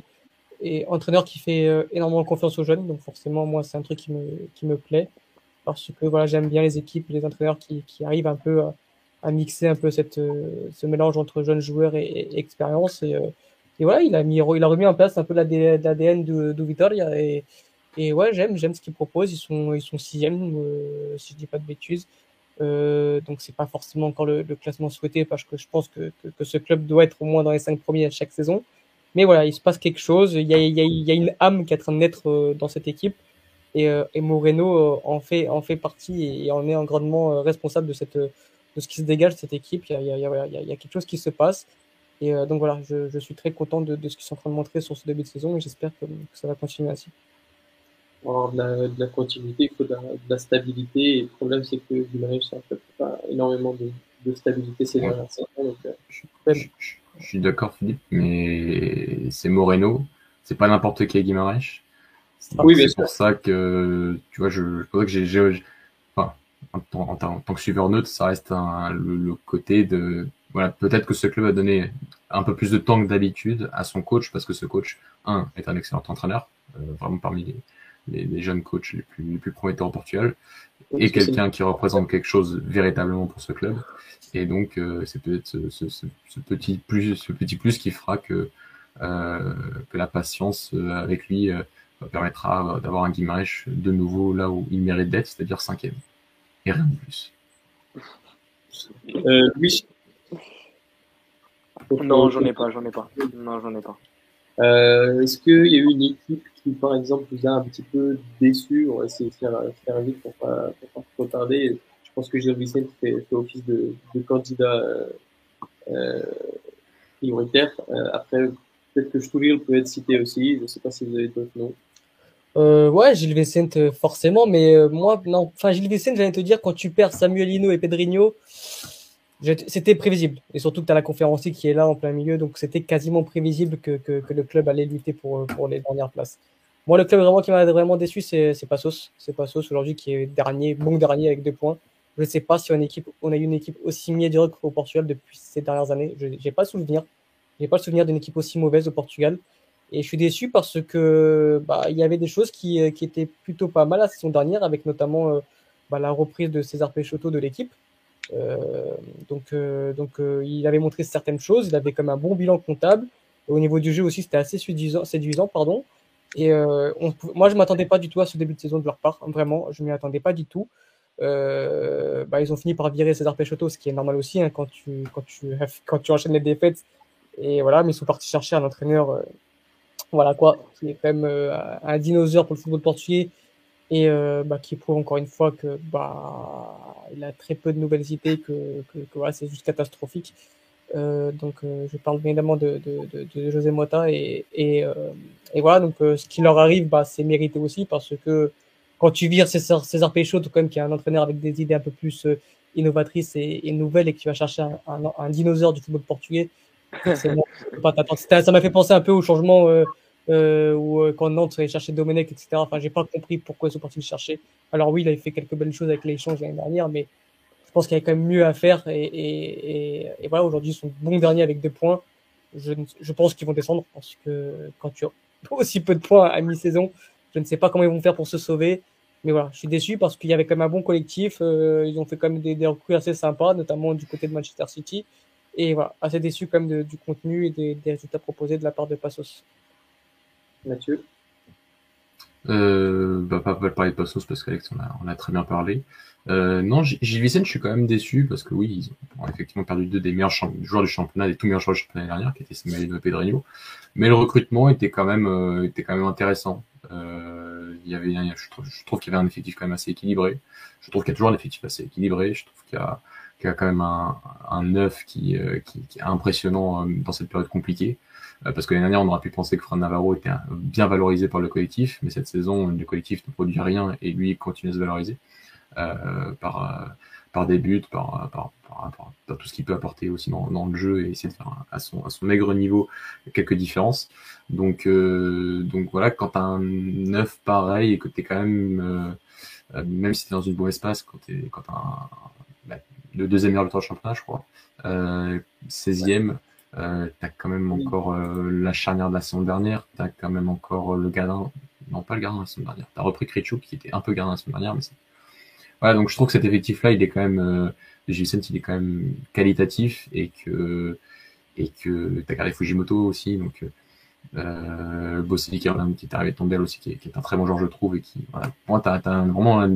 et entraîneur qui fait euh, énormément confiance aux jeunes, donc forcément, moi, c'est un truc qui me, qui me plaît, parce que voilà, j'aime bien les équipes, les entraîneurs qui, qui arrivent un peu à, mixer un peu cette, euh, ce mélange entre jeunes joueurs et, expérience. Et, et, voilà, il a, mis, il a remis en place un peu l'ADN de, de et, et ouais, j'aime, j'aime ce qu'ils proposent. Ils sont, ils sont sixième, si je dis pas de bêtises. Euh, donc c'est pas forcément encore le, classement souhaité parce que je pense que, que, ce club doit être au moins dans les cinq premiers à chaque saison. Mais voilà, il se passe quelque chose. Il y a, il y a, il y a une âme qui est en train de naître euh, dans cette équipe. Et, euh, et Moreno en fait, en fait partie et en est grandement responsable de, cette, de ce qui se dégage de cette équipe. Il y a, il y a, il y a quelque chose qui se passe. Et donc voilà, je, je suis très content de, de ce qu'ils sont en train de montrer sur ce début de saison et j'espère que, que ça va continuer ainsi pour avoir de la, de la, continuité, il faut de la, de la, stabilité. Et le problème, c'est que Guimarães, ça fait pas énormément de, de stabilité ces dernières Donc, euh, je, je, je, suis d'accord, Philippe, mais c'est Moreno. C'est pas n'importe qui Guimarães. Oui, c'est pour ça que, tu vois, je, ça que j'ai, enfin, en, en, en, tant que suiveur neutre, ça reste un, le, le, côté de, voilà, peut-être que ce club a donné un peu plus de temps que d'habitude à son coach parce que ce coach, un, est un excellent entraîneur, euh, vraiment parmi les, les, jeunes coachs les plus, les plus prometteurs au Portugal, et quelqu'un qui représente quelque chose véritablement pour ce club. Et donc, euh, c'est peut-être ce, ce, ce, petit plus, ce petit plus qui fera que, euh, que la patience euh, avec lui euh, permettra d'avoir un Guimarães de nouveau là où il mérite d'être, c'est-à-dire cinquième. Et rien de plus. Euh, oui. Non, j'en ai pas, j'en ai pas. Non, j'en ai pas. Euh, Est-ce qu'il y a eu une équipe qui, par exemple, vous a un petit peu déçu? On va essayer de faire, faire vite pour pas, pour pas trop tarder. Je pense que Gilles Vicente fait, fait office de, de candidat euh, prioritaire. Euh, après, peut-être que Stourir peut être cité aussi. Je ne sais pas si vous avez d'autres noms. Euh, ouais, Gilles Vicente, forcément, mais euh, moi, non. Enfin, Gilles Vicente, j'allais te dire, quand tu perds Samuelino et Pedrinho, c'était prévisible. Et surtout que tu as la conférencier qui est là en plein milieu, donc c'était quasiment prévisible que, que, que, le club allait lutter pour, pour les dernières places. Moi, le club vraiment qui m'a vraiment déçu, c'est Passos. C'est Passos aujourd'hui qui est dernier, bon dernier avec deux points. Je ne sais pas si on, équipe, on a eu une équipe aussi médiocre au Portugal depuis ces dernières années. Je n'ai pas souvenir. J'ai pas le souvenir d'une équipe aussi mauvaise au Portugal. Et je suis déçu parce que bah, il y avait des choses qui, qui étaient plutôt pas mal la saison dernière, avec notamment euh, bah, la reprise de César Peixoto de l'équipe. Euh, donc, euh, donc euh, il avait montré certaines choses, il avait comme un bon bilan comptable. au niveau du jeu aussi, c'était assez séduisant, pardon. Et moi, je m'attendais pas du tout à ce début de saison de leur part, vraiment, je m'y attendais pas du tout. Bah, ils ont fini par virer César Peixoto, ce qui est normal aussi hein, quand, tu, quand, tu, quand tu enchaînes les défaites. Et voilà, mais ils sont partis chercher un entraîneur, voilà quoi, qui est quand même un dinosaure pour le football portugais et bah, qui prouve encore une fois que bah, il a très peu de nouvelles idées, que, que, que voilà, c'est juste catastrophique. Euh, donc, euh, je parle évidemment de, de, de, de José Mota et, et, euh, et voilà. Donc, ce qui leur arrive, bah, c'est mérité aussi parce que quand tu vires César, César Peixoto, quand même, qui est un entraîneur avec des idées un peu plus innovatrices et, et nouvelles, et que tu vas chercher un, un, un dinosaure du football portugais, Ça m'a fait penser un peu au changement euh, ou quand Nantes allait chercher Domenech, etc. Enfin, j'ai pas compris pourquoi ils sont partis le chercher. Alors oui, il avait fait quelques belles choses avec l'échange l'année dernière, mais je pense qu'il y avait quand même mieux à faire. Et, et, et, voilà, aujourd'hui, ils sont bons derniers avec deux points. Je, je pense qu'ils vont descendre parce que quand tu as aussi peu de points à mi-saison, je ne sais pas comment ils vont faire pour se sauver. Mais voilà, je suis déçu parce qu'il y avait quand même un bon collectif. Euh, ils ont fait quand même des, des recrues assez sympas, notamment du côté de Manchester City. Et voilà, assez déçu quand même du contenu et des, des résultats proposés de la part de Passos. Mathieu Euh, bah, pas, pas parler de Passos parce qu'Alex on a, on a très bien parlé. Euh, non, Gilles Vicente, je suis quand même déçu parce que oui, ils ont effectivement perdu deux des meilleurs joueurs du championnat, des tout meilleurs joueurs du championnat dernière, qui étaient Samuel et Pedrinho. Mais le recrutement était quand même, euh, était quand même intéressant. Euh, il y avait, je trouve, trouve qu'il y avait un effectif quand même assez équilibré. Je trouve qu'il y a toujours un effectif assez équilibré. Je trouve qu'il y a, qu'il y a quand même un, un qui, euh, qui, qui, est impressionnant euh, dans cette période compliquée. Euh, parce que l'année dernière, on aurait pu penser que Fran Navarro était bien valorisé par le collectif, mais cette saison, le collectif ne produit rien et lui continue à se valoriser euh, par, par des buts, par, par, par, tout ce qu'il peut apporter aussi dans, le jeu et essayer de faire à son, à son maigre niveau quelques différences. Donc, euh, donc voilà, quand un neuf pareil et que tu es quand même, euh, même si tu es dans une bonne espace, quand tu quand un, bah, le deuxième meilleur temps championnat, je crois, euh, 16e, euh, tu as quand même encore euh, la charnière de la saison dernière, tu as quand même encore le gardien, non pas le gardien de la saison dernière, tu as repris Kritchuk qui était un peu gardien la saison dernière, mais c'est voilà, donc je trouve que cet effectif-là, il est quand même, euh, il est quand même qualitatif et que et que t'as gardé Fujimoto aussi, donc euh, Bosseli qui, qui est arrivé de Tombelle aussi, qui est, qui est, un très bon joueur je trouve et qui, voilà, pour moi, t'as as vraiment un,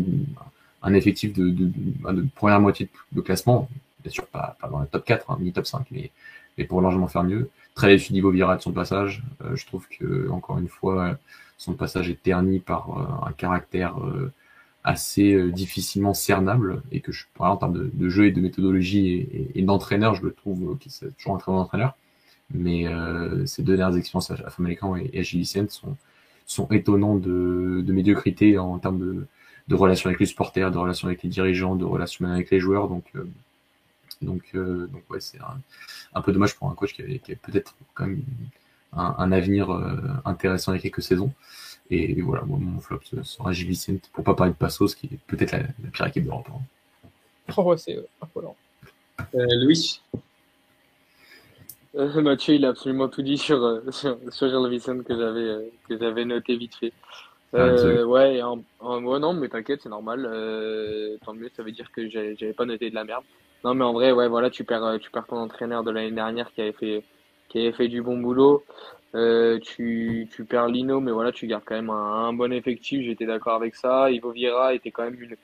un, effectif de, de, de, première moitié de, classement, bien sûr pas, pas dans le top 4, hein, ni top 5, mais, mais pour largement faire mieux. Très niveau Vira de son passage, euh, je trouve que encore une fois, son passage est terni par euh, un caractère euh, assez euh, difficilement cernable et que je, en termes de, de, jeu et de méthodologie et, et, et d'entraîneur, je le trouve qui est toujours un très bon entraîneur. Mais ces deux dernières expériences à Famalicão et, et à Gillicent sont, sont étonnants de, de médiocrité en termes de, de relations avec les supporters, de relations avec les dirigeants, de relations avec les joueurs. Donc, euh, donc, euh, donc ouais, c'est un, un, peu dommage pour un coach qui avait, qui avait peut-être quand même un, un avenir euh, intéressant avec quelques saisons. Et voilà, moi, mon flop sera Gilles Vicente, pour pas parler de Passos, qui est peut-être la, la, pire équipe d'Europe. Hein. Oh, c'est affolant. Euh, Louis? Euh, Mathieu, il a absolument tout dit sur, euh, sur, sur Gilles Vicente que j'avais euh, que j'avais noté vite fait. Euh, ouais, en, en, ouais, non, mais t'inquiète, c'est normal. Euh, tant mieux, ça veut dire que j'avais pas noté de la merde. Non, mais en vrai, ouais, voilà, tu perds, tu perds ton entraîneur de l'année dernière qui avait fait, qui avait fait du bon boulot. Euh, tu, tu perds Lino, mais voilà, tu gardes quand même un, un bon effectif. J'étais d'accord avec ça. Ivo Vieira était quand même une,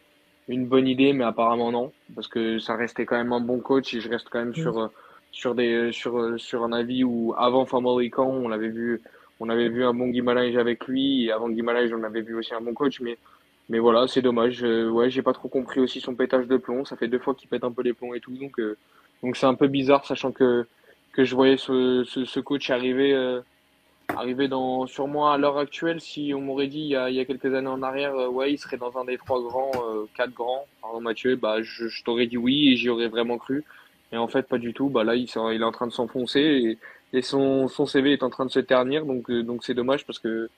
une bonne idée, mais apparemment non, parce que ça restait quand même un bon coach et je reste quand même mmh. sur sur des sur sur un avis où avant Famalicão, on l'avait vu, on avait vu un bon Guimarães avec lui et avant Guimarães, on avait vu aussi un bon coach, mais mais voilà, c'est dommage. Euh, ouais, j'ai pas trop compris aussi son pétage de plomb. Ça fait deux fois qu'il pète un peu les plombs et tout, donc euh, donc c'est un peu bizarre, sachant que que je voyais ce, ce, ce coach arriver, euh, arriver dans, sur moi à l'heure actuelle. Si on m'aurait dit il y, a, il y a quelques années en arrière, euh, ouais, il serait dans un des trois grands, euh, quatre grands, pardon Mathieu, bah, je, je t'aurais dit oui et j'y aurais vraiment cru. Et en fait, pas du tout. Bah là, il, il est en train de s'enfoncer et, et son, son CV est en train de se ternir. Donc, euh, donc c'est dommage parce que,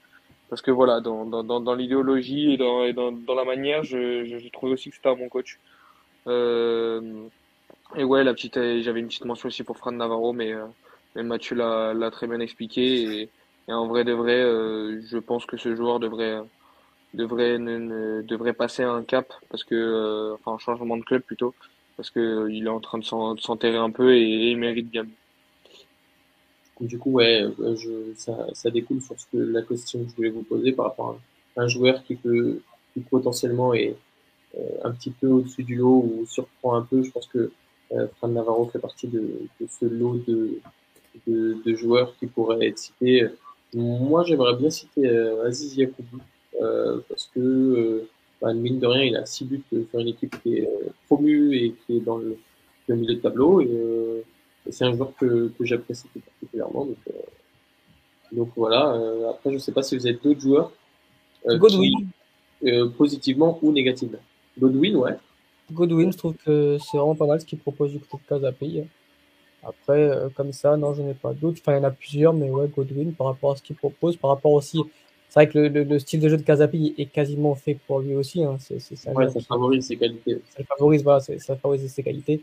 parce que voilà, dans, dans, dans, dans l'idéologie et, dans, et dans, la manière, je, je, je trouvais aussi que c'était un bon coach. Euh, et ouais, la petite, j'avais une petite mention aussi pour Fran Navarro, mais, euh, mais Mathieu l'a, très bien expliqué. Et, et en vrai de vrai, euh, je pense que ce joueur devrait, devrait, ne, ne, devrait passer un cap parce que, euh, enfin, un changement de club plutôt, parce que il est en train de s'enterrer un peu et, et, il mérite bien. Du coup, ouais, je, ça, ça découle sur ce que la question que je voulais vous poser par rapport à un joueur qui peut, qui potentiellement est euh, un petit peu au-dessus du lot ou surprend un peu. Je pense que euh, Fran Navarro fait partie de, de ce lot de, de, de, joueurs qui pourraient être cités. Moi, j'aimerais bien citer euh, Aziz Yacoubou, euh, parce que, euh, bah, mine de rien, il a six buts sur une équipe qui est euh, promue et qui est dans le, au milieu de tableau. Et, et c'est un joueur que, que j'apprécie particulièrement. Donc, euh, donc voilà. après, je sais pas si vous êtes d'autres joueurs. Godwin. Qui, positivement ou négativement. Godwin, ouais. Godwin, je trouve que c'est vraiment pas mal ce qu'il propose du côté de Casapi. Après, euh, comme ça, non, je n'ai pas d'autres. Enfin, il y en a plusieurs, mais ouais, Godwin, par rapport à ce qu'il propose, par rapport aussi. C'est vrai que le, le, le, style de jeu de Casapi est quasiment fait pour lui aussi. Hein. C'est, c'est, ouais, ça favorise ses qualités. Ça favorise, voilà, ça favorise ses qualités.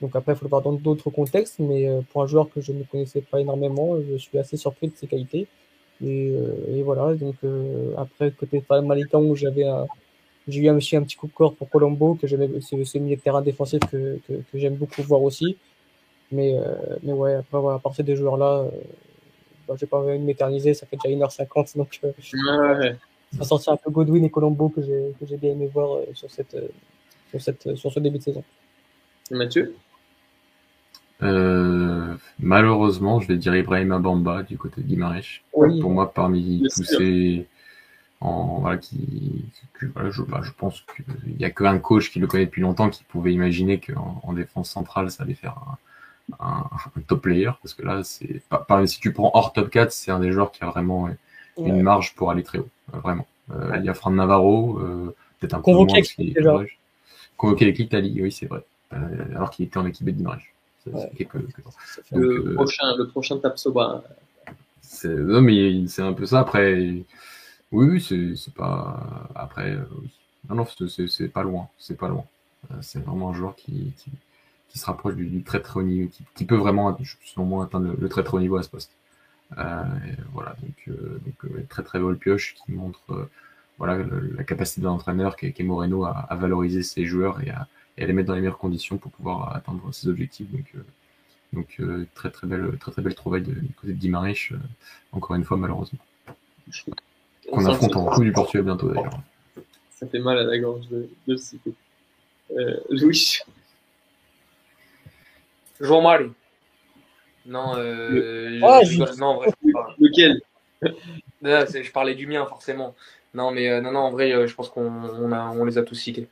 Donc après, il faut le voir dans d'autres contextes, mais euh, pour un joueur que je ne connaissais pas énormément, je suis assez surpris de ses qualités. Et, euh, et voilà, donc euh, après, côté Malikan, où j'avais j'ai eu aussi un petit coup de corps pour Colombo, que j'aimais, c'est ce milieu de terrain défensif que, que, que j'aime beaucoup voir aussi. Mais, euh, mais ouais, après, voilà, à part ces deux joueurs-là, euh, bah, j'ai pas envie de m'éterniser, ça fait déjà 1h50, donc. Euh, ouais, ça sortir un peu Godwin et Colombo que j'ai que j'ai bien aimé voir sur cette sur cette sur ce début de saison. Mathieu? Euh, malheureusement, je vais dire Ibrahim Bamba du côté de Guimarães. Pour moi, parmi tous ces, en, voilà, qui, voilà, je, bah, je, pense qu'il y a qu'un coach qui le connaît depuis longtemps qui pouvait imaginer qu'en en défense centrale, ça allait faire un, un, un top player, parce que là, c'est pas, si tu prends hors top 4, c'est un des joueurs qui a vraiment une marge pour aller très haut, euh, vraiment. Euh, Il y a Fran Navarro, euh, peut-être un peu moins. Convoqué avec l'Italie, oui, c'est vrai. Euh, alors qu'il était en équipe de Guimarães. Le, prochain, le prochain Tapsoba. Non, mais c'est un peu ça. Après, oui, c'est pas. Après, euh, non, non, c'est pas loin. C'est pas loin. Euh, c'est vraiment un joueur qui, qui, qui se rapproche du, très très haut niveau, qui, qui, peut vraiment, selon moi, atteindre le, très très haut niveau à ce poste. Euh, voilà, donc, euh, donc très très beau pioche qui montre voilà la capacité de l'entraîneur qui, est Moreno à, à, valoriser ses joueurs et à, et à les mettre dans les meilleures conditions pour pouvoir atteindre ses objectifs. Donc, euh, donc euh, très très belle très très belle trouvaille de, du côté de Guimarães, euh, encore une fois malheureusement. Qu'on affronte en coup du Portugal bientôt d'ailleurs. Ça fait mal à la gorge de, de le citer. Louis. Jean-Marie. Non, euh, ah, je, non, en vrai, Lequel? Je parlais du mien, forcément. Non, mais non, non, en vrai, je pense qu'on on on les a tous cités.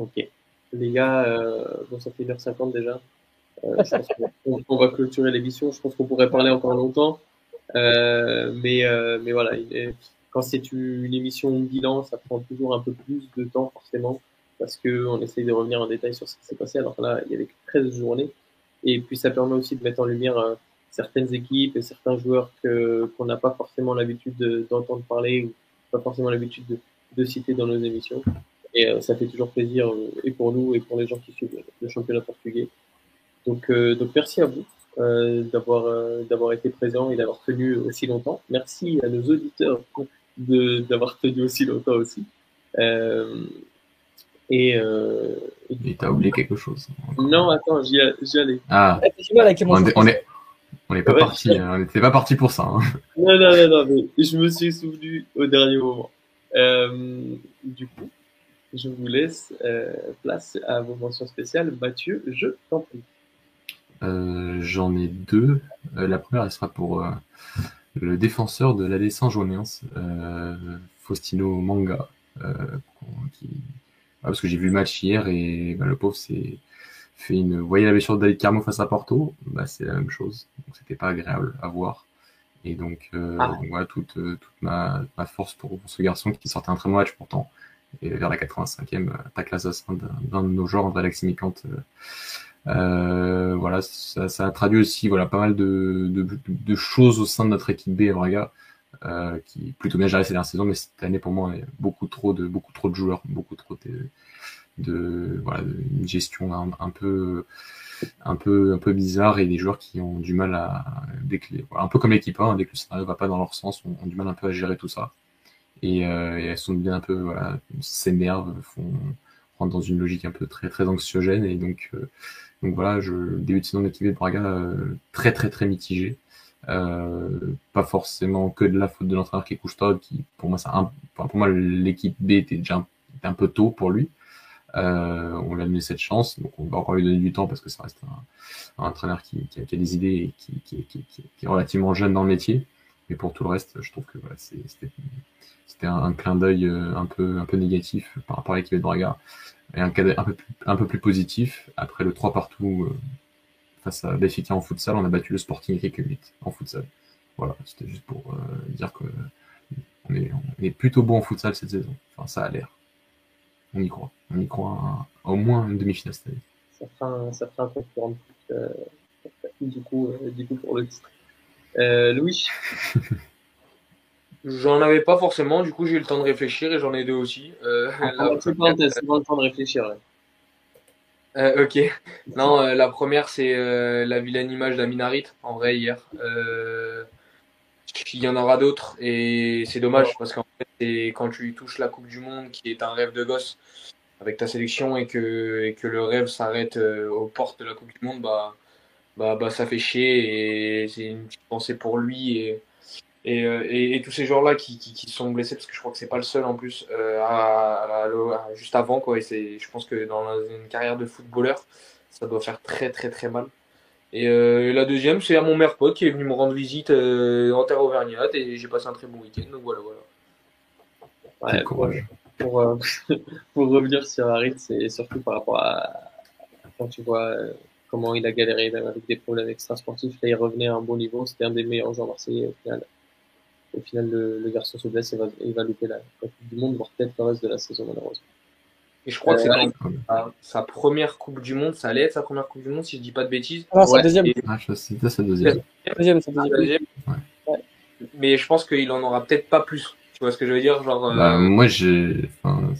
Ok. Les gars, euh, bon, ça fait 1h50 déjà. Euh, on va clôturer l'émission. Je pense qu'on pourrait parler encore longtemps. Euh, mais, mais voilà, quand c'est une émission bilan, ça prend toujours un peu plus de temps forcément parce qu'on essaye de revenir en détail sur ce qui s'est passé. Alors là, il y avait 13 journées. Et puis ça permet aussi de mettre en lumière certaines équipes et certains joueurs qu'on n'a pas forcément l'habitude d'entendre parler ou pas forcément l'habitude de, de citer dans nos émissions. Et euh, ça fait toujours plaisir, euh, et pour nous, et pour les gens qui suivent le championnat portugais. Donc, euh, donc merci à vous d'avoir d'avoir été présents et d'avoir tenu aussi longtemps. Merci à nos auditeurs d'avoir tenu aussi longtemps aussi. et euh, et t'as oublié quelque chose. Non, attends, j'y allais. Ah, on est, on n'est pas parti, on n'était pas parti pour ça. Hein. Non, non, non, non, mais je me suis souvenu au dernier moment. Euh, du coup, je vous laisse euh, place à vos mentions spéciales. Mathieu, je t'en prie. Euh, J'en ai deux. Euh, la première, elle sera pour euh, le défenseur de l'AD Saint-Jonéens, euh, Faustino Manga. Qui... Ah, parce que j'ai vu le match hier et bah, le pauvre s'est fait une. Vous voyez la blessure de David Carmo face à Porto? Bah, C'est la même chose. Donc c'était pas agréable à voir. Et donc, ah. donc voilà, toute, toute ma, ma, force pour ce garçon qui sortait un très bon match pourtant et vers la 85e, attaque l'Assassin d'un de nos genres, André Laximicante. Euh, euh, voilà, ça, ça, a traduit aussi voilà pas mal de, de, de, choses au sein de notre équipe B Braga, euh, qui plutôt bien géré ces dernières saisons, mais cette année pour moi, il beaucoup trop de beaucoup trop de joueurs, beaucoup trop de, de voilà, une gestion un, un, peu un peu un peu bizarre et des joueurs qui ont du mal à dès que voilà, un peu comme l'équipe 1, hein, dès que le scénario va pas dans leur sens, ont, ont du mal un peu à gérer tout ça et, euh, et elles sont bien un peu voilà s'énervent font rentrent dans une logique un peu très très anxiogène. Et donc euh, donc voilà je début de saison d'équipe de Braga euh, très très très mitigé euh, pas forcément que de la faute de l'entraîneur qui est Couchetard, qui pour moi ça un, pour moi l'équipe B était déjà un, peu tôt pour lui. Euh, on lui a donné cette chance, donc on va encore lui donner du temps parce que ça reste un, un entraîneur qui, qui, a, qui, a, des idées et qui, qui, est relativement jeune dans le métier. Mais pour tout le reste, je trouve que c'était un, clin d'œil euh, un peu, négatif par rapport à l'équipe de Braga. Et un un peu, plus, un peu plus positif, après le 3 partout euh, face à Béfica en futsal, on a battu le Sporting Rick 8 en futsal. Voilà, c'était juste pour euh, dire que on est, plutôt bon en futsal cette saison. Enfin, ça a l'air. On y croit. On y croit à, au moins une demi-finale cette année. Ça fera un, ça concurrent du coup pour le titre. Euh, Louis J'en avais pas forcément, du coup j'ai eu le temps de réfléchir et j'en ai deux aussi. Euh, ah, c'est le temps de réfléchir. Ouais. Euh, ok. Non, euh, la première c'est euh, la vilaine image d'Aminarit en vrai hier. Euh, il y en aura d'autres et c'est dommage parce qu'en fait c'est quand tu touches la Coupe du Monde qui est un rêve de gosse avec ta sélection et que, et que le rêve s'arrête aux portes de la Coupe du Monde, bah, bah, bah ça fait chier et c'est une petite pensée pour lui et Et, euh, et, et tous ces joueurs-là qui, qui, qui, sont blessés, parce que je crois que c'est pas le seul en plus, euh, à, à, à, juste avant. Quoi, et c'est, je pense que dans une carrière de footballeur, ça doit faire très très très mal. Et euh, la deuxième, c'est à mon meilleur pote qui est venu me rendre visite euh, en terre auvergnate et j'ai passé un très bon week-end. Donc voilà, voilà. Ouais, courage. Pour, euh, pour revenir sur Harit, c'est surtout par rapport à quand tu vois euh, comment il a galéré avec des problèmes extrasportifs. Là, il revenait à un bon niveau. C'était un des meilleurs joueurs marseillais au final. Au final, le, le garçon se blesse et va, il va louper la, la Coupe du Monde, voire peut-être le reste de la saison, malheureusement. Et je crois que c'est sa, sa, première Coupe du Monde, ça allait être sa première Coupe du Monde, si je dis pas de bêtises. Ah, c'est ouais. deuxième. Et... Ah, c'était sa deuxième. deuxième, c'est deuxième. deuxième. Ouais. Ouais. Mais je pense qu'il en aura peut-être pas plus. Tu vois ce que je veux dire Genre, bah, euh... Moi, j'ai. Enfin,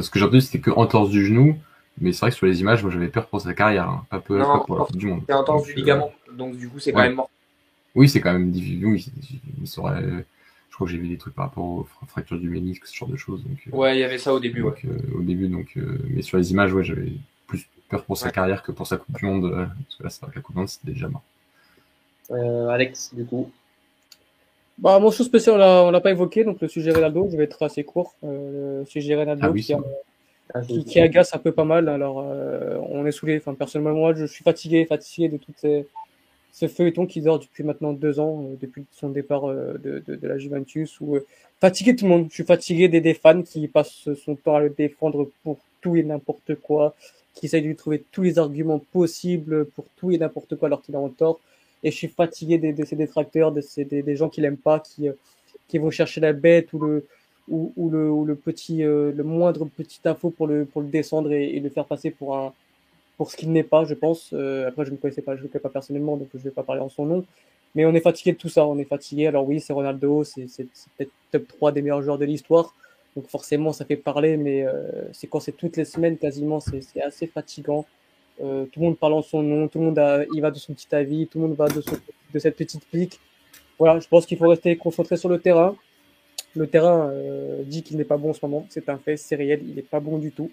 ce que j'ai entendu, c'était que entorse du genou. Mais c'est vrai que sur les images, moi, j'avais peur pour sa carrière. Hein. Pas, peu, non, pas pour la Coupe du Monde. C'est entorse du ligament. Donc, du coup, c'est quand même mort. Oui, c'est quand même difficile. Oui, il serait je crois que j'ai vu des trucs par rapport aux fractures du ménisque, ce genre de choses. Donc, euh, ouais, il y avait ça au début. Donc, ouais. euh, au début, donc, euh, mais sur les images, ouais, j'avais plus peur pour sa ouais. carrière que pour sa Coupe du Monde, parce que là, c'est vrai que la Coupe du Monde, c'était déjà mort. Alex, du coup. Bah, mon chose spécial, on l'a pas évoqué, donc le sujet Ronaldo, je vais être assez court. le sujet Ronaldo ah, oui, qui, a, ah, qui, qui, agace un peu pas mal. Alors, on est saoulé. Enfin, personnellement, moi, je suis fatigué, fatigué de ces ce feuilleton qui dort depuis maintenant deux ans, euh, depuis son départ euh, de, de, de, la Juventus, où euh, fatigué tout le monde. Je suis fatigué des, des, fans qui passent son temps à le défendre pour tout et n'importe quoi, qui essayent de lui trouver tous les arguments possibles pour tout et n'importe quoi alors qu'il est en tort. Et je suis fatigué de, de ces détracteurs, de ces, des, des gens qui l'aiment pas, qui, qui vont chercher la bête ou le, ou, ou le, ou le petit, euh, le moindre petit info pour le, pour le descendre et, et le faire passer pour un, pour ce qu'il n'est pas, je pense. Euh, après, je ne connaissais pas, je ne le connais pas personnellement, donc je ne vais pas parler en son nom. Mais on est fatigué de tout ça, on est fatigué. Alors oui, c'est Ronaldo, c'est peut-être top 3 des meilleurs joueurs de l'histoire. Donc forcément, ça fait parler, mais euh, c'est quand c'est toutes les semaines quasiment, c'est assez fatigant. Euh, tout le monde parle en son nom, tout le monde a, il va de son petit avis, tout le monde va de, son, de cette petite pique. Voilà, je pense qu'il faut rester concentré sur le terrain. Le terrain euh, dit qu'il n'est pas bon en ce moment, c'est un fait, c'est réel, il n'est pas bon du tout.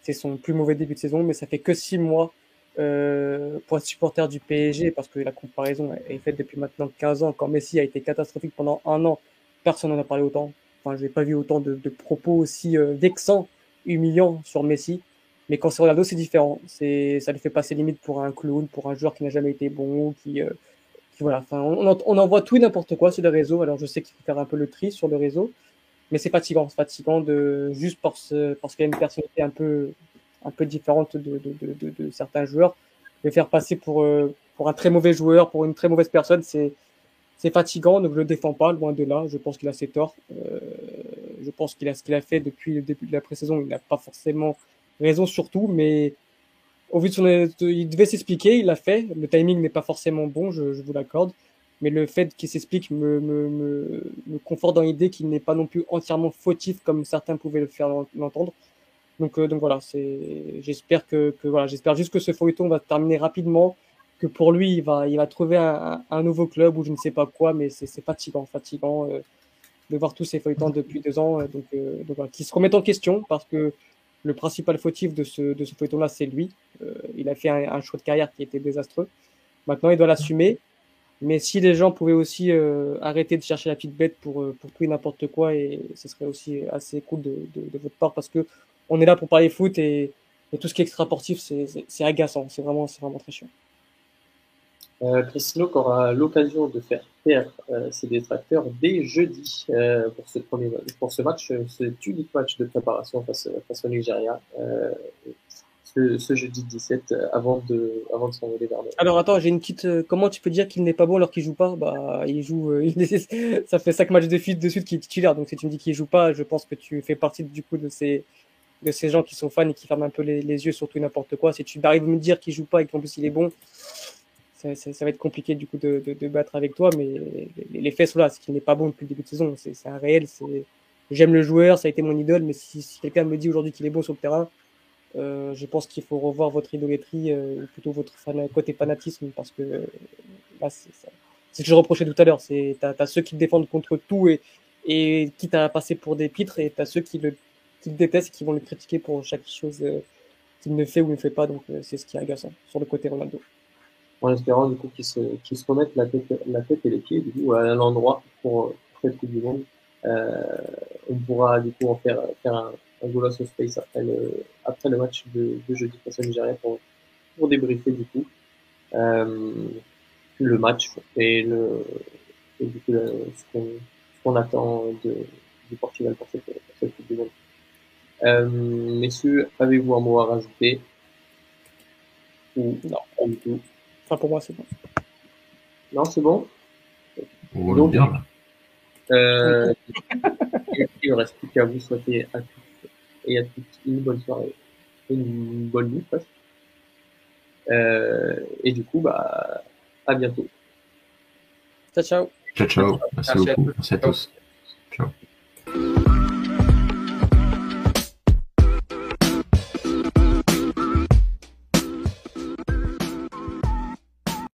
C'est son plus mauvais début de saison, mais ça fait que six mois euh, pour être supporter du PSG, parce que la comparaison est faite depuis maintenant 15 ans. Quand Messi a été catastrophique pendant un an, personne n'en a parlé autant. Enfin, je n'ai pas vu autant de, propos aussi euh, vexants, humiliants sur Messi. Mais quand c'est Ronaldo, c'est différent. Ça lui fait passer limite pour un clown, pour un joueur qui n'a jamais été bon, qui voilà. Enfin, on, on, on envoie tout et n'importe quoi sur le réseau. Alors, je sais qu'il faut faire un peu le tri sur le réseau, mais c'est fatigant, c'est fatigant de juste parce, parce qu'il y a une personnalité un peu, un peu différente de, de, de, de, certains joueurs, le faire passer pour, pour un très mauvais joueur, pour une très mauvaise personne, c'est, c'est fatigant, donc je le défends pas, loin de là. Je pense qu'il a ses torts. Euh, je pense qu'il a ce qu'il a fait depuis le début de la pré-saison. Il n'a pas forcément raison surtout, mais au vu de son, il devait s'expliquer, il l'a fait. Le timing n'est pas forcément bon, je, je vous l'accorde mais le fait qu'il s'explique me, me, me, me, conforte dans l'idée qu'il n'est pas non plus entièrement fautif comme certains pouvaient le faire l'entendre. Donc, euh, donc voilà, j'espère que, que, voilà, j'espère juste que ce feuilleton va terminer rapidement, que pour lui, il va, il va trouver un, un nouveau club ou je ne sais pas quoi, mais c'est, c'est fatigant, fatigant euh, de voir tous ces feuilletons depuis deux ans, euh, donc, euh, donc voilà, qui se remettent en question parce que le principal fautif de ce, de ce feuilleton-là, c'est lui. Euh, il a fait un, un choix de carrière qui était désastreux. Maintenant, il doit l'assumer. Mais si les gens pouvaient aussi euh, arrêter de chercher la petite bête pour, pour tout et n'importe quoi, et ce serait aussi assez cool de, de, de, votre part parce que on est là pour parler foot et, et tout ce qui est extra-sportif, c'est agaçant. C'est vraiment, vraiment très chiant. Euh, Christino aura l'occasion de faire taire euh, ses détracteurs dès jeudi euh, pour ce premier pour ce match, ce unique match de préparation face, face au Nigeria. Ce, jeudi 17 avant de, avant de s'envoler vers Alors attends, j'ai une petite. Comment tu peux dire qu'il n'est pas bon alors qu'il joue pas? Bah, il joue. Ça fait cinq matchs de suite de suite qu'il est titulaire. Donc si tu me dis qu'il joue pas, je pense que tu fais partie du coup de ces de ces gens qui sont fans et qui ferment un peu les, les yeux sur tout n'importe quoi. Si tu arrives à me dire qu'il joue pas et qu'en plus il est bon, ça, ça, ça, va être compliqué du coup de, de, de battre avec toi. Mais les, les faits sont là. C'est qu'il n'est pas bon depuis le début de saison. C'est un réel. J'aime le joueur, ça a été mon idole. Mais si, si quelqu'un me dit aujourd'hui qu'il est bon sur le terrain euh, je pense qu'il faut revoir votre idolâtrie, euh, ou plutôt votre fan côté fanatisme, parce que c'est ce que je reprochais tout à l'heure. C'est t'as as ceux qui te défendent contre tout et et qui t'a passé pour des pitres, et t'as ceux qui le qui le détestent, qui vont le critiquer pour chaque chose euh, qu'il ne fait ou ne fait pas. Donc euh, c'est ce qui est agaçant sur le côté Ronaldo. En espérant du coup qu'ils se, remettent la tête, la tête et les pieds du coup à l'endroit pour, cette Coupe du Monde. Euh, on pourra du coup en faire, un, un goal of space après le, match de, de jeudi face au Nigeria pour, débriefer du coup euh, le match et, le, et du coup ce qu'on attend du Portugal pour cette, pour cette Coupe du Monde. Euh, messieurs, avez-vous un mot à rajouter? Ou Non. pas du tout Enfin, pour moi, c'est bon. Non, c'est bon On Donc- est bien là. Euh, il ne reste plus qu'à vous souhaiter à tous et à toutes une bonne soirée, une bonne nuit presque. Euh, et du coup, bah, à bientôt. Ciao, ciao. Ciao, ciao. Merci beaucoup. Merci à Ciao. tous. Ciao.